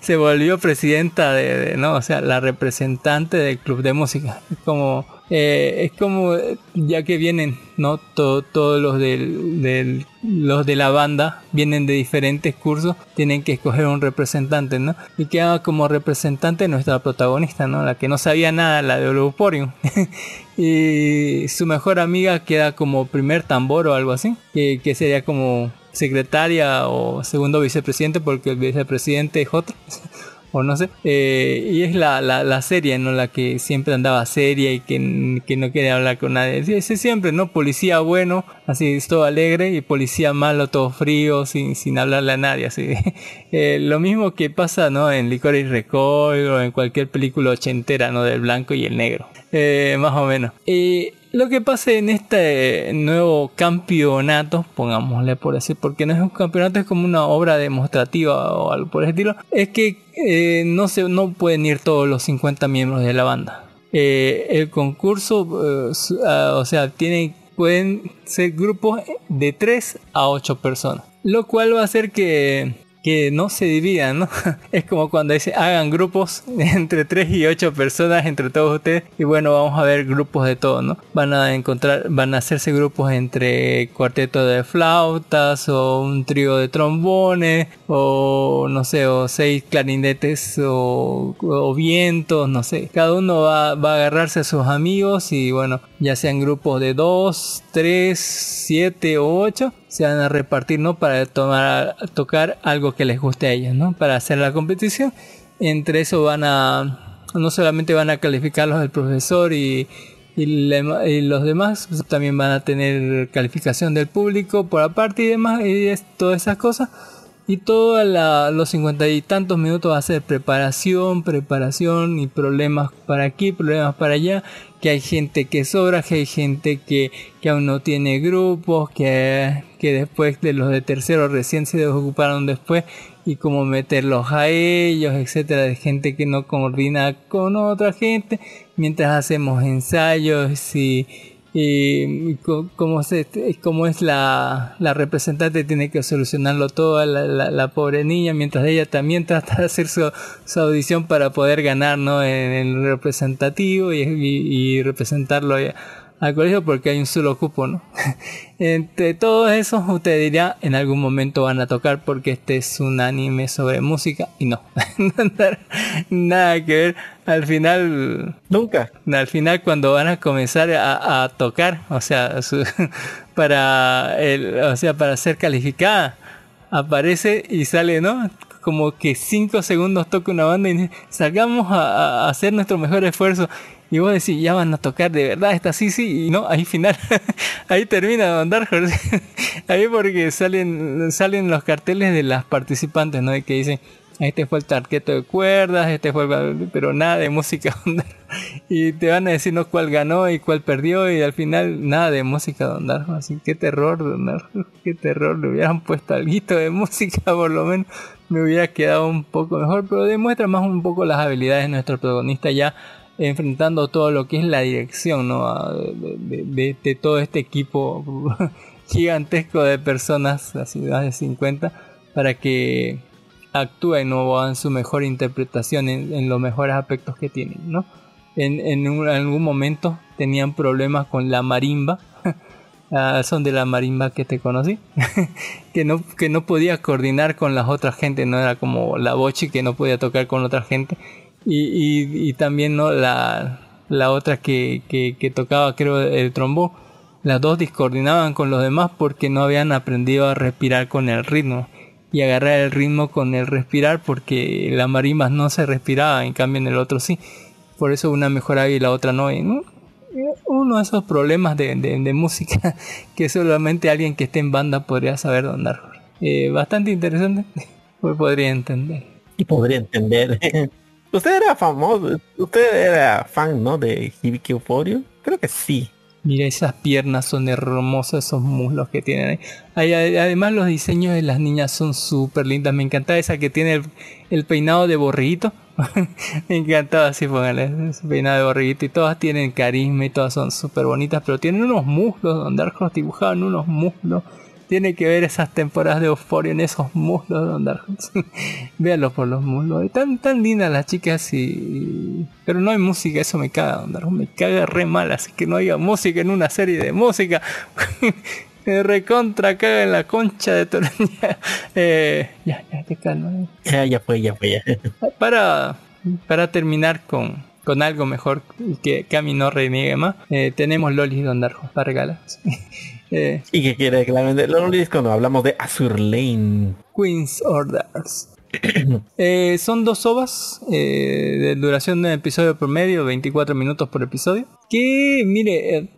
se volvió presidenta de, no, o sea, la representante del club de música. Como eh, es como ya que vienen no todos los del, los de la banda vienen de diferentes cursos tienen que escoger un representante no y queda como representante nuestra protagonista no la que no sabía nada la de Oluporium [LAUGHS] y su mejor amiga queda como primer tambor o algo así que, que sería como secretaria o segundo vicepresidente porque el vicepresidente es otro [LAUGHS] o no sé. Eh, y es la, la, serie, ¿no? La que siempre andaba seria y que, que no quería hablar con nadie. Ese siempre, ¿no? Policía bueno, así todo alegre, y policía malo, todo frío, sin, sin hablarle a nadie, así. [LAUGHS] Eh, lo mismo que pasa, ¿no? En Licorice Recoil o en cualquier película ochentera, ¿no? Del blanco y el negro. Eh, más o menos. Y lo que pasa en este nuevo campeonato, pongámosle por decir, porque no es un campeonato, es como una obra demostrativa o algo por el estilo, es que eh, no, se, no pueden ir todos los 50 miembros de la banda. Eh, el concurso, eh, ah, o sea, tienen, pueden ser grupos de 3 a 8 personas. Lo cual va a hacer que que no se dividan, ¿no? [LAUGHS] Es como cuando dice hagan grupos [LAUGHS] entre 3 y 8 personas entre todos ustedes y bueno, vamos a ver grupos de todo, ¿no? Van a encontrar, van a hacerse grupos entre cuarteto de flautas o un trío de trombones o no sé, o seis clarinetes o, vientos, no sé. Cada uno va, va a agarrarse a sus amigos y bueno, ya sean grupos de 2, 3, 7 o 8 se van a repartir, ¿no? Para tomar, tocar algo que les guste a ellos, ¿no? Para hacer la competición. Entre eso van a, no solamente van a calificarlos el profesor y, y, los demás, pues, también van a tener calificación del público por aparte y demás, y todas esas cosas. Y todos los cincuenta y tantos minutos va a ser preparación, preparación y problemas para aquí, problemas para allá. Que hay gente que sobra, que hay gente que, que aún no tiene grupos, que, que después de los de tercero recién se desocuparon después y cómo meterlos a ellos, etcétera, de gente que no coordina con otra gente mientras hacemos ensayos y y como, se, como es la, la, representante tiene que solucionarlo todo la, la, pobre niña mientras ella también [LAUGHS] trata de hacer su, su audición para poder ganar ¿no? en el representativo y, y, representarlo al colegio porque hay un solo cupo, ¿no? [LAUGHS] Entre todos esos, usted diría, en algún momento van a tocar porque este es un anime sobre música y no, [LAUGHS] nada que ver. Al final, nunca. Al final, cuando van a comenzar a, tocar, o sea, [LAUGHS] para el, o sea, para ser calificada, aparece y sale, ¿no? Como que cinco segundos toca una banda y salgamos a, a hacer nuestro mejor esfuerzo y vos decís, ya van a tocar de verdad, está así, sí, y no, ahí final, [LAUGHS] ahí termina Don Dark [LAUGHS] ahí porque salen, salen los carteles de las participantes, ¿no? Y que dicen, este fue el tarqueto de cuerdas, este fue el... pero nada de música [LAUGHS] y te van a decir no cuál ganó y cuál perdió y al final nada de música Don así qué terror Don qué terror le hubieran puesto algo de música por lo menos. Me hubiera quedado un poco mejor pero demuestra más un poco las habilidades de nuestro protagonista ya enfrentando todo lo que es la dirección de, todo este equipo [LAUGHS] gigantesco de personas, así de 50, para que actúen o hagan su mejor interpretación en, los mejores aspectos que tienen. ¿no? En, algún momento tenían problemas con la marimba. [LAUGHS] Ah, son de la marimba que te conocí [LAUGHS] que no que no podía coordinar con las otras gente no era como la bochi que no podía tocar con otra gente y, y, también ¿no? la, la otra que, que, tocaba creo el trombo las dos discoordinaban con los demás porque no habían aprendido a respirar con el ritmo y agarrar el ritmo con el respirar porque la marimba no se respiraba en cambio en el otro sí por eso una mejoraba y la otra no, uno de esos problemas de, de, música [LAUGHS] que solamente alguien que esté en banda podría saber andar Eh, bastante interesante. [LAUGHS] Pues podría entender. Y podría entender. Usted era famoso, usted era fan, ¿no? De Hibiki Euphoria. Creo que sí. Mira, esas piernas son hermosas, esos muslos que tienen ahí. Además, los diseños de las niñas son súper lindas. Me encanta esa que tiene el, peinado de borriguito. [LAUGHS] Me encantaba así, póngale, ese peinado de borriguito. Y todas tienen carisma y todas son súper bonitas. Pero tienen unos muslos, donde Arcos dibujaban unos muslos. Tiene que ver esas temporadas de Euphoria en esos muslos de Don [LAUGHS] Véanlo por los muslos. Y tan, tan lindas las chicas y... Pero no hay música, eso me caga, Don Me caga re mal, así que no haya música en una serie de música. [LAUGHS] me recontra caga en la concha de tu [LAUGHS] eh, ya, ya, te calma. Ya, ya fue, ya fue, ya. Para, para terminar con, con algo mejor que, mí no reniegue más, eh, tenemos Lolis Don Darjo para regalar. Eh, ¿Y qué quiere claramente? Lolis cuando hablamos de Azur Lane. Queen's Orders. [CLEARS THROAT] eh, son dos ovas eh, de duración de episodio promedio, 24 minutos por episodio. Que, mire, eh,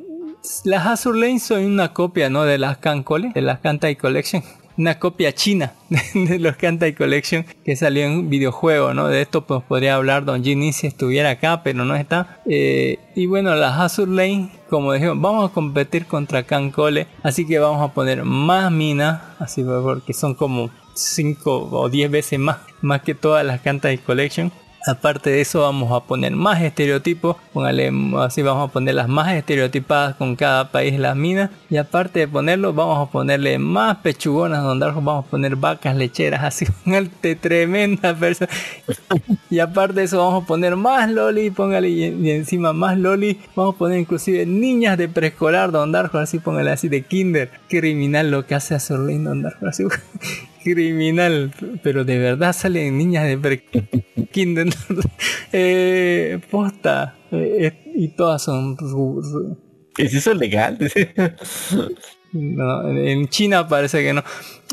las Azur Lane son una copia ¿no? de las Cancole, de las Kantai Collection una copia china [LAUGHS] de los Kantai Collection que salió en videojuego, ¿no? De esto pues podría hablar Don Ginny si estuviera acá, pero no está. Eh, y bueno, las Azure Lane, como dijimos, vamos a competir contra Cancole, así que vamos a poner más minas, así porque son como 5 o 10 veces más, más que todas las Kantai Collection. Aparte de eso vamos a poner más estereotipos, póngale así vamos a poner las más estereotipadas con cada país las minas. Y aparte de ponerlo vamos a ponerle más pechugonas donde vamos a poner vacas lecheras así [LAUGHS] una tremenda persona. Y aparte de eso vamos a poner más loli, póngale y, encima más loli, vamos a poner inclusive niñas de preescolar donde así póngale así de kinder, criminal lo que hace a Sorlin donde así criminal, pero de verdad salen niñas de pre kinder [LAUGHS] eh, posta eh, y todas son ¿Es eso legal? [LAUGHS] no, en China parece que no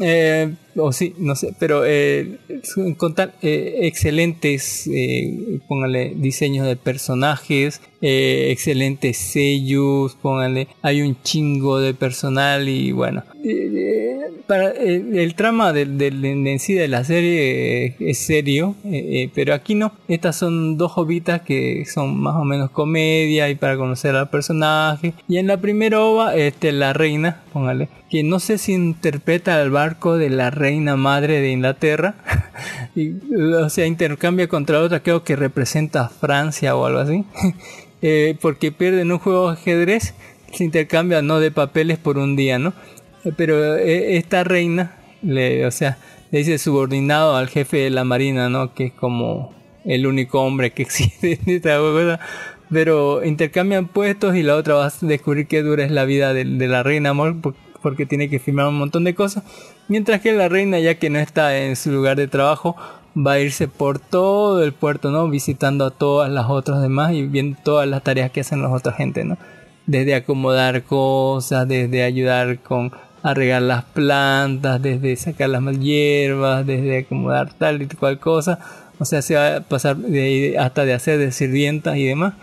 eh, o sí, no sé, pero eh, con eh, excelentes, eh, póngale diseños de personajes, eh, excelentes sellos, póngale, hay un chingo de personal y bueno, para el, trama del, del, en sí de la serie es serio, pero aquí no, estas son dos jovitas que son más o menos comedia y para conocer al personaje. Y en la primera ova, este, la reina, póngale, que no sé si interpreta al barco de la reina madre de Inglaterra, [LAUGHS] y, o sea, intercambia contra otra, creo que representa a Francia o algo así, [LAUGHS] eh, porque pierden un juego de ajedrez, se intercambia no de papeles por un día, ¿no? Pero eh, esta reina, le, o sea, le dice subordinado al jefe de la marina, ¿no? Que es como el único hombre que [LAUGHS] existe en esta cosa pero intercambian puestos y la otra va a descubrir qué dura es la vida de, de la reina amor porque tiene que firmar un montón de cosas, mientras que la reina ya que no está en su lugar de trabajo va a irse por todo el puerto, ¿no? Visitando a todas las otras demás y viendo todas las tareas que hacen las otras gente, ¿no? Desde acomodar cosas, desde ayudar con a regar las plantas, desde sacar las mal hierbas, desde acomodar tal y cual cosa. O sea, se va a pasar de, hasta de hacer de sirvientas y demás.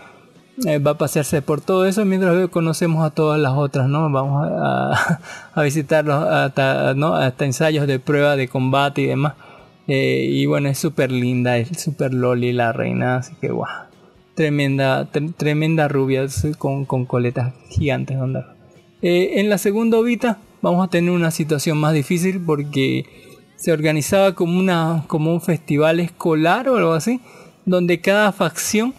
Eh, va a pasearse por todo eso mientras conocemos a todas las otras, ¿no? Vamos a, [LAUGHS] visitarlos hasta, hasta ensayos de prueba de combate y demás. Eh, y bueno, es súper linda, es súper loli la reina, así que guau. Tremenda, tremenda rubia con, con coletas gigantes. Eh, en la segunda ovita vamos a tener una situación más difícil porque se organizaba como, una, como un festival escolar o algo así, donde cada facción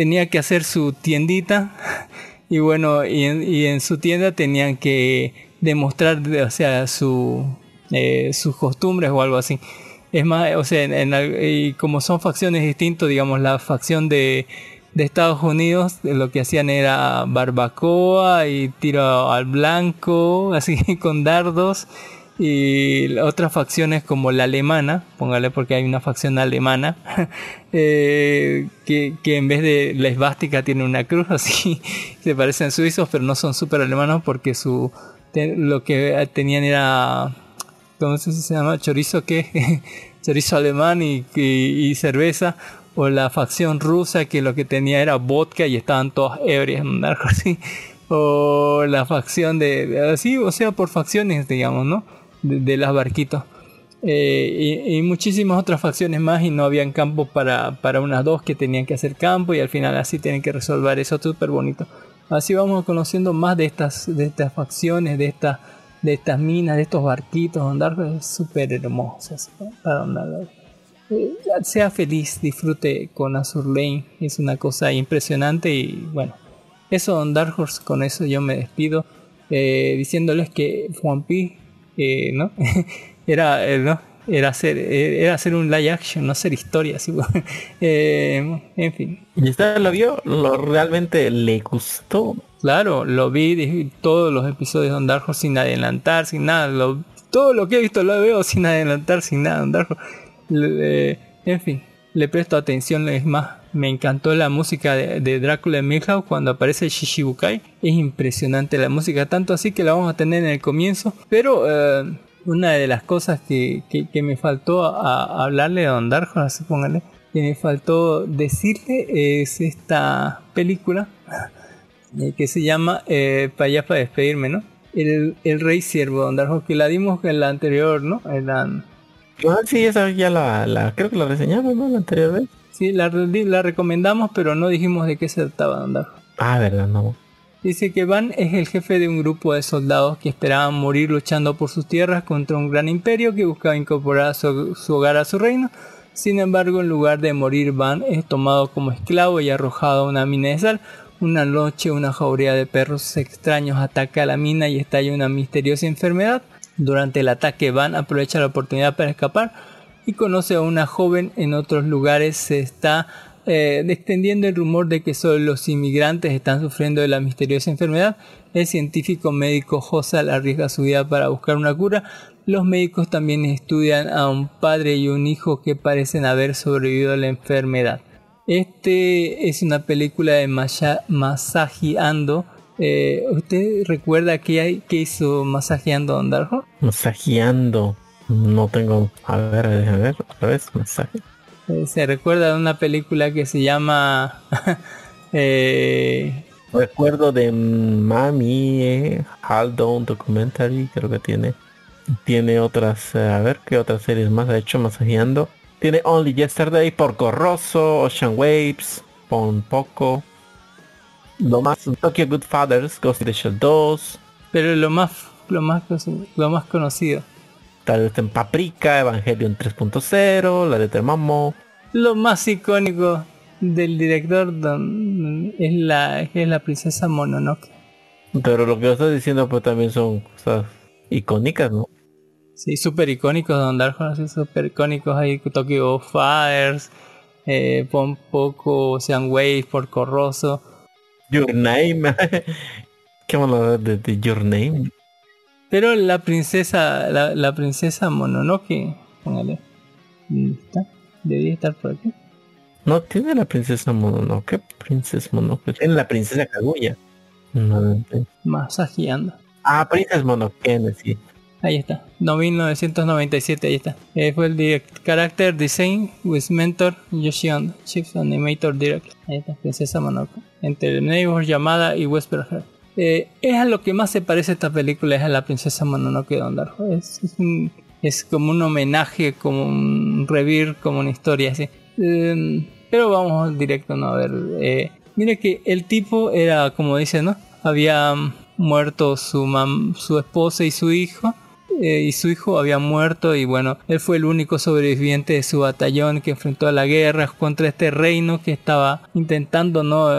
tenía que hacer su tiendita y bueno, y en, su tienda tenían que demostrar, o sea, su, eh, sus costumbres o algo así. Es más, o sea, y como son facciones distintas, digamos, la facción de, de Estados Unidos lo que hacían era barbacoa y tiro al blanco, [LAUGHS] así con dardos y otras facciones como la alemana, póngale porque hay una facción alemana, [LAUGHS] eh, que, que, en vez de la esvástica tiene una cruz, [LAUGHS] así se parecen suizos, pero no son súper alemanos porque su lo que tenían era, ¿cómo se llama? Chorizo, ¿qué? [LAUGHS] Chorizo alemán y, y, cerveza. O la facción rusa que lo que tenía era vodka y estaban todos ebrios, así. O la facción de, así, o sea, por facciones, digamos, ¿no? De, de los barquitos. Eh, y, muchísimas otras facciones más y no habían campo para, para unas dos que tenían que hacer campo y al final así tienen que resolver eso súper bonito. Así vamos conociendo más de estas, de estas facciones, de estas, de estas minas, de estos barquitos. Andar es súper hermoso. Para andar. Eh, sea feliz, disfrute con Azur Lane. Es una cosa impresionante y bueno. Eso Don Dark Horse, con eso yo me despido. eh, diciéndoles que One Piece, eh, ¿no? [LAUGHS] era, eh, ¿no? Era hacer, eh, era hacer un live action, no hacer historia. así, [LAUGHS] eh, en fin. ¿Y usted lo vio? ¿Lo realmente le gustó? Claro, lo vi dije, todos los episodios de Don Dark Horse sin adelantar, sin nada. Lo- todo lo que he visto lo veo sin adelantar, sin nada. Don Dark Horse. Le- en fin, le presto atención. Es más, me encantó la música de, de Drácula en Milhouse cuando aparece Shishibukai. Es impresionante la música, tanto así que la vamos a tener en el comienzo. Pero eh, una de las cosas que, que- me faltó a, hablarle a Don Dark Horse, así que me faltó decirle es esta película eh, que se llama eh, para allá para despedirme, ¿no? El, el Rey Siervo, Don Darjo, que la dimos en la anterior, ¿no? En la- Ah, sí, esa ya la, la creo que la reseñamos, ¿no? La anterior vez. Sí, la, re- la recomendamos, pero no dijimos de qué se trataba, Don Darjo. Ah, verdad, no. Dice que Van es el jefe de un grupo de soldados que esperaban morir luchando por sus tierras contra un gran imperio que buscaba incorporar su, su hogar a su reino. Sin embargo, en lugar de morir, Van es tomado como esclavo y arrojado a una mina de sal. Una noche, una jauría de perros extraños ataca a la mina y estalla una misteriosa enfermedad. Durante el ataque, Van aprovecha la oportunidad para escapar y conoce a una joven. En otros lugares se está eh, extendiendo el rumor de que solo los inmigrantes están sufriendo de la misteriosa enfermedad. El científico médico Hosal arriesga su vida para buscar una cura. Los médicos también estudian a un padre y un hijo que parecen haber sobrevivido a la enfermedad. Este es una película de Maya- Masahi Ando. Eh, ¿Usted recuerda qué, hay, qué hizo Masahi Ando? Masajeando. No tengo. A ver, déjame ver. Otra vez, masaje. Eh, se recuerda de una película que se llama [LAUGHS] eh, Recuerdo de Mami, eh, Haldon Documentary, creo que tiene. Tiene otras, eh, a ver qué otras series más ha hecho masajeando. Tiene Only Yesterday, Porco Rosso, Ocean Waves, Pon Poco. Lo más, Tokyo Good Fathers, Ghost in the Shell 2. pero lo más lo más lo más conocido Tal vez en Paprika, Evangelion 3.0, la de Termamo. lo más icónico del director don- es la es la princesa Mononoke Pero lo que estoy diciendo pues también son cosas icónicas, ¿no? sí súper icónicos Don Darjo así súper icónicos ahí Tokyo Fathers eh, Pon Poco Ocean Wave Porco Rosso Your Name. [LAUGHS] ¿Qué vamos a hablar de, de Your Name? Pero la princesa la, la princesa Mononoke póngale ¿dónde está? debía estar por aquí No tiene la princesa Mononoke. Princesa Mononoke. Tiene la princesa Kaguya. No, masajeando ah, Princess Mononoke, sí. Ahí está, no, 1997, ahí está. Eh, fue el direct character design with mentor Yoshi Chief Animator Direct. Ahí está, Princesa Mononoke. Entre Neighbor, Llamada y Whisper Heart. Eh, es a lo que más se parece esta película, es a la Princesa Mononoke de Don Darjo. Es, es, un- es como un homenaje, como un revir, como una historia así. Eh, pero vamos directo, ¿no? A ver. eh, mire que el tipo era, como dice, ¿no? Había muerto su, mam- su esposa y su hijo. Eh, y su hijo había muerto y bueno, él fue el único sobreviviente de su batallón que enfrentó a la guerra contra este reino que estaba intentando no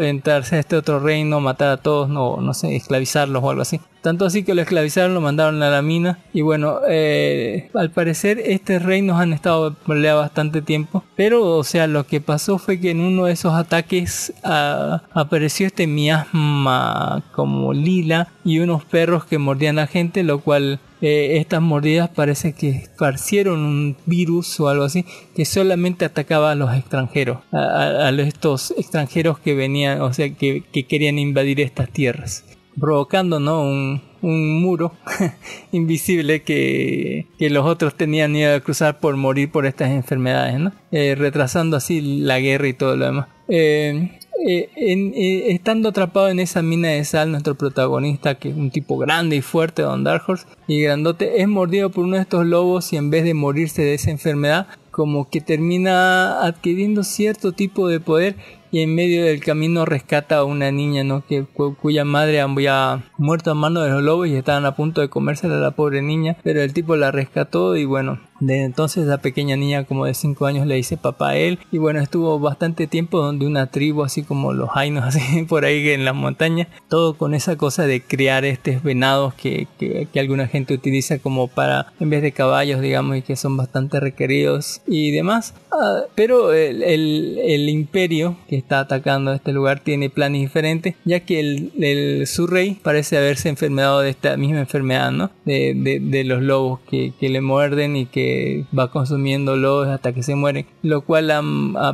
entrarse a este otro reino, matar a todos, no, no sé, esclavizarlos o algo así. Tanto así que lo esclavizaron, lo mandaron a la mina. Y bueno, eh, al parecer estos reinos han estado pelea bastante tiempo, pero o sea, lo que pasó fue que en uno de esos ataques ah, apareció este miasma como lila y unos perros que mordían a gente, lo cual eh, estas mordidas parece que esparcieron un virus o algo así que solamente atacaba a los extranjeros, a estos extranjeros que venían, o sea, que, que querían invadir estas tierras provocando ¿no? un, un muro [LAUGHS] invisible que, que los otros tenían miedo de cruzar por morir por estas enfermedades, ¿no? Eh, retrasando así la guerra y todo lo demás. Eh, eh, estando atrapado en esa mina de sal, nuestro protagonista, que es un tipo grande y fuerte, Don Dark Horse, y grandote, es mordido por uno de estos lobos y en vez de morirse de esa enfermedad, como que termina adquiriendo cierto tipo de poder y en medio del camino rescata a una niña ¿no? que, cu- cuya madre había muerto a mano de los lobos y estaban a punto de comérsela a la pobre niña, pero el tipo la rescató y bueno, desde entonces la pequeña niña como de 5 años le dice papá a él y bueno, estuvo bastante tiempo donde una tribu así como los Ainos [LAUGHS] así por ahí en las montañas, todo con esa cosa de criar estos venados que, que, que alguna gente utiliza como para, en vez de caballos digamos y que son bastante requeridos y demás, Ah, pero el, el- el imperio que está atacando este lugar tiene planes diferentes, ya que el, el- su rey parece haberse enfermado de esta misma enfermedad, ¿no? De, de- de los lobos que, que le muerden y que va consumiendo lobos hasta que se mueren, lo cual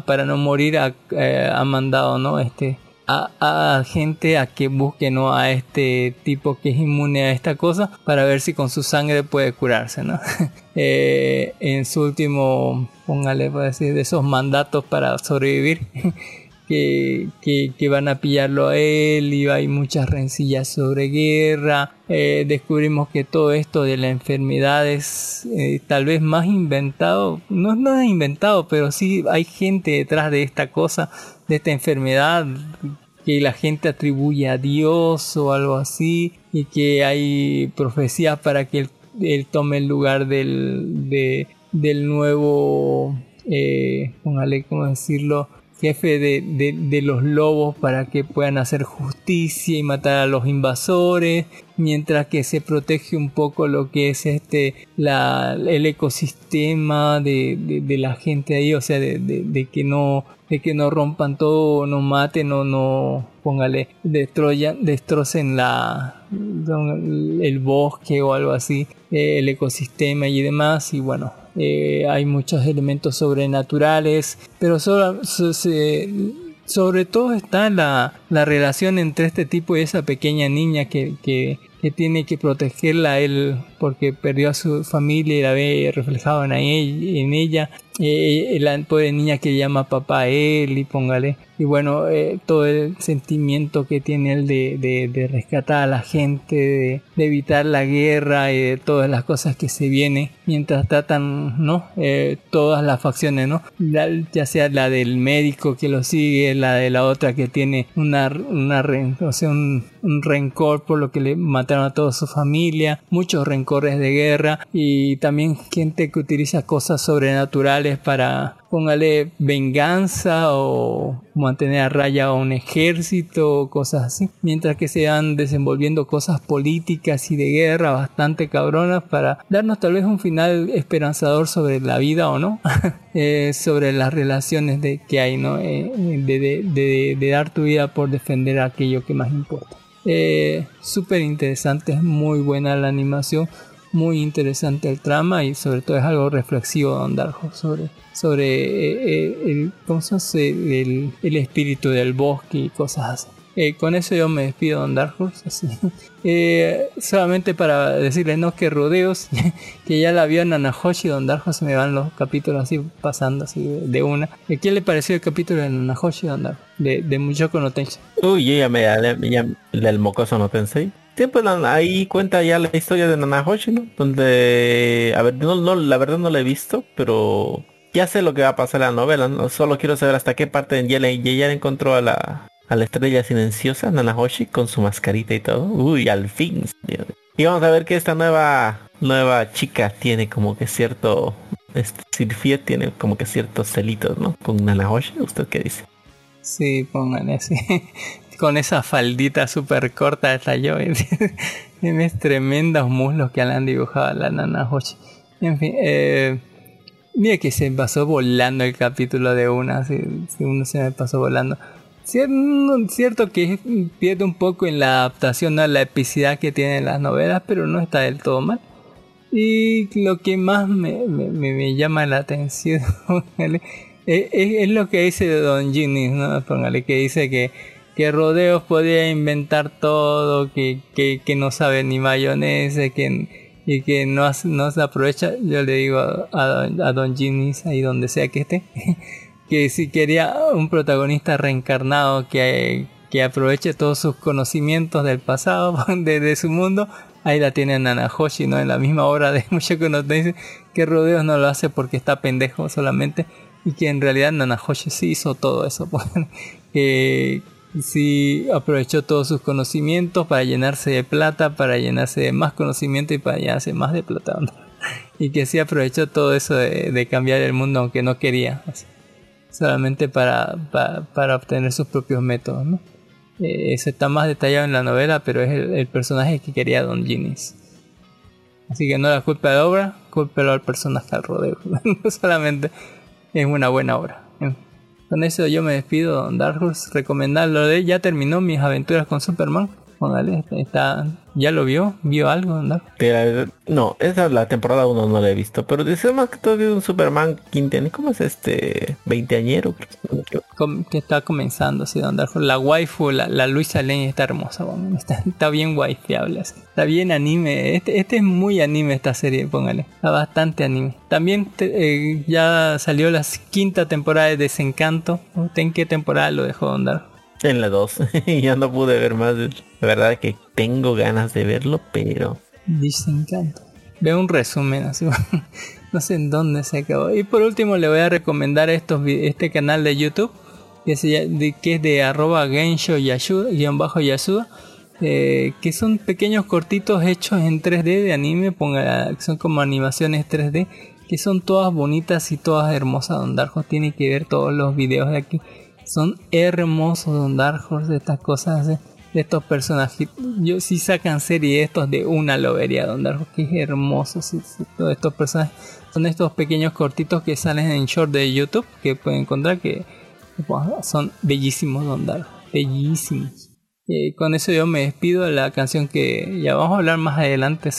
para no morir ha, eh, ha mandado, ¿no? Este, a, gente a que busque ¿no? a este tipo que es inmune a esta cosa para ver si con su sangre puede curarse ¿no? [LAUGHS] Eh, en su último póngale por decir de esos mandatos para sobrevivir [LAUGHS] que, que, van a pillarlo a él y hay muchas rencillas sobre guerra. Eh, descubrimos que todo esto de la enfermedad es eh, tal vez más inventado, no, no es inventado, pero sí hay gente detrás de esta cosa, de esta enfermedad que la gente atribuye a Dios o algo así y que hay profecías para que él, tome el lugar del, de- del nuevo, eh, ¿cómo decirlo? Jefe de, de- de los lobos para que puedan hacer justicia y matar a los invasores mientras que se protege un poco lo que es este la, el ecosistema de, de- la gente ahí o sea de, de- que no de que no rompan todo no maten o no póngale destruyan destrocen la el bosque o algo así eh, el ecosistema y demás y bueno eh, hay muchos elementos sobrenaturales pero solo, so- se- sobre todo está la, la relación entre este tipo y esa pequeña niña que, que, que tiene que protegerla él porque perdió a su familia y la ve reflejado en, ahí- en ella. Eh, la pobre niña que llama papá a él y póngale. Y bueno, eh, todo el sentimiento que tiene él de, de, rescatar a la gente, de, evitar la guerra y de todas las cosas que se vienen mientras tratan, ¿no? Eh, todas las facciones, ¿no? La- ya sea la del médico que lo sigue, la de la otra que tiene una, una o sea, rencor por lo que le mataron a toda su familia, muchos rencores de guerra y también gente que utiliza cosas sobrenaturales para póngale venganza o mantener a raya a un ejército o cosas así. Mientras que se van desenvolviendo cosas políticas y de guerra bastante cabronas para darnos tal vez un final esperanzador sobre la vida o no [LAUGHS] Eh, sobre las relaciones de que hay no Eh, de- de dar tu vida por defender aquello que más importa eh, súper interesante, es muy buena la animación, muy interesante el trama y sobre todo es algo reflexivo Don Horse sobre, sobre eh, eh, el, ¿cómo se hace? el, el espíritu del bosque y cosas así. Eh, con eso yo me despido Don Dark Horse. Eh, solamente para decirles no que rodeos [LAUGHS] que ya la vio Nanahoshi Don Dark me van los capítulos así pasando así de, de una Eh, ¿qué le pareció el capítulo de Nanahoshi Don Dark de, de Tensei? Uy, yo ya me ya, del mocoso no tensei. Sí, pues ahí cuenta ya la historia de Nanahoshi, ¿no? Donde, a ver, no, no, la verdad no la he visto, pero ya sé lo que va a pasar en la novela, ¿no? Solo quiero saber hasta qué parte ya, ya encontró a la, a la estrella silenciosa, Nanahoshi, con su mascarita y todo. Uy, al fin. Y vamos a ver que esta nueva, nueva chica tiene como que cierto, este, tiene como que ciertos celitos, ¿no? Con Nanahoshi, ¿usted qué dice? Sí, pongan así. [LAUGHS] Con esa faldita súper corta está yo. [LAUGHS] Tienes tremendos muslos que le han dibujado a la nana Hoshi. En fin, eh, mira que se pasó volando el capítulo de una. Si uno se me pasó volando. Cier- Cierto que pierde un poco en la adaptación a la epicidad que tienen las novelas, pero no está del todo mal. Y lo que más me, me- me- llama la atención [LAUGHS] es, es- es lo que dice Don Ginny, ¿no? Póngale, que dice que, que Rodeos podía inventar todo, que, que, que no sabe ni mayonesa, que, y que no, no se aprovecha. Yo le digo a, a, a Don Ginny, ahí donde sea que esté, [LAUGHS] que que si quería un protagonista reencarnado que, que aproveche todos sus conocimientos del pasado, [LAUGHS] de, su mundo, ahí la tiene Nanahoshi, ¿no? En la misma obra de [LAUGHS] Mushoku no te dice que Rodeos no lo hace porque está pendejo solamente y que en realidad Nanahoshi sí hizo todo eso, [LAUGHS] que sí aprovechó todos sus conocimientos para llenarse de plata, para llenarse de más conocimiento y para llenarse más de plata, y que sí aprovechó todo eso de, de cambiar el mundo aunque no quería, así, solamente para, para, obtener sus propios métodos, ¿no? Eh, eso está más detallado en la novela, pero es el, personaje que quería Don Ginnis. Así que no la culpa de la obra, cúlpelo al personaje al rodeo. [LAUGHS] no solamente es una buena obra. Con eso yo me despido, Don Dark Horse. Recomendarlo de ya terminó mis aventuras con Superman. Póngale, está, ¿ya lo vio? ¿Vio algo, la- no, esa es la temporada 1 no la he visto. Pero dice más que todo de un Superman quinteañero. ¿Cómo es este? Veinteañero. no que está comenzando, sí, Don. La waifu, la, la Luisa Lane está hermosa, bueno, [LAUGHS] está, está bien waifiable, así. está bien anime. Este, este es muy anime esta serie, póngale, está bastante anime. También te- eh, ya salió la quinta temporada de Desencanto. ¿Usted en qué temporada lo dejó, Don? En la 2. [LAUGHS] ya no pude ver más. La verdad que tengo ganas de verlo, pero... Desencanto. Veo un resumen así. [LAUGHS] no sé en dónde se acabó. Y por último le voy a recomendar estos este canal de YouTube que, se es de arroba gensho yasuda, guion bajo yasuda. eh, que son pequeños cortitos hechos en 3D de anime, ponga, son como animaciones 3D, que son todas bonitas y todas hermosas. Don Horse tiene que ver todos los videos de aquí. Son hermosos Dark Horse, estas cosas de, estos personajes. Yo si sacan serie de estos de una lo vería Don Dark Horse, que es hermoso. estos personajes son estos pequeños cortitos que salen en short de YouTube que pueden encontrar que son bellísimos Don Dark bellísimos. Eh, con eso yo me despido de la canción que ya vamos a hablar más adelante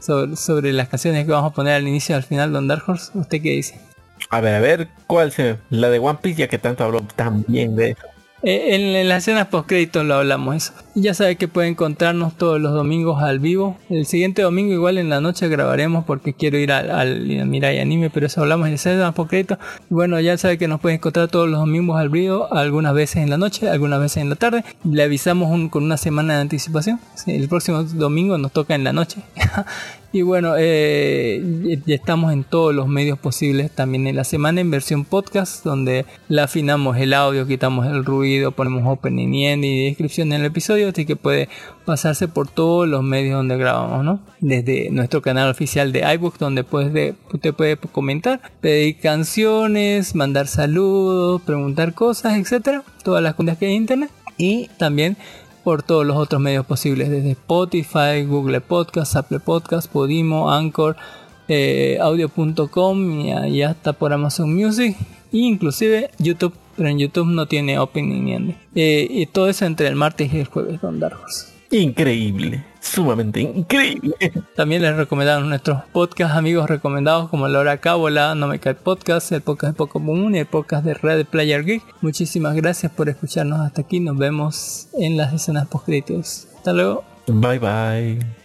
sobre, sobre las canciones que vamos a poner al inicio y al final Don Dark Horse. ¿Usted qué dice? A ver, a ver, ¿cuál se... La de One Piece, ya que tanto habló también de eso. Eh, en, en las escenas post créditos lo hablamos eso. Ya sabe que puede encontrarnos todos los domingos al vivo. El siguiente domingo igual en la noche grabaremos porque quiero ir al, al Mirai Anime, pero eso hablamos en post créditos. Y bueno, ya sabe que nos puede encontrar todos los domingos al vivo, algunas veces en la noche, algunas veces en la tarde. Le avisamos con una semana de anticipación. El próximo domingo nos toca en la noche. [LAUGHS] Y bueno, eh, ya estamos en todos los medios posibles también en la semana en versión podcast, donde le afinamos el audio, quitamos el ruido, ponemos opening y ending y descripción en el episodio, así que puede pasarse por todos los medios donde grabamos, ¿no? Desde nuestro canal oficial de iBooks, donde puede, usted puede comentar, pedir canciones, mandar saludos, preguntar cosas, etcétera, todas las cosas que hay en internet. Y también por todos los otros medios posibles, desde Spotify, Google Podcast, Apple Podcast, Podimo, Anchor, eh, audio.com y, y hasta por Amazon Music, e inclusive YouTube, pero en YouTube no tiene opening ni ending. Eh, y todo eso entre el martes y el jueves Horse. Increíble. Sumamente increíble. También les recomendamos nuestros podcast amigos recomendados como La Hora Cábola, No Me Cae Podcast, el podcast de Poco Común y el podcast de Red Player Geek. Muchísimas gracias por escucharnos hasta aquí. Nos vemos en las escenas post Hasta luego. Bye bye.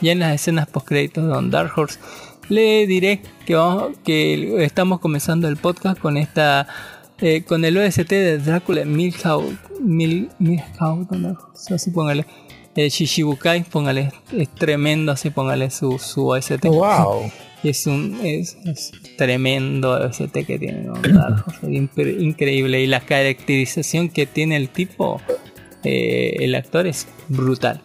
Ya en las escenas post créditos de Don Dark Horse le diré que, vamos- que estamos comenzando el podcast con esta eh, con el OST de Drácula Milhouse Mil, Milhouse así póngale. Eh, Shishibukai póngale es tremendo así póngale su, su OST Wow. [LAUGHS] es un es, es tremendo OST que tiene Horse, incre- increíble. Y la caracterización que tiene el tipo eh, el actor es brutal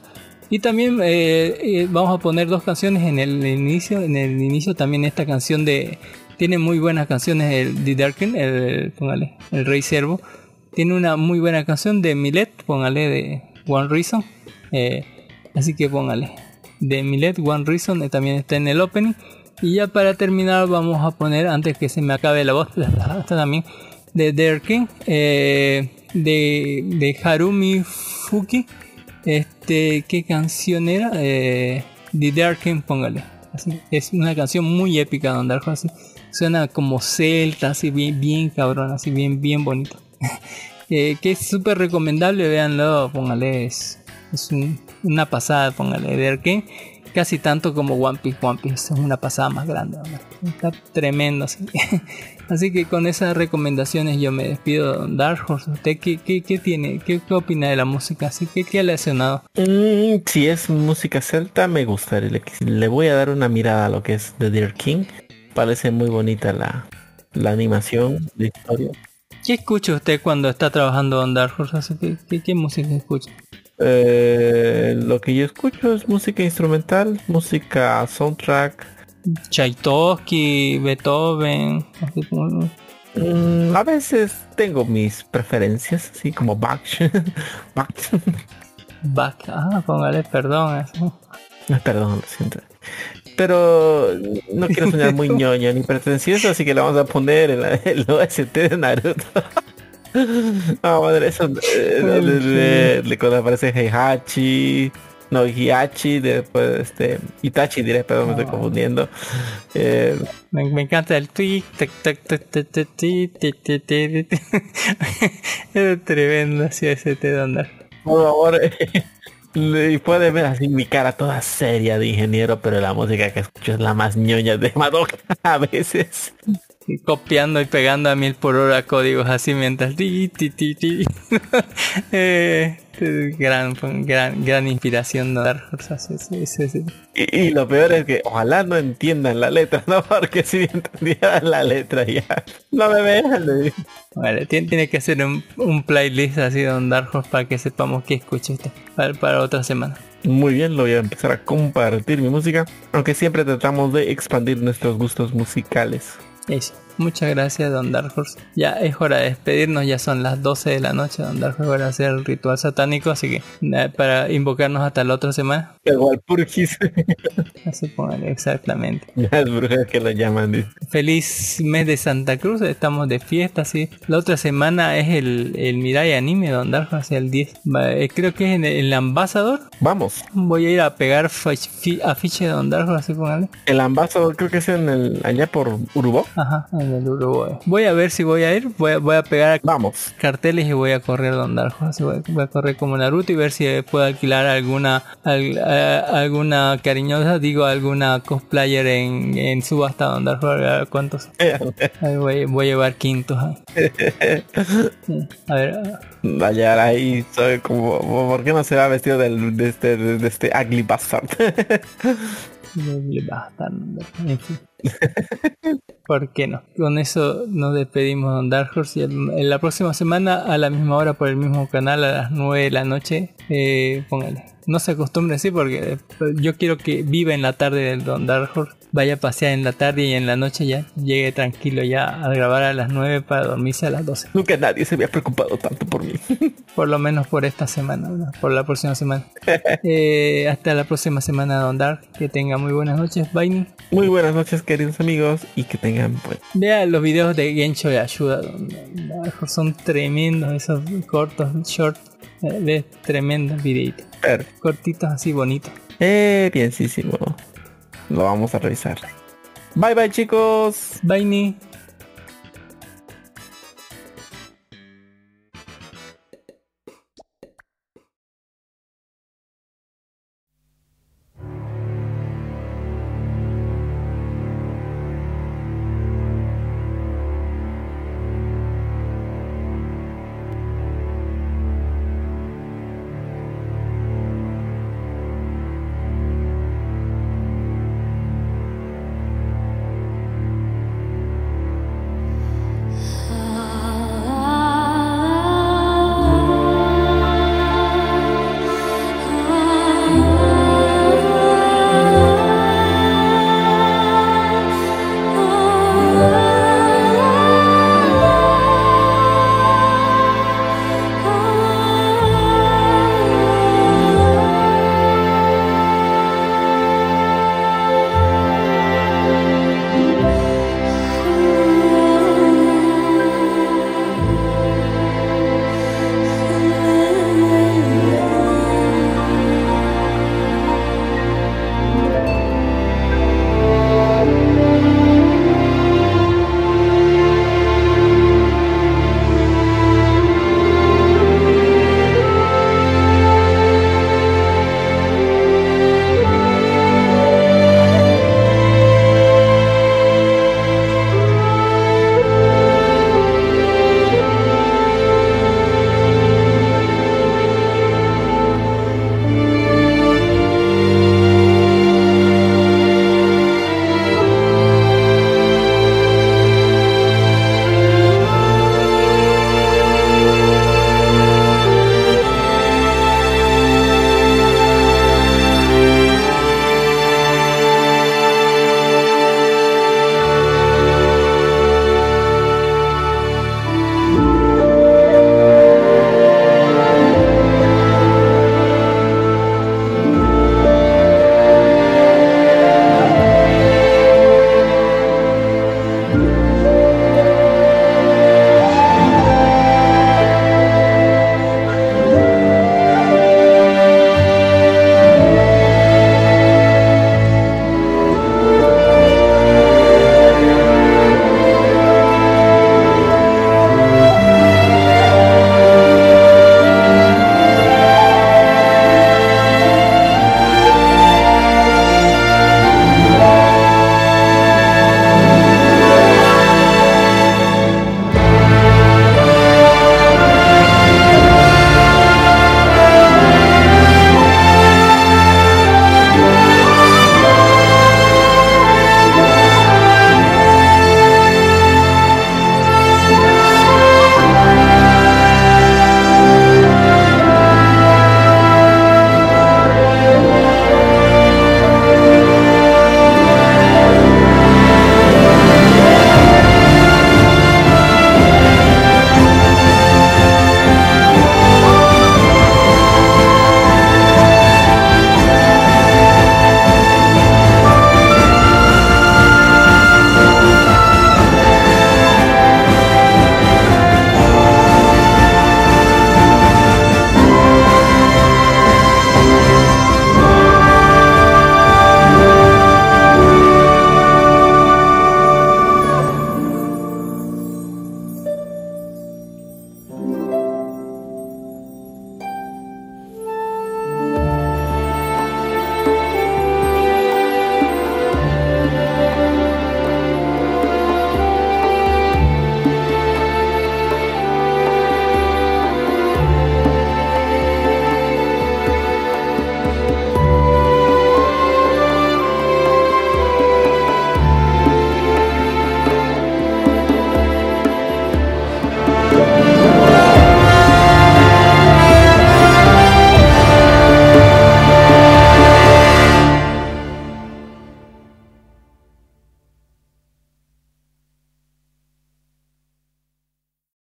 y también eh, eh, vamos a poner dos canciones en el inicio. En el inicio también esta canción de... Tiene muy buenas canciones el The Darken, el, póngale, el Rey Servo. Tiene una muy buena canción de Milet, póngale, de One Reason. Eh, así que póngale. De Milet, One Reason, también está en el opening. Y ya para terminar vamos a poner, antes que se me acabe la voz, [LAUGHS] también, de Derkin, eh, de, de Harumi Fuki. Este, ¿qué canción era? Eh, The Darken, póngale. Es una canción muy épica de Don Darko, así. Suena como celta, así bien, bien cabrón, así bien, bien bonito. [LAUGHS] Eh, que es súper recomendable, véanlo, póngale, es, es un- una pasada, póngale, Derken. Casi tanto como One Piece, One Piece es una pasada más grande, está tremendo. Así. [LAUGHS] así que con esas recomendaciones yo me despido, Dark Horse. ¿Usted qué, qué, qué tiene? ¿Qué, qué opina de la música? Así que, ¿qué le ha sonado? Mm, si es música celta, me gusta. Le, le voy a dar una mirada a lo que es The Deer King. Parece muy bonita la, la animación, la historia. ¿Qué escucha usted cuando está trabajando en Dark Horse? Así que, ¿qué, qué música escucha? Eh, lo que yo escucho es música instrumental, música soundtrack. Tchaikovsky, Beethoven, Mm, a veces tengo mis preferencias, así como Bach. [LAUGHS] Bach. Bach. Ah, póngale perdón. eso. Perdón, lo siento. Pero no quiero soñar muy [LAUGHS] ñoño ni pretencioso, así que le vamos a poner el, el OST de Naruto. [LAUGHS] [LAUGHS] Ah, madre, eso eh, de- de cuando aparece Heihachi, no Hiachi, después este Itachi diré, pero me estoy confundiendo. Eh, Me, me encanta el tweet. [LAUGHS] Es tremendo así ese te andar. por favor, [LAUGHS] y puede ver así mi cara toda seria de ingeniero, pero la música que escucho es la más ñoña de Madoka a veces. Copiando y pegando a mil por hora códigos así mientras ti, ti, ti, ti. [LAUGHS] eh, gran, gran, gran inspiración así, sí, sí, sí. Y, y lo peor es que ojalá no entiendan la letra, ¿no? [LAUGHS] Porque si entendieran la letra ya no me vean. Vale, tiene, tiene que hacer un, un playlist así de Dark Horse para que sepamos qué escucha usted para, para otra semana. Muy bien, lo voy a empezar a compartir mi música, aunque siempre tratamos de expandir nuestros gustos musicales. Eso. Muchas gracias, Don Dark Horse. Ya es hora de despedirnos, ya son las 12 de la noche. Don Dark Horse va a hacer el ritual satánico, así que para invocarnos hasta la otra semana. El Walpurgis, Así póngale, exactamente. [LAUGHS] las brujas que lo llaman. dice. Feliz mes de Santa Cruz, estamos de fiesta, sí. La otra semana es el, el Mirai Anime, Don Dark Horse, el 10. Va, eh, creo que es en el, el Ambassador. Vamos, Voy a ir a pegar fi- fi- afiche de Don Dark Horse, así póngale. el ambasador creo que es en el allá por Urubó. Ajá, en el Uruguay. Voy a ver si voy a ir, voy a, voy a pegar Vamos. carteles y voy a correr Don Horse. Voy, voy a correr como Naruto y ver si puedo alquilar alguna al- a- alguna cariñosa, digo alguna cosplayer en, en subasta Don Horse. A ver cuántos. [LAUGHS] Ahí voy, voy a llevar quintos ahí. Sí, A ver, Allá ahí soy como, ¿por qué no se va vestido del, de este, de este ugly bastard? [LAUGHS] le estar, en fin. [LAUGHS] ¿Por qué no? Con eso nos despedimos Don Dark Horse y en la próxima semana a la misma hora por el mismo canal a las 9 de la noche. Eh, póngale. No se acostumbre así porque eh, yo quiero que viva en la tarde del Don Dark Horse. Vaya a pasear en la tarde y en la noche ya llegue tranquilo ya a grabar a las 9 para dormirse a las 12. Nunca nadie se había preocupado tanto por mí. [LAUGHS] Por lo menos por esta semana, ¿no? por la próxima semana. [LAUGHS] Eh, hasta la próxima semana Don Dark. Que tenga muy buenas noches. Bye. Muy buenas noches queridos amigos y que tengan buen Vea los videos de Gensho y Ayuda, donde son tremendos esos cortos, short, eh, ves tremendos videitos, cortitos así bonitos. Eh, bienísimo. Lo vamos a revisar. Bye bye chicos. Bye, ni.